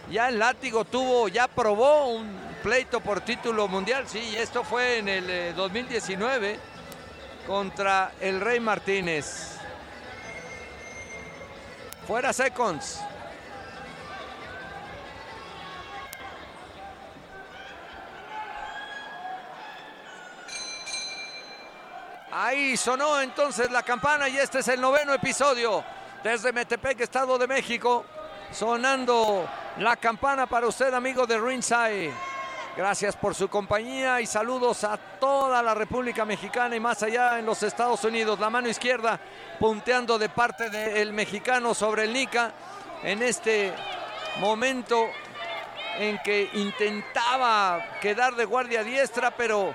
ya el látigo tuvo, ya probó un pleito por título mundial, sí, esto fue en el eh, 2019 contra el Rey Martínez. Fuera seconds. Ahí sonó entonces la campana y este es el noveno episodio desde Metepec, Estado de México. Sonando la campana para usted, amigo de Ringside. Gracias por su compañía y saludos a toda la República Mexicana y más allá en los Estados Unidos. La mano izquierda punteando de parte del mexicano sobre el Nica en este momento en que intentaba quedar de guardia diestra, pero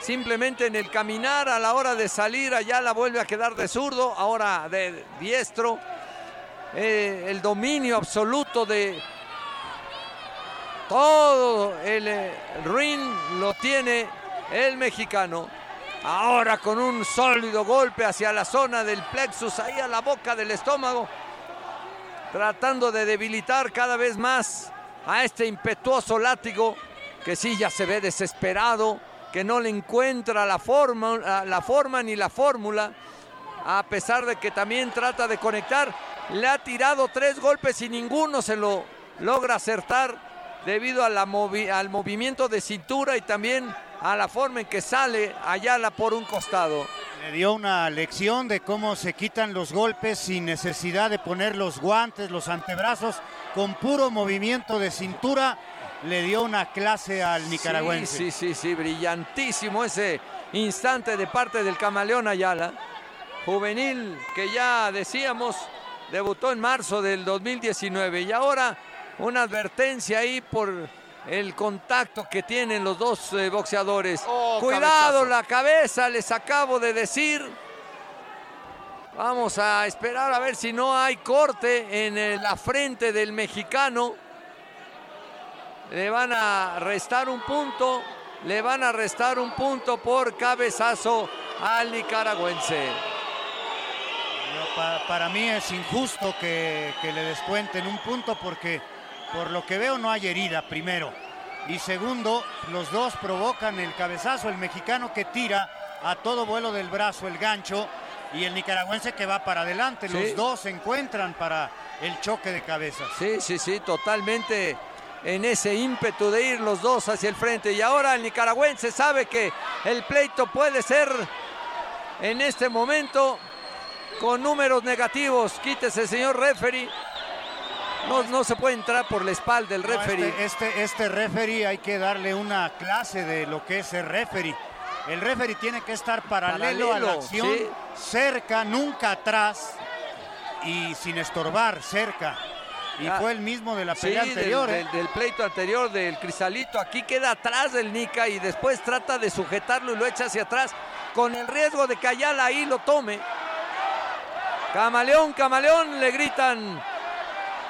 simplemente en el caminar a la hora de salir allá la vuelve a quedar de zurdo, ahora de diestro. eh, el dominio absoluto de todo el eh, ring lo tiene el mexicano. Ahora con un sólido golpe hacia la zona del plexus, ahí a la boca del estómago, tratando de debilitar cada vez más a este impetuoso látigo que sí ya se ve desesperado, que no le encuentra la forma, la forma ni la fórmula, a pesar de que también trata de conectar. Le ha tirado tres golpes y ninguno se lo logra acertar debido a la al movimiento de cintura y también a la forma en que sale Ayala por un costado. Le dio una lección de cómo se quitan los golpes sin necesidad de poner los guantes, los antebrazos, con puro movimiento de cintura. Le dio una clase al nicaragüense. Sí, sí, sí, sí, brillantísimo ese instante de parte del camaleón Ayala. Juvenil que ya decíamos debutó en marzo del 2019 y ahora una advertencia ahí por el contacto que tienen los dos eh, boxeadores. Oh, Cuidado la cabeza, les acabo de decir. Vamos a esperar a ver si no hay corte en eh, la frente del mexicano. Le van a restar un punto, le van a restar un punto por cabezazo al nicaragüense. para, mí es injusto que, que le descuenten un punto porque por lo que veo no hay herida, primero. Y segundo, los dos provocan el cabezazo, el mexicano que tira a todo vuelo del brazo el gancho y el nicaragüense que va para adelante. Los dos se encuentran para el choque de cabezas. Sí, sí, sí, totalmente en ese ímpetu de ir los dos hacia el frente. Y ahora el nicaragüense sabe que el pleito puede ser en este momento con números negativos. Quítese, señor referee. No, no se puede entrar por la espalda del referee. este, este, este, referee hay que darle una clase de lo que es el referee. El referee tiene que estar paralelo, a la acción, cerca, nunca atrás y sin estorbar, cerca. Y ah, fue el mismo de la pelea anterior. ¿eh? Del, del, pleito anterior del Cristalito. Aquí queda atrás del Nica y después trata de sujetarlo y lo echa hacia atrás con el riesgo de que Ayala ahí lo tome. Camaleón, camaleón, le gritan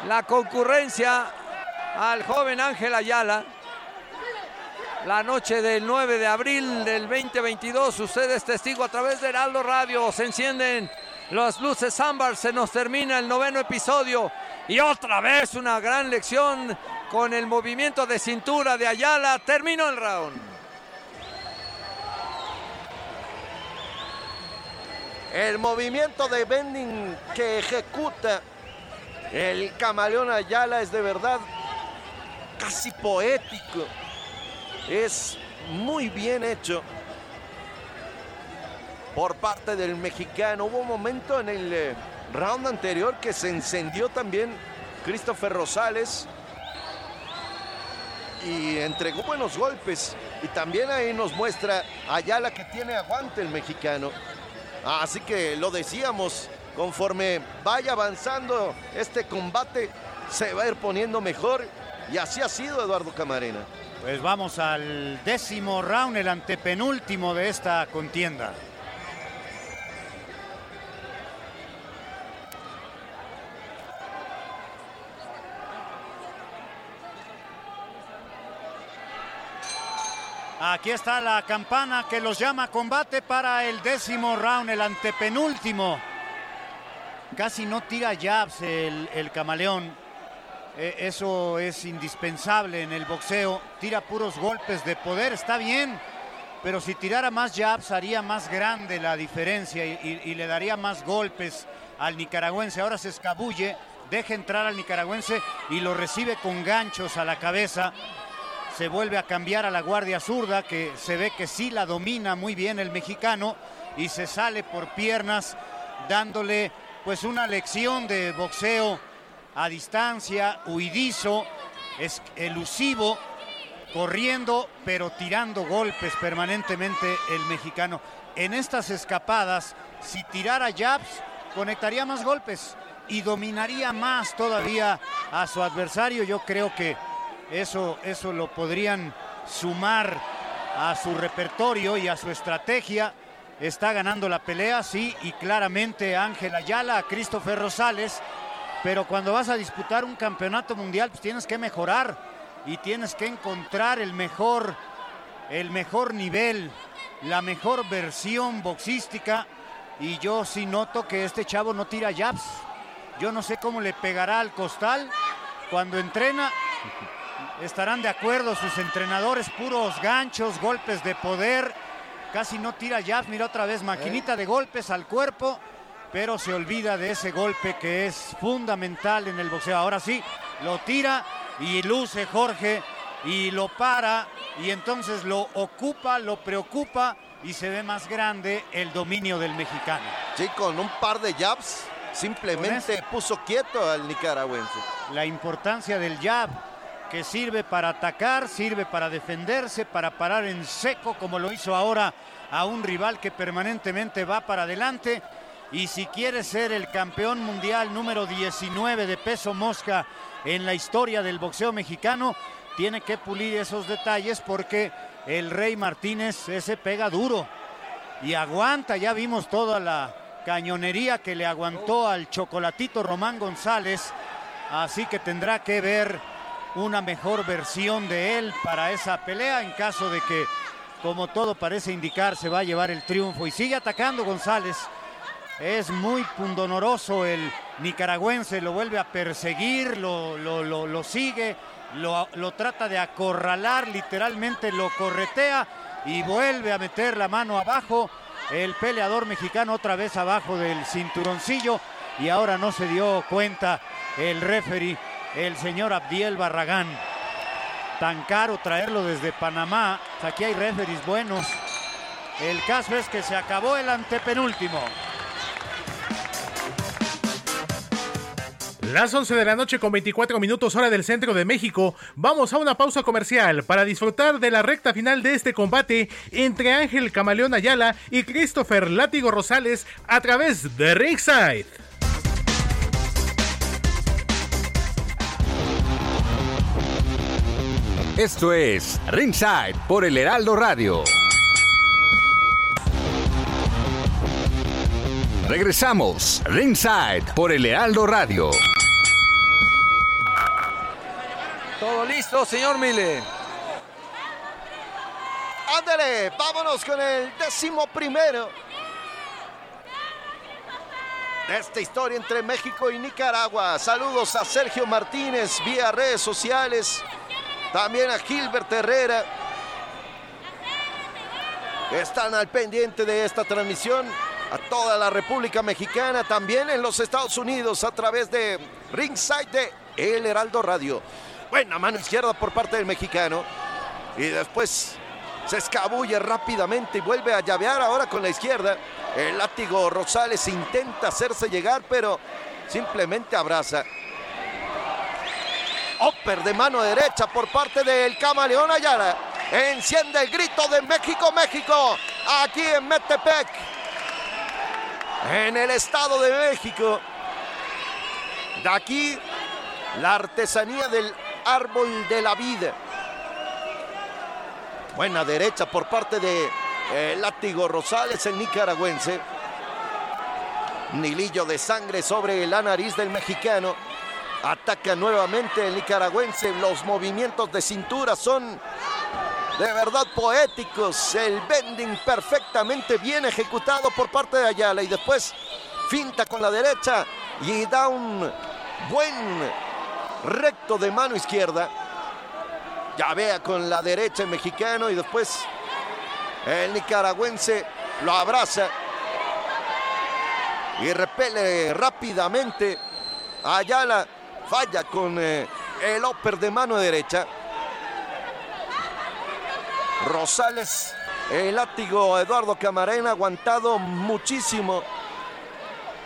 la concurrencia al joven Ángel Ayala. La noche del 9 de abril del 2022, usted es testigo a través de Heraldo Radio. Se encienden las luces ámbar, se nos termina el noveno episodio. Y otra vez una gran lección con el movimiento de cintura de Ayala. Terminó el round. El movimiento de bending que ejecuta el camaleón Ayala es de verdad casi poético. Es muy bien hecho por parte del mexicano. Hubo un momento en el eh, round anterior que se encendió también Christopher Rosales y entregó buenos golpes. Y también ahí nos muestra Ayala que tiene aguante el mexicano. Así que lo decíamos, conforme vaya avanzando este combate, se va a ir poniendo mejor. Y así ha sido Eduardo Camarena. Pues vamos al décimo round, el antepenúltimo de esta contienda. Aquí está la campana que los llama combate para el décimo round, el antepenúltimo Casi no tira jabs el, camaleón. E, eso es indispensable en el boxeo. Tira puros golpes de poder, está bien. Pero si tirara más jabs haría más grande la diferencia y, y le daría más golpes al nicaragüense. Ahora se escabulle, deja entrar al nicaragüense y lo recibe con ganchos a la cabeza. Se vuelve a cambiar a la guardia zurda, que se ve que sí la domina muy bien el mexicano, y se sale por piernas dándole pues una lección de boxeo a distancia, huidizo, es elusivo, corriendo, pero tirando golpes permanentemente el mexicano. En estas escapadas, si tirara jabs, conectaría más golpes y dominaría más todavía a su adversario. Yo creo que eso, eso lo podrían sumar a su repertorio y a su estrategia está ganando la pelea, sí, y claramente Ángel Ayala, Christopher Rosales, pero cuando vas a disputar un campeonato mundial, pues tienes que mejorar y tienes que encontrar el mejor, el mejor nivel, la mejor versión boxística. Y yo sí noto que este chavo no tira jabs. Yo no sé cómo le pegará al costal cuando entrena. Estarán de acuerdo sus entrenadores, puros ganchos, golpes de poder. Casi no tira jabs, mira otra vez, maquinita de golpes al cuerpo, pero se olvida de ese golpe que es fundamental en el boxeo. Ahora sí, lo tira y luce Jorge y lo para y entonces lo ocupa, lo preocupa y se ve más grande el dominio del mexicano. Sí, con un par de jabs simplemente puso quieto al nicaragüense. La importancia del jab que sirve para atacar, sirve para defenderse, para parar en seco, como lo hizo ahora a un rival que permanentemente va para adelante. Y si quiere ser el campeón mundial número 19 de peso mosca en la historia del boxeo mexicano, tiene que pulir esos detalles porque el Rey Martínez ese pega duro y aguanta. Ya vimos toda la cañonería que le aguantó al chocolatito Román González. Así que tendrá que ver una mejor versión de él para esa pelea en caso de que, como todo parece indicar, se va a llevar el triunfo. Y sigue atacando González. Es muy pundonoroso el nicaragüense, lo vuelve a perseguir, lo, lo, lo, lo sigue, lo, trata de acorralar, literalmente lo corretea y vuelve a meter la mano abajo. El peleador mexicano otra vez abajo del cinturoncillo y ahora no se dio cuenta el referee el señor Abdiel Barragán. Tan caro traerlo desde Panamá. Aquí hay referees buenos. El caso es que se acabó el antepenúltimo. Las 11 de la noche con 24 minutos hora del centro de México. Vamos a una pausa comercial para disfrutar de la recta final de este combate entre Ángel Camaleón Ayala y Christopher Látigo Rosales a través de Ringside. Esto es Ringside por el Heraldo Radio. Regresamos, Ringside por el Heraldo Radio. Todo listo, señor Mile. Ándale, vámonos con el décimo primero de esta historia entre México y Nicaragua. Saludos a Sergio Martínez vía redes sociales. También a Gilbert Herrera. Están al pendiente de esta transmisión. A toda la República Mexicana, también en los Estados Unidos a través de Ringside de El Heraldo Radio. Buena mano izquierda por parte del mexicano. Y después se escabulle rápidamente y vuelve a llavear ahora con la izquierda. El látigo Rosales intenta hacerse llegar, pero simplemente abraza. Upper de mano derecha por parte del camaleón Ayala. Enciende el grito de México, México. Aquí en Metepec. En el Estado de México. De aquí la artesanía del árbol de la vida. Buena derecha por parte de eh, Látigo Rosales, el nicaragüense. Nilillo de sangre sobre la nariz del mexicano. Ataca nuevamente el nicaragüense. Los movimientos de cintura son de verdad poéticos. El bending perfectamente bien ejecutado por parte de Ayala. Y después finta con la derecha y da un buen recto de mano izquierda. Ya vea con la derecha el mexicano y después el nicaragüense lo abraza y repele rápidamente. Ayala falla con eh, el upper de mano derecha. Rosales, el látigo Eduardo Camarena aguantado muchísimo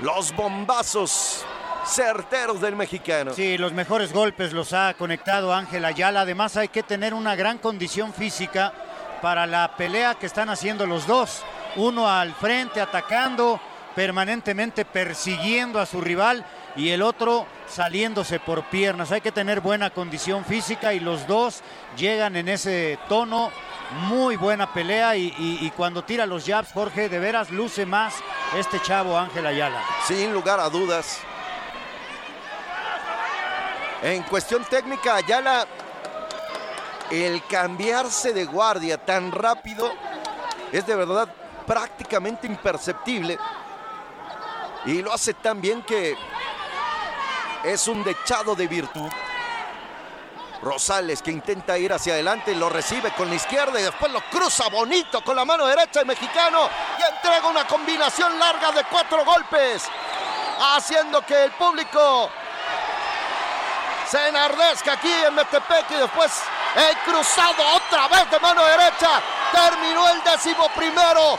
los bombazos certeros del mexicano. Sí, los mejores golpes los ha conectado Ángel Ayala. Además hay que tener una gran condición física para la pelea que están haciendo los dos. Uno al frente atacando, permanentemente persiguiendo a su rival y el otro saliéndose por piernas. Hay que tener buena condición física y los dos llegan en ese tono. Muy buena pelea y, cuando tira los jabs, Jorge, de veras luce más este chavo Ángel Ayala. Sin lugar a dudas. En cuestión técnica, Ayala, el cambiarse de guardia tan rápido es de verdad prácticamente imperceptible. Y lo hace tan bien que es un dechado de virtud. Rosales que intenta ir hacia adelante, lo recibe con la izquierda y después lo cruza bonito con la mano derecha el mexicano y entrega una combinación larga de cuatro golpes, haciendo que el público se enardezca aquí en Metepec y después el cruzado otra vez de mano derecha. Terminó el décimo primero.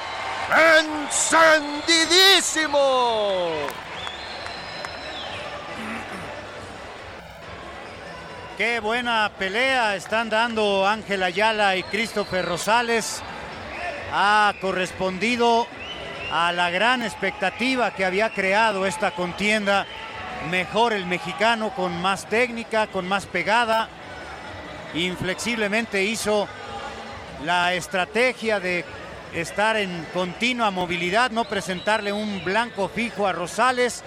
Encendidísimo. Qué buena pelea están dando Ángel Ayala y Christopher Rosales. Ha correspondido a la gran expectativa que había creado esta contienda. Mejor el mexicano con más técnica, con más pegada. Inflexiblemente hizo la estrategia de estar en continua movilidad, no presentarle un blanco fijo a Rosales.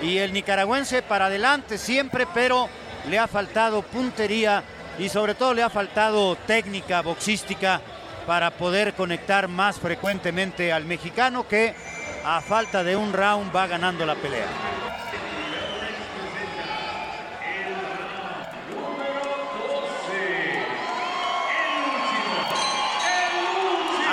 Y el nicaragüense para adelante siempre, pero le ha faltado puntería y sobre todo le ha faltado técnica boxística para poder conectar más frecuentemente al mexicano que a falta de un round va ganando la pelea.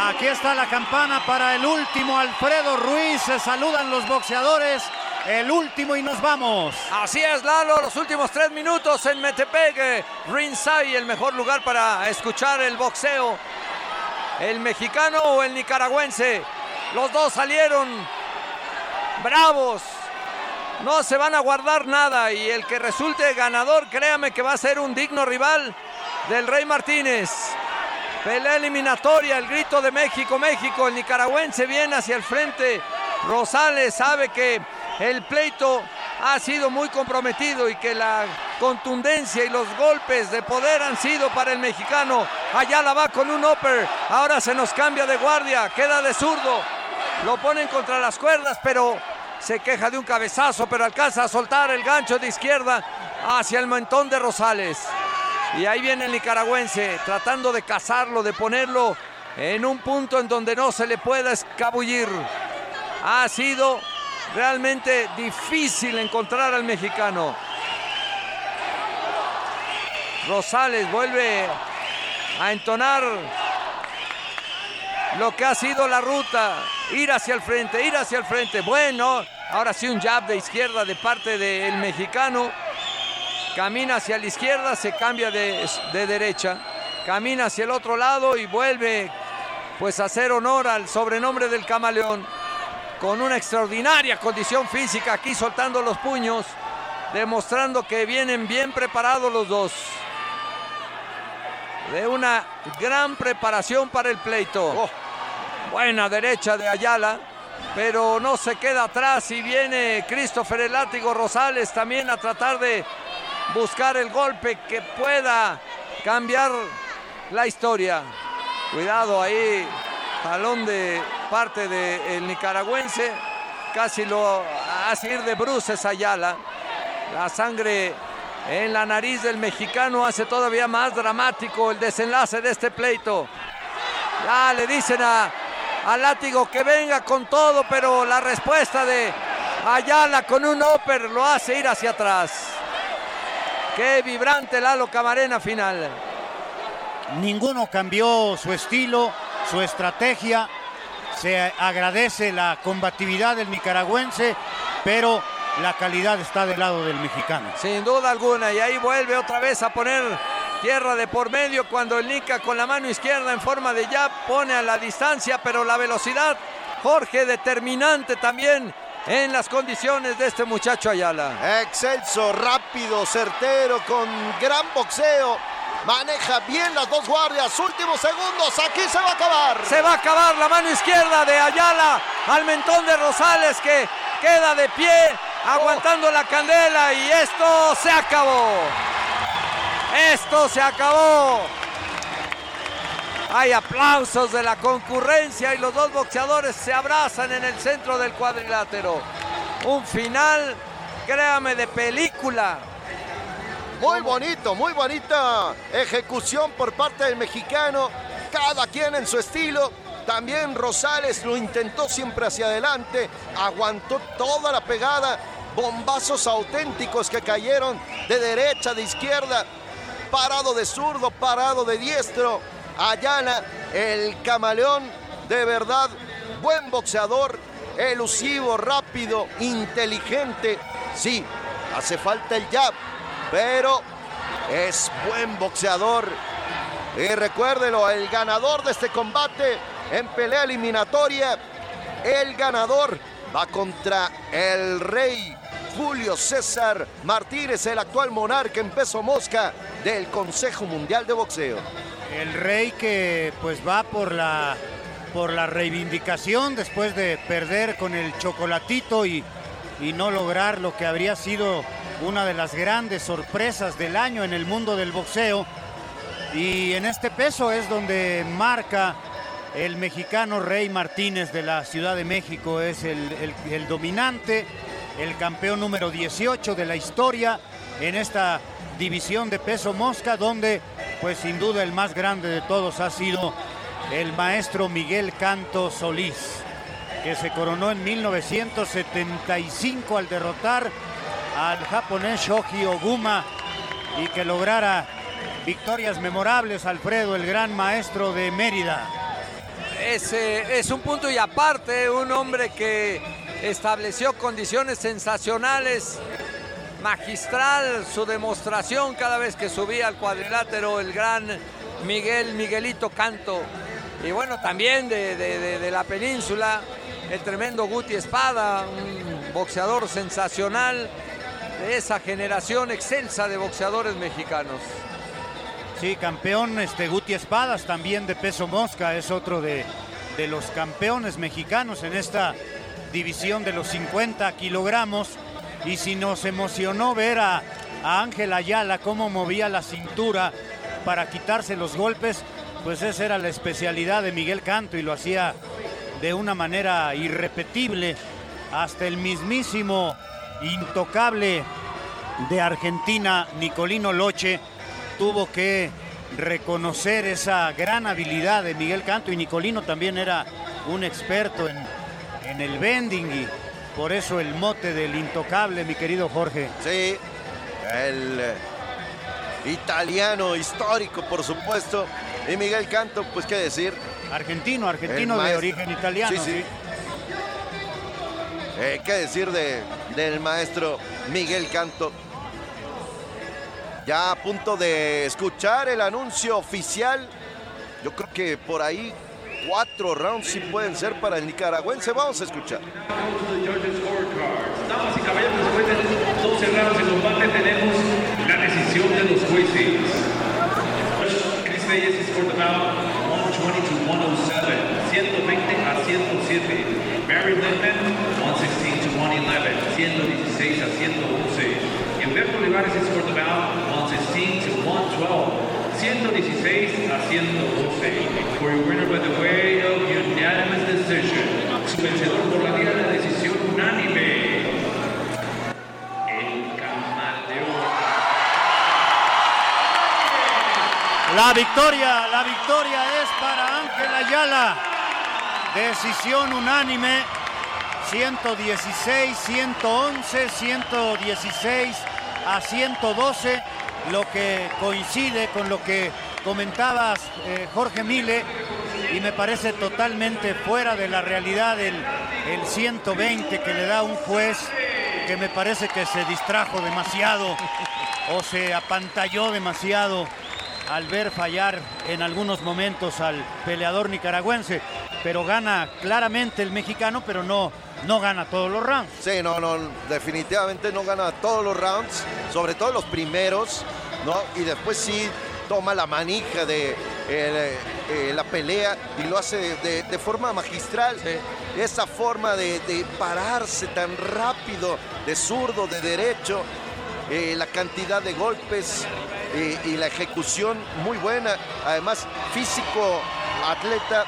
Aquí está la campana para el último Alfredo Ruiz. Se saludan los boxeadores. El último y nos vamos. Así es, Lalo, los últimos tres minutos en Metepec. Ringside, el mejor lugar para escuchar el boxeo. El mexicano o el nicaragüense. Los dos salieron bravos. No se van a guardar nada y el que resulte ganador, créame que va a ser un digno rival del Rey Martínez. Pelea eliminatoria, el grito de México, México. El nicaragüense viene hacia el frente. Rosales sabe que el pleito ha sido muy comprometido y que la contundencia y los golpes de poder han sido para el mexicano. Allá la va con un upper. Ahora se nos cambia de guardia. Queda de zurdo. Lo ponen contra las cuerdas, pero se queja de un cabezazo, pero alcanza a soltar el gancho de izquierda hacia el mentón de Rosales. Y ahí viene el nicaragüense tratando de cazarlo, de ponerlo en un punto en donde no se le pueda escabullir. Ha sido realmente difícil encontrar al mexicano. Rosales vuelve a entonar lo que ha sido la ruta, ir hacia el frente, ir hacia el frente. Bueno, ahora sí un jab de izquierda de parte del mexicano. Camina hacia la izquierda, se cambia de, de derecha. Camina hacia el otro lado y vuelve pues a hacer honor al sobrenombre del camaleón con una extraordinaria condición física, aquí soltando los puños, demostrando que vienen bien preparados los dos. De una gran preparación para el pleito. Oh. Buena derecha de Ayala, pero no se queda atrás y viene Christopher el látigo Rosales también a tratar de buscar el golpe que pueda cambiar la historia. Cuidado ahí, jalón de parte del nicaragüense. Casi lo hace ir de bruces Ayala. La sangre en la nariz del mexicano hace todavía más dramático el desenlace de este pleito. Ya le dicen a, a Látigo que venga con todo, pero la respuesta de Ayala con un upper lo hace ir hacia atrás. Qué vibrante Lalo Camarena final. Ninguno cambió su estilo, su estrategia. Se agradece la combatividad del nicaragüense, pero la calidad está del lado del mexicano. Sin duda alguna, y ahí vuelve otra vez a poner tierra de por medio cuando el Nica con la mano izquierda en forma de jab pone a la distancia, pero la velocidad, Jorge, determinante también en las condiciones de este muchacho Ayala. Excelso, rápido, certero, con gran boxeo. Maneja bien las dos guardias. Últimos segundos. Aquí se va a acabar. Se va a acabar la mano izquierda de Ayala al mentón de Rosales que queda de pie aguantando la candela y esto se acabó. Esto se acabó. Hay aplausos de la concurrencia y los dos boxeadores se abrazan en el centro del cuadrilátero. Un final, créame, de película. Muy bonito, muy bonita ejecución por parte del mexicano. Cada quien en su estilo. También Rosales lo intentó siempre hacia adelante. Aguantó toda la pegada. Bombazos auténticos que cayeron de derecha, de izquierda. Parado de zurdo, parado de diestro. Ayala, el camaleón, de verdad, buen boxeador, elusivo, rápido, inteligente. Sí, hace falta el jab, pero es buen boxeador. Y recuérdelo, el ganador de este combate en pelea eliminatoria, el ganador va contra el rey Julio César Martínez, el actual monarca en peso mosca del Consejo Mundial de Boxeo. El rey que pues va por la por la reivindicación después de perder con el chocolatito y, y no lograr lo que habría sido una de las grandes sorpresas del año en el mundo del boxeo. Y en este peso es donde marca el mexicano Rey Martínez de la Ciudad de México. Es el, el- dominante, el campeón número 18 de la historia en esta división de peso mosca, donde pues sin duda el más grande de todos ha sido el maestro Miguel Canto Solís, que se coronó en 1975 al derrotar al japonés Shoji Oguma y que lograra victorias memorables, Alfredo, el gran maestro de Mérida. Es, es un punto y aparte, un hombre que estableció condiciones sensacionales, magistral su demostración cada vez que subía al cuadrilátero el gran Miguel Miguelito Canto. Y bueno, también de, de- de- de la península, el tremendo Guti Espada, un boxeador sensacional de esa generación excelsa de boxeadores mexicanos. Sí, campeón este, Guti Espadas, también de peso mosca, es otro de, de los campeones mexicanos en esta división de los 50 kilogramos. Y si nos emocionó ver a, a Ángel Ayala cómo movía la cintura para quitarse los golpes, pues esa era la especialidad de Miguel Canto y lo hacía de una manera irrepetible. Hasta el mismísimo intocable de Argentina, Nicolino Loche, tuvo que reconocer esa gran habilidad de Miguel Canto y Nicolino también era un experto en, en el bending y por eso el mote del intocable, mi querido Jorge. Sí, el eh, italiano histórico, por supuesto. Y Miguel Canto, pues qué decir. Argentino, argentino de origen italiano. Sí, sí. Eh, ¿Qué decir de, del maestro Miguel Canto? Ya a punto de escuchar el anuncio oficial. Yo creo que por ahí cuatro rounds sí pueden ser para el nicaragüense. Vamos a escuchar. Damas y caballeros, después de 12 rounds de combate tenemos la decisión de los jueces. Chris Reyes scored about 120 to 107, 120 a 107. Barry Lindman, 116 to 111, 116 a 111. Humberto Olivares is scored about 116 to 112, 116 a 112. For a winner by the way of unanimous decision, su vencedor por la vía de decisión unánime. El. La victoria, la victoria es para Ángel Ayala. Decisión unánime. 116, 111, 116 a 112, lo que coincide con lo que comentabas eh, Jorge Mile y me parece totalmente fuera de la realidad el, el 120 que le da un juez que me parece que se distrajo demasiado o se apantalló demasiado al ver fallar en algunos momentos al peleador nicaragüense, pero gana claramente el mexicano, pero no, no gana todos los rounds. Sí, no, no, definitivamente no gana todos los rounds, sobre todo los primeros, ¿no? Y después sí toma la manija de eh, eh, la pelea y lo hace de, de forma magistral. Esa forma de, de pararse tan rápido, de zurdo, de derecho, eh, la cantidad de golpes eh, y la ejecución muy buena. Además, físico, atleta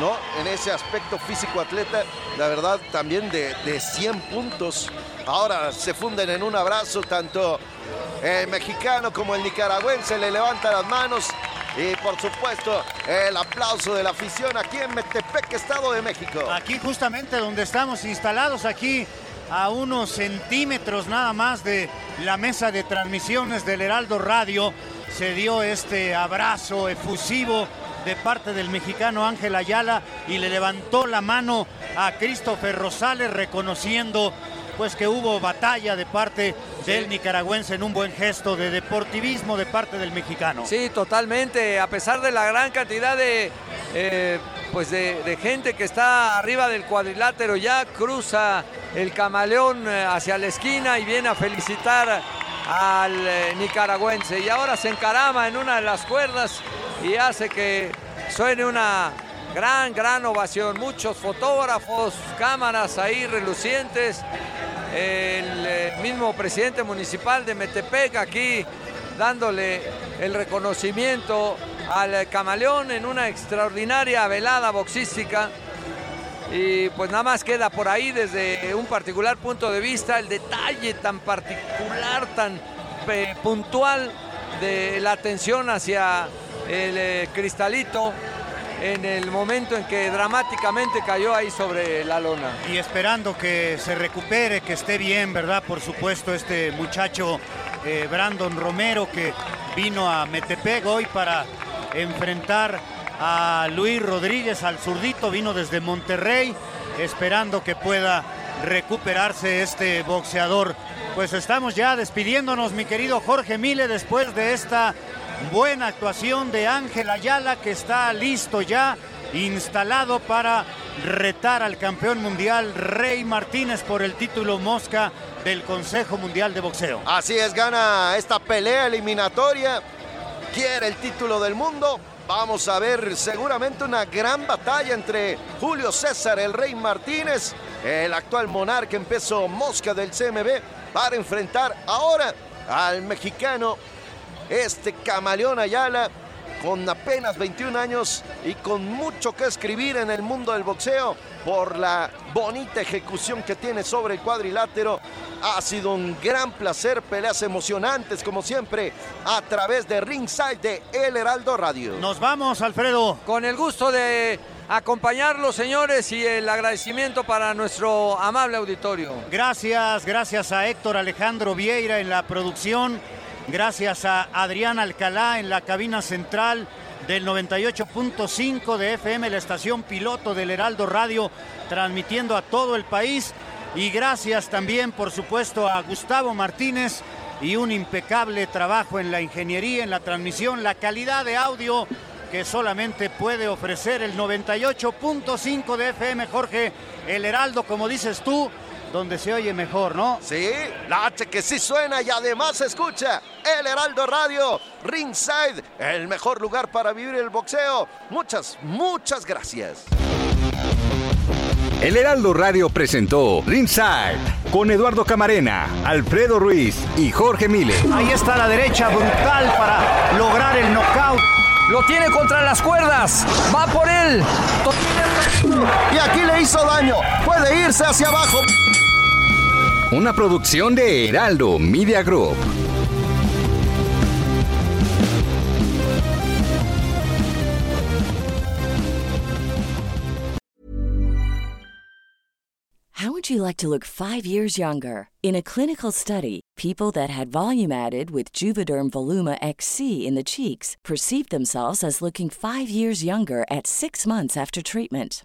¿no? En ese aspecto físico-atleta, la verdad, también de, de 100 puntos. Ahora se funden en un abrazo, tanto el mexicano como el nicaragüense le levanta las manos. Y por supuesto, el aplauso de la afición aquí en Metepec, Estado de México. Aquí justamente donde estamos instalados, aquí a unos centímetros nada más de la mesa de transmisiones del Heraldo Radio, se dio este abrazo efusivo de parte del mexicano Ángel Ayala y le levantó la mano a Christopher Rosales reconociendo pues que hubo batalla de parte del nicaragüense en un buen gesto de deportivismo de parte del mexicano. Sí, totalmente. A pesar de la gran cantidad de, eh, pues de, de gente que está arriba del cuadrilátero, ya cruza el camaleón eh, hacia la esquina y viene a felicitar al eh, nicaragüense. Y ahora se encarama en una de las cuerdas y hace que suene una gran, gran ovación. Muchos fotógrafos, cámaras ahí relucientes. El eh, mismo presidente municipal de Metepec aquí dándole el reconocimiento al camaleón en una extraordinaria velada boxística. Y pues nada más queda por ahí desde un particular punto de vista el detalle tan particular, tan eh, puntual de la atención hacia el eh, cristalito en el momento en que dramáticamente cayó ahí sobre la lona. Y esperando que se recupere, que esté bien, ¿verdad? Por supuesto, este muchacho eh, Brandon Romero que vino a Metepec hoy para enfrentar a Luis Rodríguez, al zurdito, vino desde Monterrey, esperando que pueda recuperarse este boxeador. Pues estamos ya despidiéndonos, mi querido Jorge Mile, después de esta buena actuación de Ángel Ayala, que está listo ya, instalado para retar al campeón mundial Rey Martínez por el título Mosca del Consejo Mundial de Boxeo. Así es, gana esta pelea eliminatoria, quiere el título del mundo. Vamos a ver seguramente una gran batalla entre Julio César, el Rey Martínez, el actual monarca en peso mosca del CMB, para enfrentar ahora al mexicano, este camaleón Ayala, con apenas 21 años y con mucho que escribir en el mundo del boxeo por la bonita ejecución que tiene sobre el cuadrilátero. Ha sido un gran placer, peleas emocionantes como siempre a través de Ringside de El Heraldo Radio. Nos vamos, Alfredo. Con el gusto de acompañarlos, señores, y el agradecimiento para nuestro amable auditorio. Gracias, gracias a Héctor Alejandro Vieira en la producción, gracias a Adrián Alcalá en la cabina central del 98.5 de FM, la estación piloto del Heraldo Radio, transmitiendo a todo el país. Y gracias también, por supuesto, a Gustavo Martínez y un impecable trabajo en la ingeniería, en la transmisión, la calidad de audio que solamente puede ofrecer el 98.5 de FM, Jorge, el Heraldo, como dices tú, donde se oye mejor, ¿no? Sí, la H que sí suena y además se escucha. El Heraldo Radio, Ringside, el mejor lugar para vivir el boxeo. Muchas, muchas gracias. El Heraldo Radio presentó Ringside con Eduardo Camarena, Alfredo Ruiz y Jorge Mile. Ahí está la derecha brutal para lograr el knockout. Lo tiene contra las cuerdas. Va por él. Y aquí le hizo daño. Puede irse hacia abajo. Una producción de Heraldo Media Group. How would you like to look five years younger? In a clinical study, people that had volume added with Juvederm Voluma XC in the cheeks perceived themselves as looking five years younger at six months after treatment.